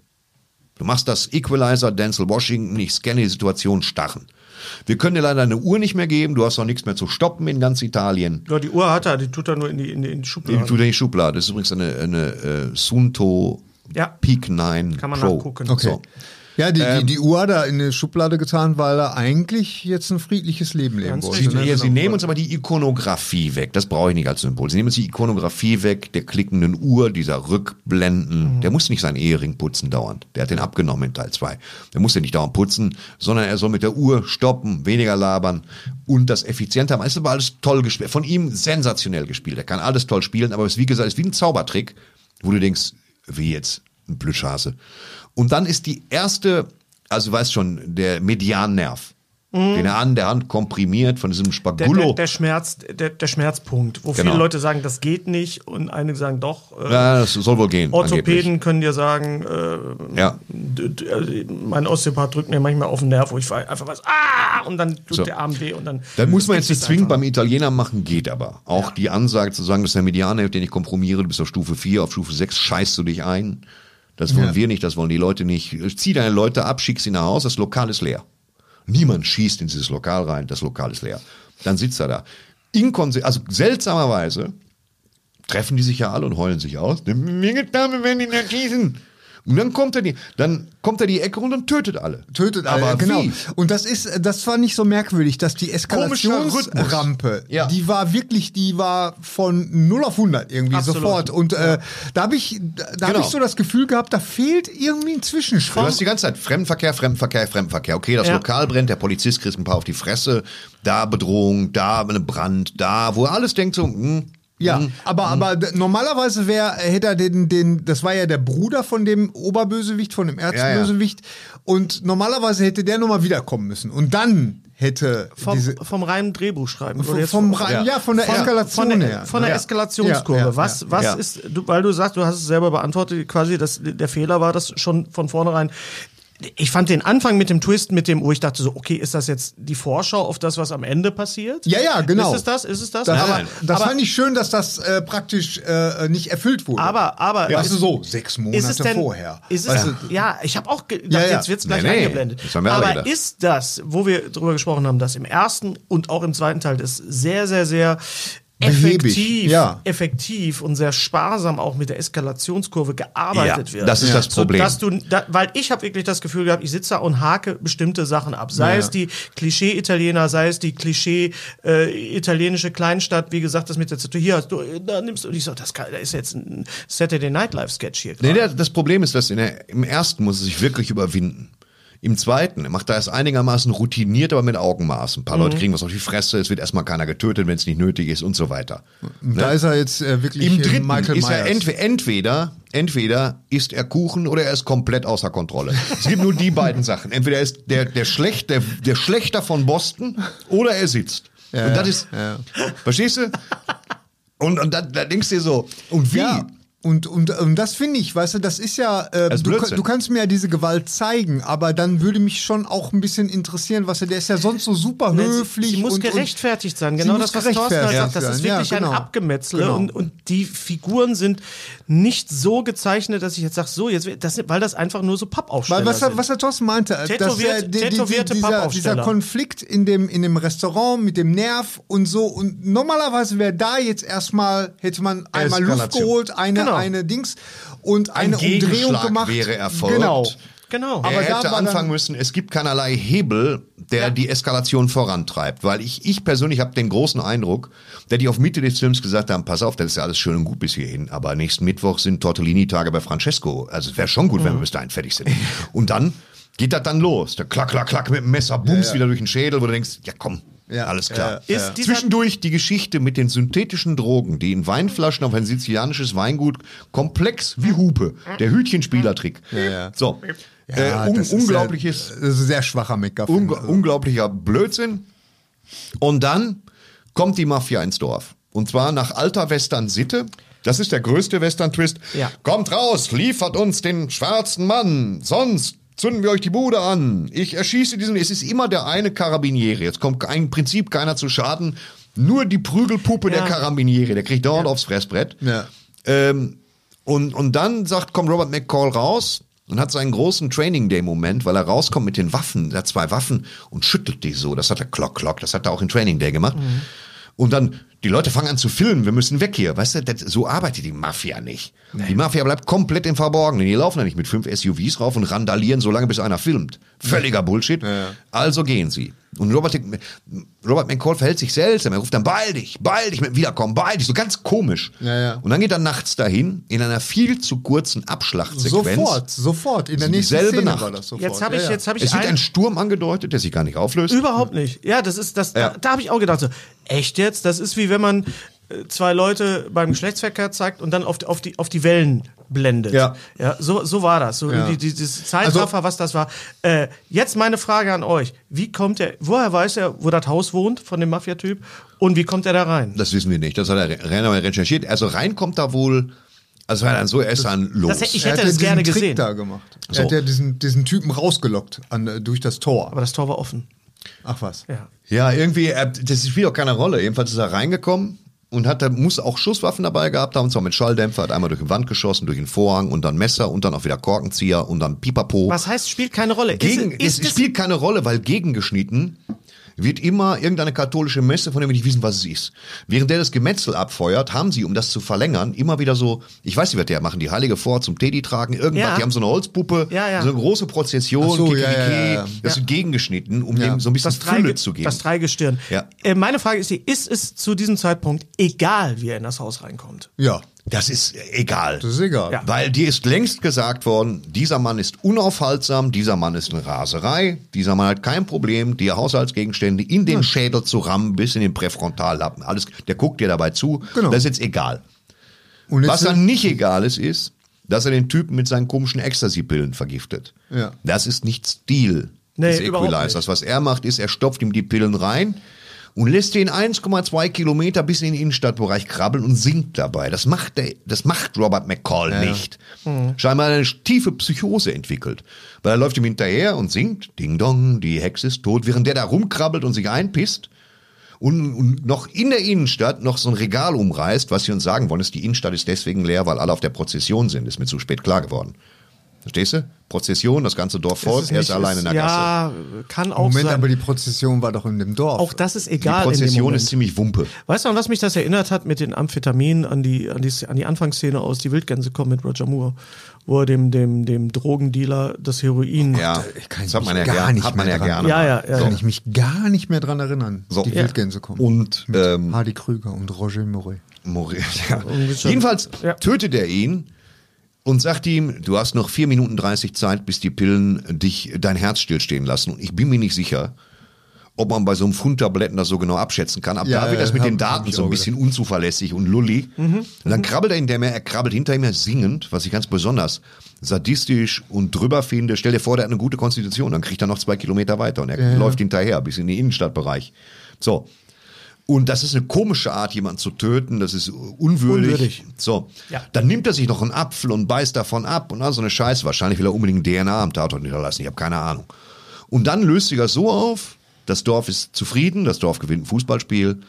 Du machst das Equalizer Denzel Washington, ich scanne die Situation starren. Wir können dir leider eine Uhr nicht mehr geben, du hast auch nichts mehr zu stoppen in ganz Italien. Ja, die Uhr hat er, die tut er nur in die, in die, in die Die Schublade. tut er in die Schublade. Das ist übrigens eine, eine äh, Sunto Ja. Peak 9 Kann man Pro. nachgucken. Okay. So. Ja, die, Ähm, die, die Uhr hat er in eine Schublade getan, weil er eigentlich jetzt ein friedliches Leben leben wollte. Sie, ne? ja, sie nehmen uns aber die Ikonografie weg. Das brauche ich nicht als Symbol. Sie nehmen uns die Ikonografie weg, der klickenden Uhr, dieser Rückblenden. Der muss nicht seinen Ehering putzen dauernd. Der hat den abgenommen in Teil 2. Der muss den nicht dauernd putzen, sondern er soll mit der Uhr stoppen, weniger labern und das effizienter machen. Es ist aber alles toll gespielt. Von ihm sensationell gespielt. Er kann alles toll spielen, aber es ist wie gesagt, es ist wie ein Zaubertrick, wo du denkst, wie jetzt ein Blödschase. Und dann ist die erste, also du weißt schon, der Mediannerv. Den er an der Hand komprimiert von diesem Der, Spagulo. der, der, Schmerz, der, der Schmerzpunkt, wo Genau. viele Leute sagen, das geht nicht und einige sagen doch. Äh, ja, das soll wohl gehen. Orthopäden können dir sagen, äh, Ja. äh, mein Osteopath drückt mir manchmal auf den Nerv, wo ich einfach weiß, ah, und dann tut So. der Arm weh und dann. Dann muss man jetzt nicht zwingend einfach. beim Italiener machen, geht aber. Auch die Ansage zu sagen, das ist der Medianer, den ich kompromiere, du bist auf Stufe 4, auf Stufe 6 scheißt du dich ein. Das wollen wir nicht, das wollen die Leute nicht. Zieh deine Leute ab, schick sie nach Hause, das Lokal ist leer. Niemand schießt in dieses Lokal rein, das Lokal ist leer. Dann sitzt er da. Inkonse also seltsamerweise treffen die sich ja alle und heulen sich aus. Mir getan, wir werden ihn erschießen. Und dann kommt er die, dann kommt er die Ecke und dann tötet alle. Tötet alle, Aber genau. wie? Und das ist, das war nicht so merkwürdig, dass die Eskalationsrampe, Ja. die war wirklich, die war von 0 auf 100 irgendwie Absolut. sofort. Und äh, da habe ich, da, Genau. ich so das Gefühl gehabt, da fehlt irgendwie ein Du Zwischenschritt. hast die ganze Zeit Fremdenverkehr, Fremdenverkehr, Fremdenverkehr. Okay, das Ja. Lokal brennt, der Polizist kriegt ein paar auf die Fresse, da Bedrohung, da eine Brand, da, wo er alles denkt so, hm, Ja, aber, aber d- normalerweise wäre, hätte er den, den, das war ja der Bruder von dem Oberbösewicht, von dem Erzbösewicht. Und normalerweise hätte der nochmal wiederkommen müssen. Und dann hätte Vom, diese. vom reinen Drehbuch schreiben. Vom, jetzt vom, rein- ja. von der von, Eskalation von der, her. Von der ja. Eskalationskurve. Ja, ja, was ja. was Ja. ist, du, weil du sagst, du hast es selber beantwortet, quasi, dass der Fehler war, dass schon von vornherein. Ich fand den Anfang mit dem Twist, mit dem, wo ich dachte so, okay, ist das jetzt die Vorschau auf das, was am Ende passiert? Ja, ja, genau. Ist es das? Ist es das? Das, aber, das aber, fand ich schön, dass das äh, praktisch äh, nicht erfüllt wurde. aber, aber weißt du ist- so, sechs Monate ist es denn, vorher. Ist es, weißt ja, ich habe auch gedacht, Ja, ja. jetzt wird's gleich Nee, nee, eingeblendet. Aber gedacht. ist das, wo wir drüber gesprochen haben, dass im ersten und auch im zweiten Teil das sehr, sehr, sehr Behäbig, effektiv, ja. effektiv und sehr sparsam auch mit der Eskalationskurve gearbeitet Ja, wird. das ist das Problem. So, dass du, da, weil ich habe wirklich das Gefühl gehabt, ich sitze da und hake bestimmte Sachen ab. Sei Ja. es die Klischee-Italiener, sei es die Klischee-italienische Kleinstadt, wie gesagt, das mit der Zettel, hier hast du, da nimmst du, und ich so, das, kann, das ist jetzt ein Saturday Night Live Sketch hier. Nee, gerade. der, das Problem ist, dass der, im ersten muss er sich wirklich überwinden. Im zweiten macht er es einigermaßen routiniert, aber mit Augenmaß. Ein paar Leute kriegen was auf die Fresse, es wird erstmal keiner getötet, wenn es nicht nötig ist und so weiter. da ist er jetzt äh, wirklich Im äh, dritten Michael ist er Myers. entweder, entweder, entweder isst er Kuchen oder er ist komplett außer Kontrolle. Es gibt nur die beiden Sachen. Entweder er ist der, der, Schlecht, der, der Schlechter von Boston oder er sitzt. und das ist, verstehst du? Und, und da, da denkst du dir so, und wie? Ja. Und, und, und das finde ich, weißt du, das ist ja, äh, Das ist du, du kannst mir ja diese Gewalt zeigen, aber dann würde mich schon auch ein bisschen interessieren, was er, der ist ja sonst so super Nein, sie- höflich. Sie muss und, gerechtfertigt sein. Genau das, was Thorsten halt sagt. Das ist sein. Ja, wirklich genau. ein Abgemetzle. Genau. Und, und die Figuren sind nicht so gezeichnet, dass ich jetzt sage, so, jetzt, das, weil das einfach nur so Pappaufsteller Weil was, sind. was der Thorsten meinte, dass Tätowiert- er, die, die, die, tätowierte dieser, dieser Konflikt in dem, in dem Restaurant mit dem Nerv und so. Und normalerweise wäre da jetzt erstmal, hätte man einmal Luft Eskalation. geholt, eine, Genau. Eine Dings und Ein eine Umdrehung Gegenschlag gemacht. wäre erfolgt. Genau. genau. Aber er da hätte anfangen müssen, es gibt keinerlei Hebel, der die Eskalation vorantreibt. Weil ich, ich persönlich habe den großen Eindruck, der die auf Mitte des Films gesagt haben, pass auf, das ist ja alles schön und gut bis hierhin, aber nächsten Mittwoch sind Tortellini-Tage bei Francesco. Also es wäre schon gut, wenn wir bis dahin fertig sind. Und dann geht das dann los. Der klack, klack, klack mit dem Messer, bums wieder durch den Schädel, wo du denkst, ja komm, Ja. alles klar. Ja. Ist dieser- Zwischendurch die Geschichte mit den synthetischen Drogen, die in Weinflaschen auf ein sizilianisches Weingut komplex wie Hupe, der Hütchenspielertrick. ja. So. Ja, äh, un das ist unglaubliches, Ja, das ist ein sehr schwacher McGuffin. Unge unglaublicher Blödsinn. Und dann kommt die Mafia ins Dorf. Und zwar nach alter Western-Sitte. Das ist der größte Western-Twist. Ja. Kommt raus, liefert uns den schwarzen Mann, sonst zünden wir euch die Bude an. Ich erschieße diesen. Es ist immer der eine Karabiniere. Jetzt kommt im Prinzip keiner zu Schaden. Nur die Prügelpuppe Ja. der Karabiniere. Der kriegt dauernd aufs Fressbrett. Ja. Ähm, und, und dann sagt, kommt Robert McCall raus und hat seinen großen Training Day Moment, weil er rauskommt mit den Waffen, er hat zwei Waffen und schüttelt die so. Das hat er Klock, Klock, das hat er auch in Training Day gemacht. Und dann, die Leute fangen an zu filmen, wir müssen weg hier. Weißt du, das, so arbeitet die Mafia nicht. Die Mafia bleibt komplett im Verborgenen. Die laufen ja nicht mit fünf SUVs rauf und randalieren, solange bis einer filmt. Völliger Bullshit. Also gehen sie. Und Robert, Robert McCall verhält sich seltsam. Er ruft dann, beeil dich, beeil dich mit dem Wiederkommen, beeil dich. So ganz komisch. Ja, ja. Und dann geht er nachts dahin, in einer viel zu kurzen Abschlachtsequenz. Sofort, sofort. In der nächsten dieselbe Szene Nacht. war das sofort. Jetzt habe ich, Ja, ja. jetzt habe ich Es wird ein- ein Sturm angedeutet, der sich gar nicht auflöst. Überhaupt nicht. Ja, das ist das. Ja. Da, da habe ich auch gedacht, so, echt jetzt? Das ist wie wenn man äh, zwei Leute beim Geschlechtsverkehr zeigt und dann auf, die- auf, die, auf die Wellen blendet. Ja. ja so, so war das. So Ja. die, dieses Zeitraffer, was das war. Äh, jetzt meine Frage an euch. Wie kommt er, woher weiß er, wo das Haus wohnt von dem Mafia-Typ und wie kommt er da rein? Das wissen wir nicht. Das hat er Renner recherchiert. Also reinkommt da wohl, also war dann so, er ist dann los. Das ich Er hätte ja das gerne Trick gesehen. da gemacht. So. Er hat ja diesen, diesen Typen rausgelockt an, äh, durch das Tor. Aber das Tor war offen. Ach was. Ja. Ja, irgendwie, er, das spielt auch keine Rolle. Jedenfalls ist er reingekommen und hat, muss auch Schusswaffen dabei gehabt haben, und zwar mit Schalldämpfer, hat einmal durch die Wand geschossen, durch den Vorhang und dann Messer und dann auch wieder Korkenzieher und dann Pipapo. Was heißt, spielt keine Rolle? Gegen, ist, es spielt keine Rolle, weil gegengeschnitten wird immer irgendeine katholische Messe, von der wir nicht wissen, was es ist. Während der das Gemetzel abfeuert, haben sie, um das zu verlängern, immer wieder so, ich weiß nicht, was der machen, die Heilige vor zum Teddy tragen, irgendwas, Ja. die haben so eine Holzpuppe, Ja, ja. so eine große Prozession, so, das wird gegengeschnitten, um dem so ein bisschen das, Fülle Dreige, zu geben. das Dreigestirn. Ja. Äh, meine Frage ist, die, ist es zu diesem Zeitpunkt egal, wie er in das Haus reinkommt? Ja, Das ist egal. das ist egal. Ja. Weil dir ist längst gesagt worden, dieser Mann ist unaufhaltsam, dieser Mann ist eine Raserei, dieser Mann hat kein Problem, die Haushaltsgegenstände in den Schädel zu rammen, bis in den Präfrontallappen. Alles, der guckt dir dabei zu. Genau. Das ist jetzt egal. Und jetzt Was dann nicht egal ist, ist, dass er den Typen mit seinen komischen Ecstasy-Pillen vergiftet. Ja. Das ist nicht Stil Nee, des Equalizers. Was er macht, ist, er stopft ihm die Pillen rein und lässt den 1,2 Kilometer bis in den Innenstadtbereich krabbeln und singt dabei. Das macht, der, das macht Robert McCall nicht. Scheinbar eine tiefe Psychose entwickelt. Weil er läuft ihm hinterher und singt, Ding Dong, die Hexe ist tot, während der da rumkrabbelt und sich einpisst und, und noch in der Innenstadt noch so ein Regal umreißt, was sie uns sagen wollen, ist, die Innenstadt ist deswegen leer, weil alle auf der Prozession sind. Ist mir zu spät klar geworden. Verstehst du? Prozession, das ganze Dorf folgt, er ist allein in der Gasse. Ja, kann auch Moment, sein. aber die Prozession war doch in dem Dorf. auch das ist Die egal. in dem Prozession ist ziemlich Wumpe. Weißt du, an was mich das erinnert hat mit den Amphetaminen an die, an die, an die Anfangsszene aus Die Wildgänse kommen mit Roger Moore, wo er dem, dem, dem Drogendealer das Heroin. Ja, kann das hat ich man ja, gar nicht hat man mehr ja dran. gerne. Ja, ja, ja. Kann ja. ich mich gar nicht mehr dran erinnern. So. Die Ja. Wildgänse kommen. Und Mit ähm, Hardy Krüger und Roger Moret. Moritz, ja. Jedenfalls Ja. tötet er ihn und sagt ihm, du hast noch vier Minuten 30 Zeit, bis die Pillen dich dein Herz stillstehen lassen. Und ich bin mir nicht sicher, ob man bei so einem Pfund Tabletten das so genau abschätzen kann. Ab Ja, da wird das mit hab- den Daten so ein bisschen unzuverlässig und lulli. Mhm. Und dann krabbelt er in der er krabbelt hinter ihm her singend, was ich ganz besonders sadistisch und drüber finde. Stell dir vor, der hat eine gute Konstitution, dann kriegt er noch zwei Kilometer weiter und er läuft hinterher bis in den Innenstadtbereich. So. Und das ist eine komische Art, jemanden zu töten. Das ist unwürdig. Unwürdig. So. Ja. Dann nimmt er sich noch einen Apfel und beißt davon ab und all so eine Scheiße. Wahrscheinlich will er unbedingt DNA am Tatort hinterlassen. Ich habe keine Ahnung. Und dann löst sich das so auf, das Dorf ist zufrieden, das Dorf gewinnt ein Fußballspiel.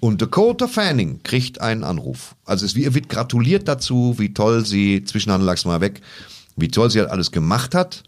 Und Dakota Fanning kriegt einen Anruf. Also es wird gratuliert dazu, wie toll sie, Zwischenhandel lag's mal weg, wie toll sie halt alles gemacht hat.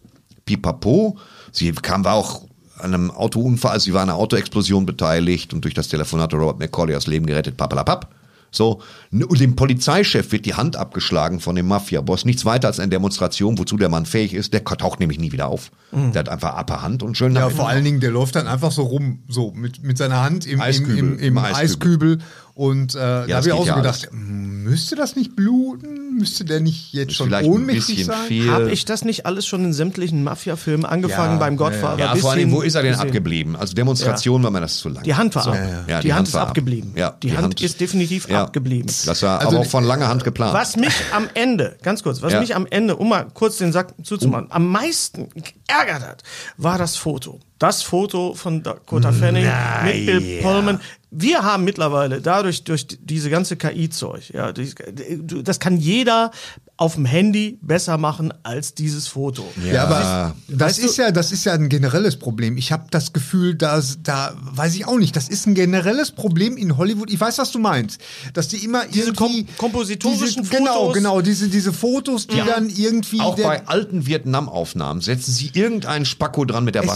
Pipapo. Sie kam, war auch an einem Autounfall, also sie war an einer Autoexplosion beteiligt und durch das Telefonat hat Robert McCauley das Leben gerettet. Papalapap. So, und dem Polizeichef wird die Hand abgeschlagen von dem Mafia-Boss. Nichts weiter als eine Demonstration, wozu der Mann fähig ist. Der taucht nämlich nie wieder auf. Der hat einfach Upper Hand und schön Ja, vor allen Dingen, der läuft dann einfach so rum, so mit, mit seiner Hand im, im, Eiskübel, im, im im Eiskübel. Eiskübel. Und äh, da das habe ich auch so ja gedacht, hm, müsste das nicht bluten? Müsste der nicht jetzt Ist schon vielleicht ein ohnmächtig bisschen sein? viel. Habe ich das nicht alles schon in sämtlichen Mafia-Filmen angefangen Ja, beim Godfather? Ja, bis vor allem, wo ist er denn abgeblieben? Also Demonstration war mir das zu lang. Die Hand war so. ab. Ja, die, Hand, ist war ab. abgeblieben. Ja, die, Hand, ist definitiv Ja. abgeblieben. Das war Also aber auch von langer Hand geplant. Was mich am Ende, ganz kurz, was Ja. mich am Ende, um mal kurz den Sack zuzumachen, am meisten geärgert hat, war das Foto. Das Foto von Dakota Fanning mit Bill Pullman. Wir haben mittlerweile dadurch, durch diese ganze KI-Zeug, ja, das kann jeder auf dem Handy besser machen als dieses Foto. Ja, aber das ist ja, das ist ja ein generelles Problem. Ich habe das Gefühl, dass da weiß ich auch nicht. Das ist ein generelles Problem in Hollywood. Ich weiß, was du meinst, dass die immer Diese irgendwie kom- kompositorischen diese, genau, Fotos. genau, diese diese Fotos, die dann irgendwie auch bei alten Vietnam-Aufnahmen setzen sie irgendeinen Spacko dran mit der Es-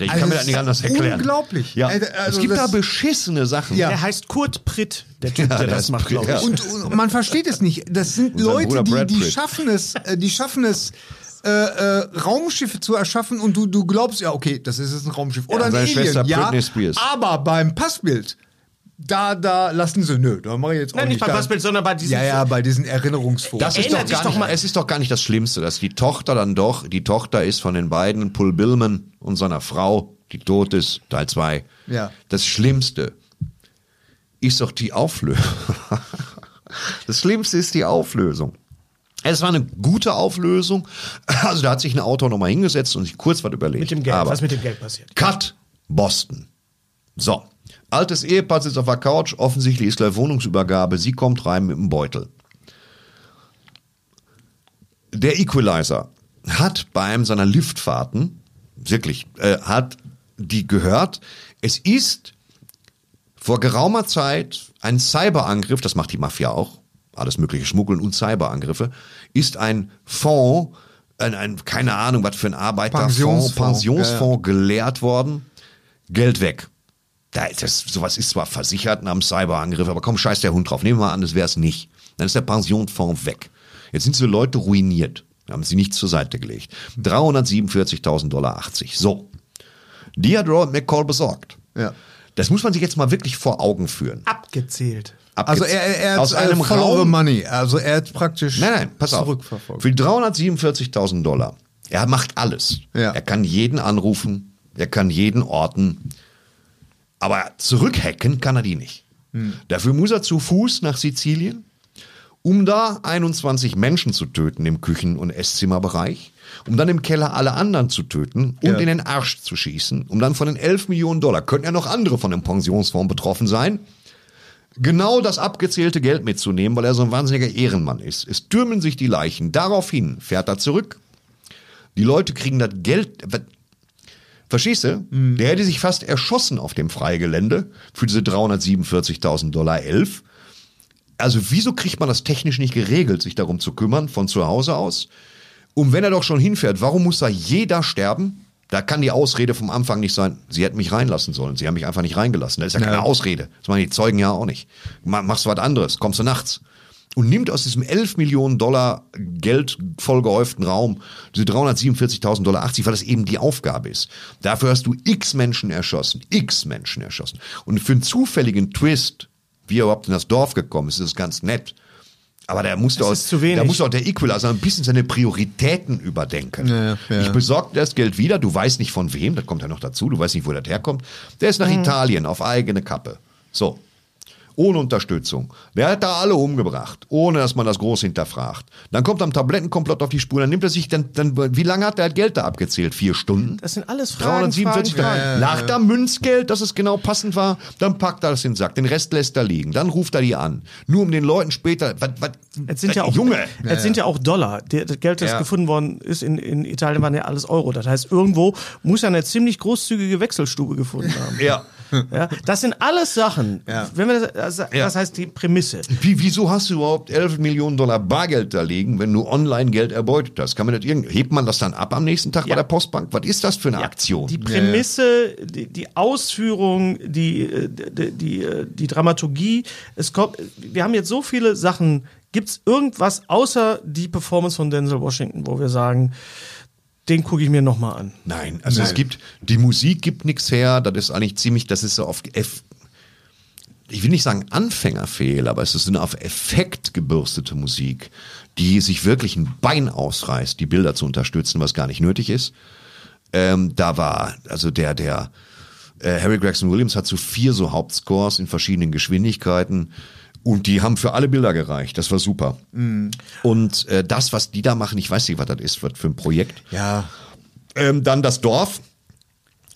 Bastelschere. Ich also kann mir das nicht ist anders erklären. unglaublich. Ja. Also, es gibt da beschissene Sachen. Ja. Der heißt Kurt Pritt, der Typ, der der das macht, glaube ich. ja. Und, und man versteht es nicht. Das sind Leute, die, die schaffen es, äh, die schaffen es, äh, äh, Raumschiffe zu erschaffen und du, du glaubst, ja, okay, das ist jetzt ein Raumschiff. Oder ein seine Alien, Schwester ja. Aber beim Passbild, da, da lassen sie, nö, da mache ich jetzt auch Nein, nicht da, Passbild, sondern bei diesem Ja, ja, bei diesen Erinnerungsfotos. Das ist doch gar doch nicht, mal- es ist doch gar nicht das Schlimmste, dass die Tochter dann doch, die Tochter ist von den beiden, Pull Billman und seiner Frau, die tot ist, Teil 2. Ja. Das Schlimmste ist doch die Auflösung. Das Schlimmste ist die Auflösung. Es war eine gute Auflösung. Also da hat sich ein Autor nochmal hingesetzt und sich kurz was überlegt. Mit dem Geld, Aber was mit dem Geld passiert. Cut Boston. So. Altes Ehepaar sitzt auf der Couch. Offensichtlich ist gleich Wohnungsübergabe. Sie kommt rein mit dem Beutel. Der Equalizer hat bei einem seiner Liftfahrten, wirklich, äh, hat die gehört, es ist vor geraumer Zeit ein Cyberangriff, das macht die Mafia auch, alles mögliche Schmuggeln und Cyberangriffe, ist ein Fonds, ein, ein keine Ahnung, was für ein Arbeiterfonds, Pensionsfonds, Pensionsfonds geleert worden, Geld weg. Da ist das, sowas ist zwar versichert nach einem Cyberangriff, aber komm, scheiß der Hund drauf. Nehmen wir mal an, das wäre es nicht. Dann ist der Pensionsfonds weg. Jetzt sind diese Leute ruiniert. Haben sie nichts zur Seite gelegt. 347.000 Dollar 80. So. Die hat Robert McCall besorgt. Ja. Das muss man sich jetzt mal wirklich vor Augen führen. Abgezählt. Also er, er, aus hat einem Raum. money. Also er hat praktisch Nein, nein, pass auf. zurückverfolgt. Für die 347.000 Dollar. Er macht alles. Ja. Er kann jeden anrufen. Er kann jeden orten. Aber zurückhacken kann er die nicht. Hm. Dafür muss er zu Fuß nach Sizilien, um da 21 Menschen zu töten im Küchen- und Esszimmerbereich, um dann im Keller alle anderen zu töten und Ja. in den Arsch zu schießen, um dann von den 11 Millionen Dollar, könnten ja noch andere von dem Pensionsfonds betroffen sein, genau das abgezählte Geld mitzunehmen, weil er so ein wahnsinniger Ehrenmann ist. Es türmen sich die Leichen. Daraufhin fährt er zurück. Die Leute kriegen das Geld. Verstehst du? Der hätte sich fast erschossen auf dem Freigelände für diese 347.000 Dollar 11. Also wieso kriegt man das technisch nicht geregelt, sich darum zu kümmern, von zu Hause aus? Und wenn er doch schon hinfährt, warum muss da jeder sterben? Da kann die Ausrede vom Anfang nicht sein, sie hätten mich reinlassen sollen. Sie haben mich einfach nicht reingelassen. Das ist ja keine Ausrede. Das machen die Zeugen ja auch nicht. Ma- Machst du was anderes, kommst du nachts. Und nimmt aus diesem 11 Millionen Dollar Geld vollgehäuften Raum diese 347.000 Dollar 80, weil das eben die Aufgabe ist. Dafür hast du x Menschen erschossen, x Menschen erschossen. Und für einen zufälligen Twist, wie er überhaupt in das Dorf gekommen ist, ist es ganz nett. Aber da muss doch, ist zu wenig. da muss doch der Equalizer ein bisschen seine Prioritäten überdenken. Ja, ja. Ich besorge das Geld wieder, du weißt nicht von wem, das kommt ja noch dazu, du weißt nicht, wo das herkommt. Der ist nach Mhm. Italien auf eigene Kappe. So. Ohne Unterstützung. Der hat da alle umgebracht, ohne dass man das groß hinterfragt. Dann kommt am Tablettenkomplott auf die Spur, dann nimmt er sich, dann, dann wie lange hat der Geld da abgezählt? Vier Stunden? Das sind alles Fragen, 347 Fragen. Fragen. Lag da Münzgeld, dass es genau passend war, dann packt er das in den Sack. Den Rest lässt er liegen. Dann ruft er die an. Nur um den Leuten später, was, was, Es sind ja auch, Junge! es sind ja auch Dollar. Das Geld, das Ja. gefunden worden ist in, in Italien, waren ja alles Euro. Das heißt, irgendwo muss er eine ziemlich großzügige Wechselstube gefunden haben. Ja. Ja, das sind alles Sachen. Ja. Wenn wir das, das, Ja. heißt die Prämisse. Wie, wieso hast du überhaupt 11 Millionen Dollar Bargeld da liegen, wenn du online Geld erbeutet hast? Kann man das irgendwie, hebt man das dann ab am nächsten Tag bei der Postbank? Was ist das für eine Aktion? Die Prämisse, die, die Ausführung, die, äh, die, die, äh, die Dramaturgie. Es kommt, wir haben jetzt so viele Sachen. Gibt es irgendwas außer die Performance von Denzel Washington, wo wir sagen, den gucke ich mir nochmal an? Nein, also es gibt, die Musik gibt nichts her, das ist eigentlich ziemlich, das ist so auf F, ich will nicht sagen Anfängerfehl, aber es ist eine auf Effekt gebürstete Musik, die sich wirklich ein Bein ausreißt, die Bilder zu unterstützen, was gar nicht nötig ist. Ähm, da war, also der, der äh, Harry Gregson Williams hat so vier so Hauptscores in verschiedenen Geschwindigkeiten und die haben für alle Bilder gereicht. Das war super. Und äh, das, was die da machen, ich weiß nicht, was das ist, was für ein Projekt. Ja. Ähm, dann das Dorf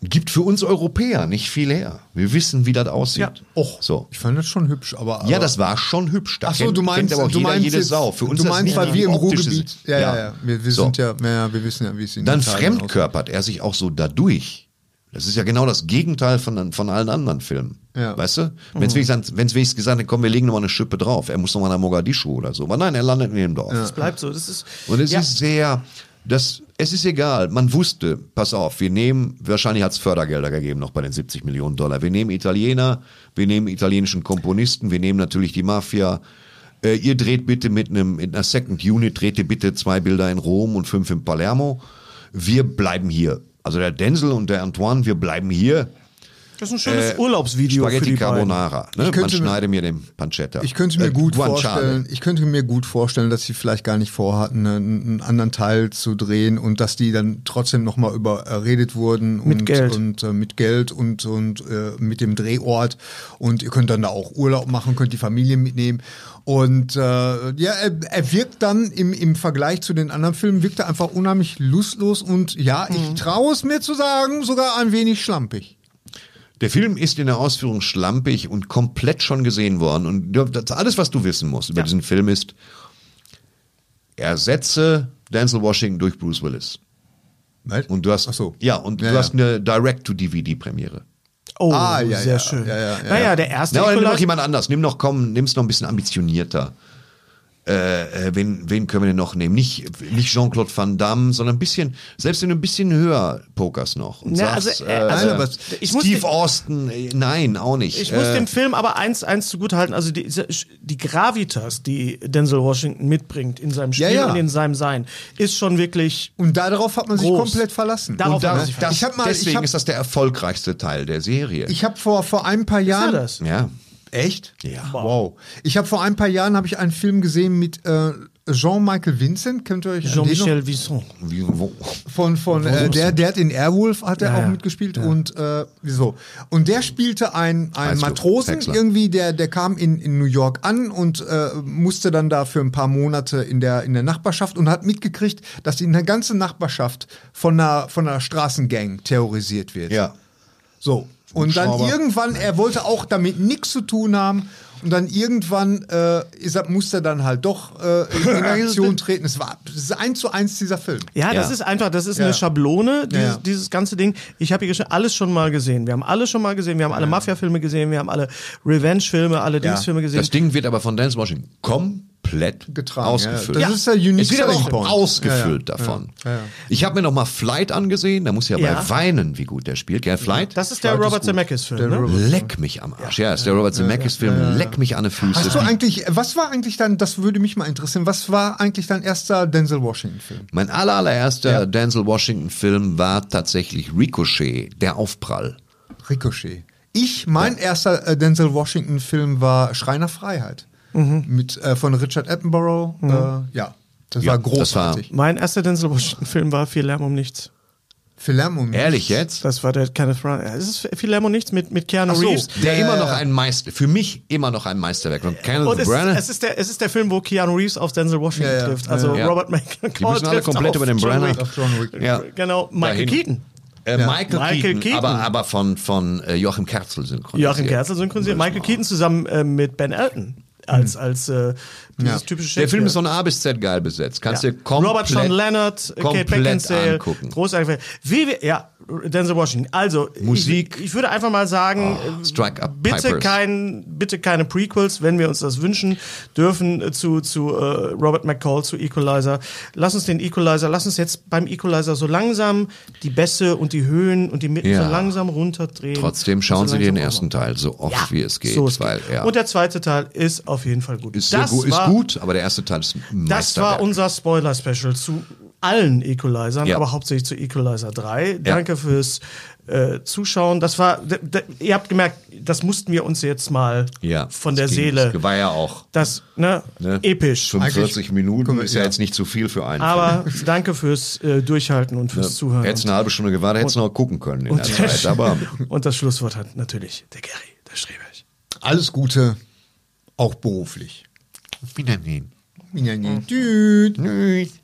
gibt für uns Europäer nicht viel her. Wir wissen, wie das aussieht. Ja. Och, So. ich fand das schon hübsch, aber. Ja, aber das war schon hübsch. Da Ach so, kennt- du meinst, aber auch du jeder meinst jede jetzt, Sau. Für uns du meinst, nicht weil die wir im Ruhrgebiet. Ja, ja, ja. Wir, wir So. sind ja, ja, wir wissen ja, wie es in Dann Italien aussieht. fremdkörpert er sich auch so dadurch. Das ist ja genau das Gegenteil von, von allen anderen Filmen. Ja. Weißt du? Wenn es wenigstens, wenn's wenigstens gesagt hätte, komm, wir legen noch mal eine Schippe drauf. Er muss noch mal nach Mogadischu oder so. Aber nein, er landet in dem Dorf. Das bleibt so. Das ist, Und es ja, ist sehr, das, es ist egal. Man wusste, pass auf, wir nehmen, wahrscheinlich hat es Fördergelder gegeben noch bei den 70 Millionen Dollar. Wir nehmen Italiener, wir nehmen italienischen Komponisten, wir nehmen natürlich die Mafia. Äh, ihr dreht bitte mit einem, mit einer Second Unit, dreht ihr bitte zwei Bilder in Rom und fünf in Palermo. Wir bleiben hier. Also der Denzel und der Antoine, wir bleiben hier. Das ist ein schönes Äh, Urlaubsvideo für Spaghetti die beiden. Carbonara. Ne? Man schneide mir den Pancetta. Ich könnte mir Äh, gut Guanciale. vorstellen, ich könnte mir gut vorstellen, dass sie vielleicht gar nicht vorhatten, einen, einen anderen Teil zu drehen und dass die dann trotzdem nochmal überredet wurden Mit und, Geld. und äh, mit Geld und und äh, mit dem Drehort und ihr könnt dann da auch Urlaub machen, könnt die Familie mitnehmen und äh, ja, er, er wirkt dann im, im Vergleich zu den anderen Filmen wirkt er einfach unheimlich lustlos und ja, Mhm. ich traue es mir zu sagen, sogar ein wenig schlampig. Der Film ist in der Ausführung schlampig und komplett schon gesehen worden. Und alles, was du wissen musst über diesen Film ist, ersetze Denzel Washington durch Bruce Willis. Was? Und du hast, Ach so. ja, und Ja, du ja. hast eine Direct-to-DVD-Premiere. Oh, Ah, ja, sehr ja, schön. ja, ja, ja. naja, der erste Na, nimm doch jemand anders. Nimm noch, komm, nimm's noch ein bisschen ambitionierter. Äh, äh, wen, wen können wir denn noch nehmen? Nicht, nicht Jean-Claude Van Damme, sondern ein bisschen, selbst wenn du ein bisschen höher pokerst noch. Und Ja, sagst, also, äh, also, äh, aber ich muss Steve den- Austin, äh, nein, auch nicht. Ich muss Äh, dem Film aber eins, eins zugutehalten, also die, die Gravitas, die Denzel Washington mitbringt in seinem Spiel Ja, ja. und in seinem Sein, ist schon wirklich Und darauf hat man sich Groß. komplett verlassen. Darauf Und da, hat man sich das, Ich hab mal- deswegen ich hab- ist das der erfolgreichste Teil der Serie. Ich habe vor, vor ein paar ja Jahren. das. ja. Echt? Ja. Wow. Ich habe vor ein paar Jahren habe ich einen Film gesehen mit äh, Jean-Michael Vincent. Kennt ihr euch? Jean-Michel wo, Von, von äh, der, der hat in Airwolf hat er Ja, auch ja. mitgespielt und äh, so. Und der spielte ein, ein Weißt du, Matrosen Häcksler. irgendwie, der, der kam in, in New York an und äh, musste dann da für ein paar Monate in der, in der Nachbarschaft und hat mitgekriegt, dass die ganze Nachbarschaft von einer, von einer Straßengang terrorisiert wird. ja. So. Und dann irgendwann, er wollte auch damit nichts zu tun haben. Und dann irgendwann äh, ist er, musste er dann halt doch äh, in Aktion treten. Es war es ist eins zu eins dieser Film. Ja, das Ja. ist einfach, das ist Ja. eine Schablone, dieses, ja. dieses ganze Ding. Ich habe hier alles schon mal gesehen. Wir haben alles schon mal gesehen. Wir haben alle Mafia-Filme gesehen. Wir haben alle Revenge-Filme, alle Dingsfilme gesehen. Das Ding wird aber von Denzel Washington komplett Getragen, ausgefüllt. ja. Das ist der unique Es wird aber auch point. ausgefüllt Ja, ja. davon. Ja, ja. Ich habe mir noch mal Flight angesehen, da muss ja, Ja. bei weinen, wie gut der spielt. Gell, Flight? das ist der Flight ist Robert gut. Zemeckis-Film, Der ne? Robert- Leck mich am Arsch. Ja, ist der Robert Zemeckis-Film. Leck mich an die Füße. Hast du eigentlich, was war eigentlich dann, das würde mich mal interessieren, was war eigentlich dein erster Denzel Washington-Film? Mein aller, allererster Ja. Denzel Washington-Film war tatsächlich Ricochet, der Aufprall. Ricochet. Ich, mein erster äh, Denzel Washington-Film war Schreiner Freiheit. Mit, äh, von Richard Attenborough. Äh, ja, das Ja, war das war- großartig. Mein erster Denzel Washington-Film war Viel Lärm um nichts. Philemon. Ehrlich jetzt? Das war der Kenneth Branagh. Ja, Es ist Philemon nichts mit, mit Keanu So, Reeves. der Ja, immer ja, noch ja. ein Meister, für mich immer noch ein Meisterwerk. Und Kenneth Und es, Branagh, es, ist der, es ist der Film, wo Keanu Reeves auf Denzel Washington Ja, ja. trifft. Also Ja. Robert McCall Die müssen alle trifft komplett auf über den John Branagh. Ja. Genau, Michael Dahin. Keaton. Äh, Michael, Michael Keaton, Keaton. aber, aber von, von äh, Joachim Kerzel synchronisiert. Joachim Kerzel synchronisiert. Michael Keaton zusammen äh, mit Ben Elton als, als äh, dieses typische Der Film ist von A bis Z geil besetzt. Kannst Ja. du komplett, Robert Sean Leonard, Kate komplett Beckinsale, angucken. großartig. Wie wir, ja, Denzel Washington. Also Musik. Ich, ich würde einfach mal sagen, Oh, äh, Strike Up bitte kein, bitte keine Prequels, wenn wir uns das wünschen dürfen äh, zu zu äh, Robert McCall zu Equalizer. Lass uns den Equalizer, lass uns jetzt beim Equalizer so langsam die Bässe und die Höhen und die Mitten Ja. so langsam runterdrehen. Trotzdem schauen so Sie den ersten Teil so oft ja, wie es geht. so es weil, geht. Ja, Und der zweite Teil ist auf jeden Fall gut. ist, sehr das gut, ist war, gut, aber der erste Teil ist ein Das war unser Spoiler-Special zu allen Equalizern, Ja. aber hauptsächlich zu Equalizer 3. Danke fürs äh, Zuschauen. Das war, ihr habt gemerkt, das mussten wir uns jetzt mal ja, von der ging. Seele. Das war ja auch Das, ne, ne, episch. 45 Minuten ist ja, ja. jetzt nicht zu viel für einen. Aber danke fürs äh, Durchhalten und fürs Zuhören. Hättest eine halbe Stunde gewartet, hättest noch gucken können in der Zeit. Aber und das Schlusswort hat natürlich der Gary, der Streberg. Alles Gute, auch beruflich. Wiedersehen. Tschüss.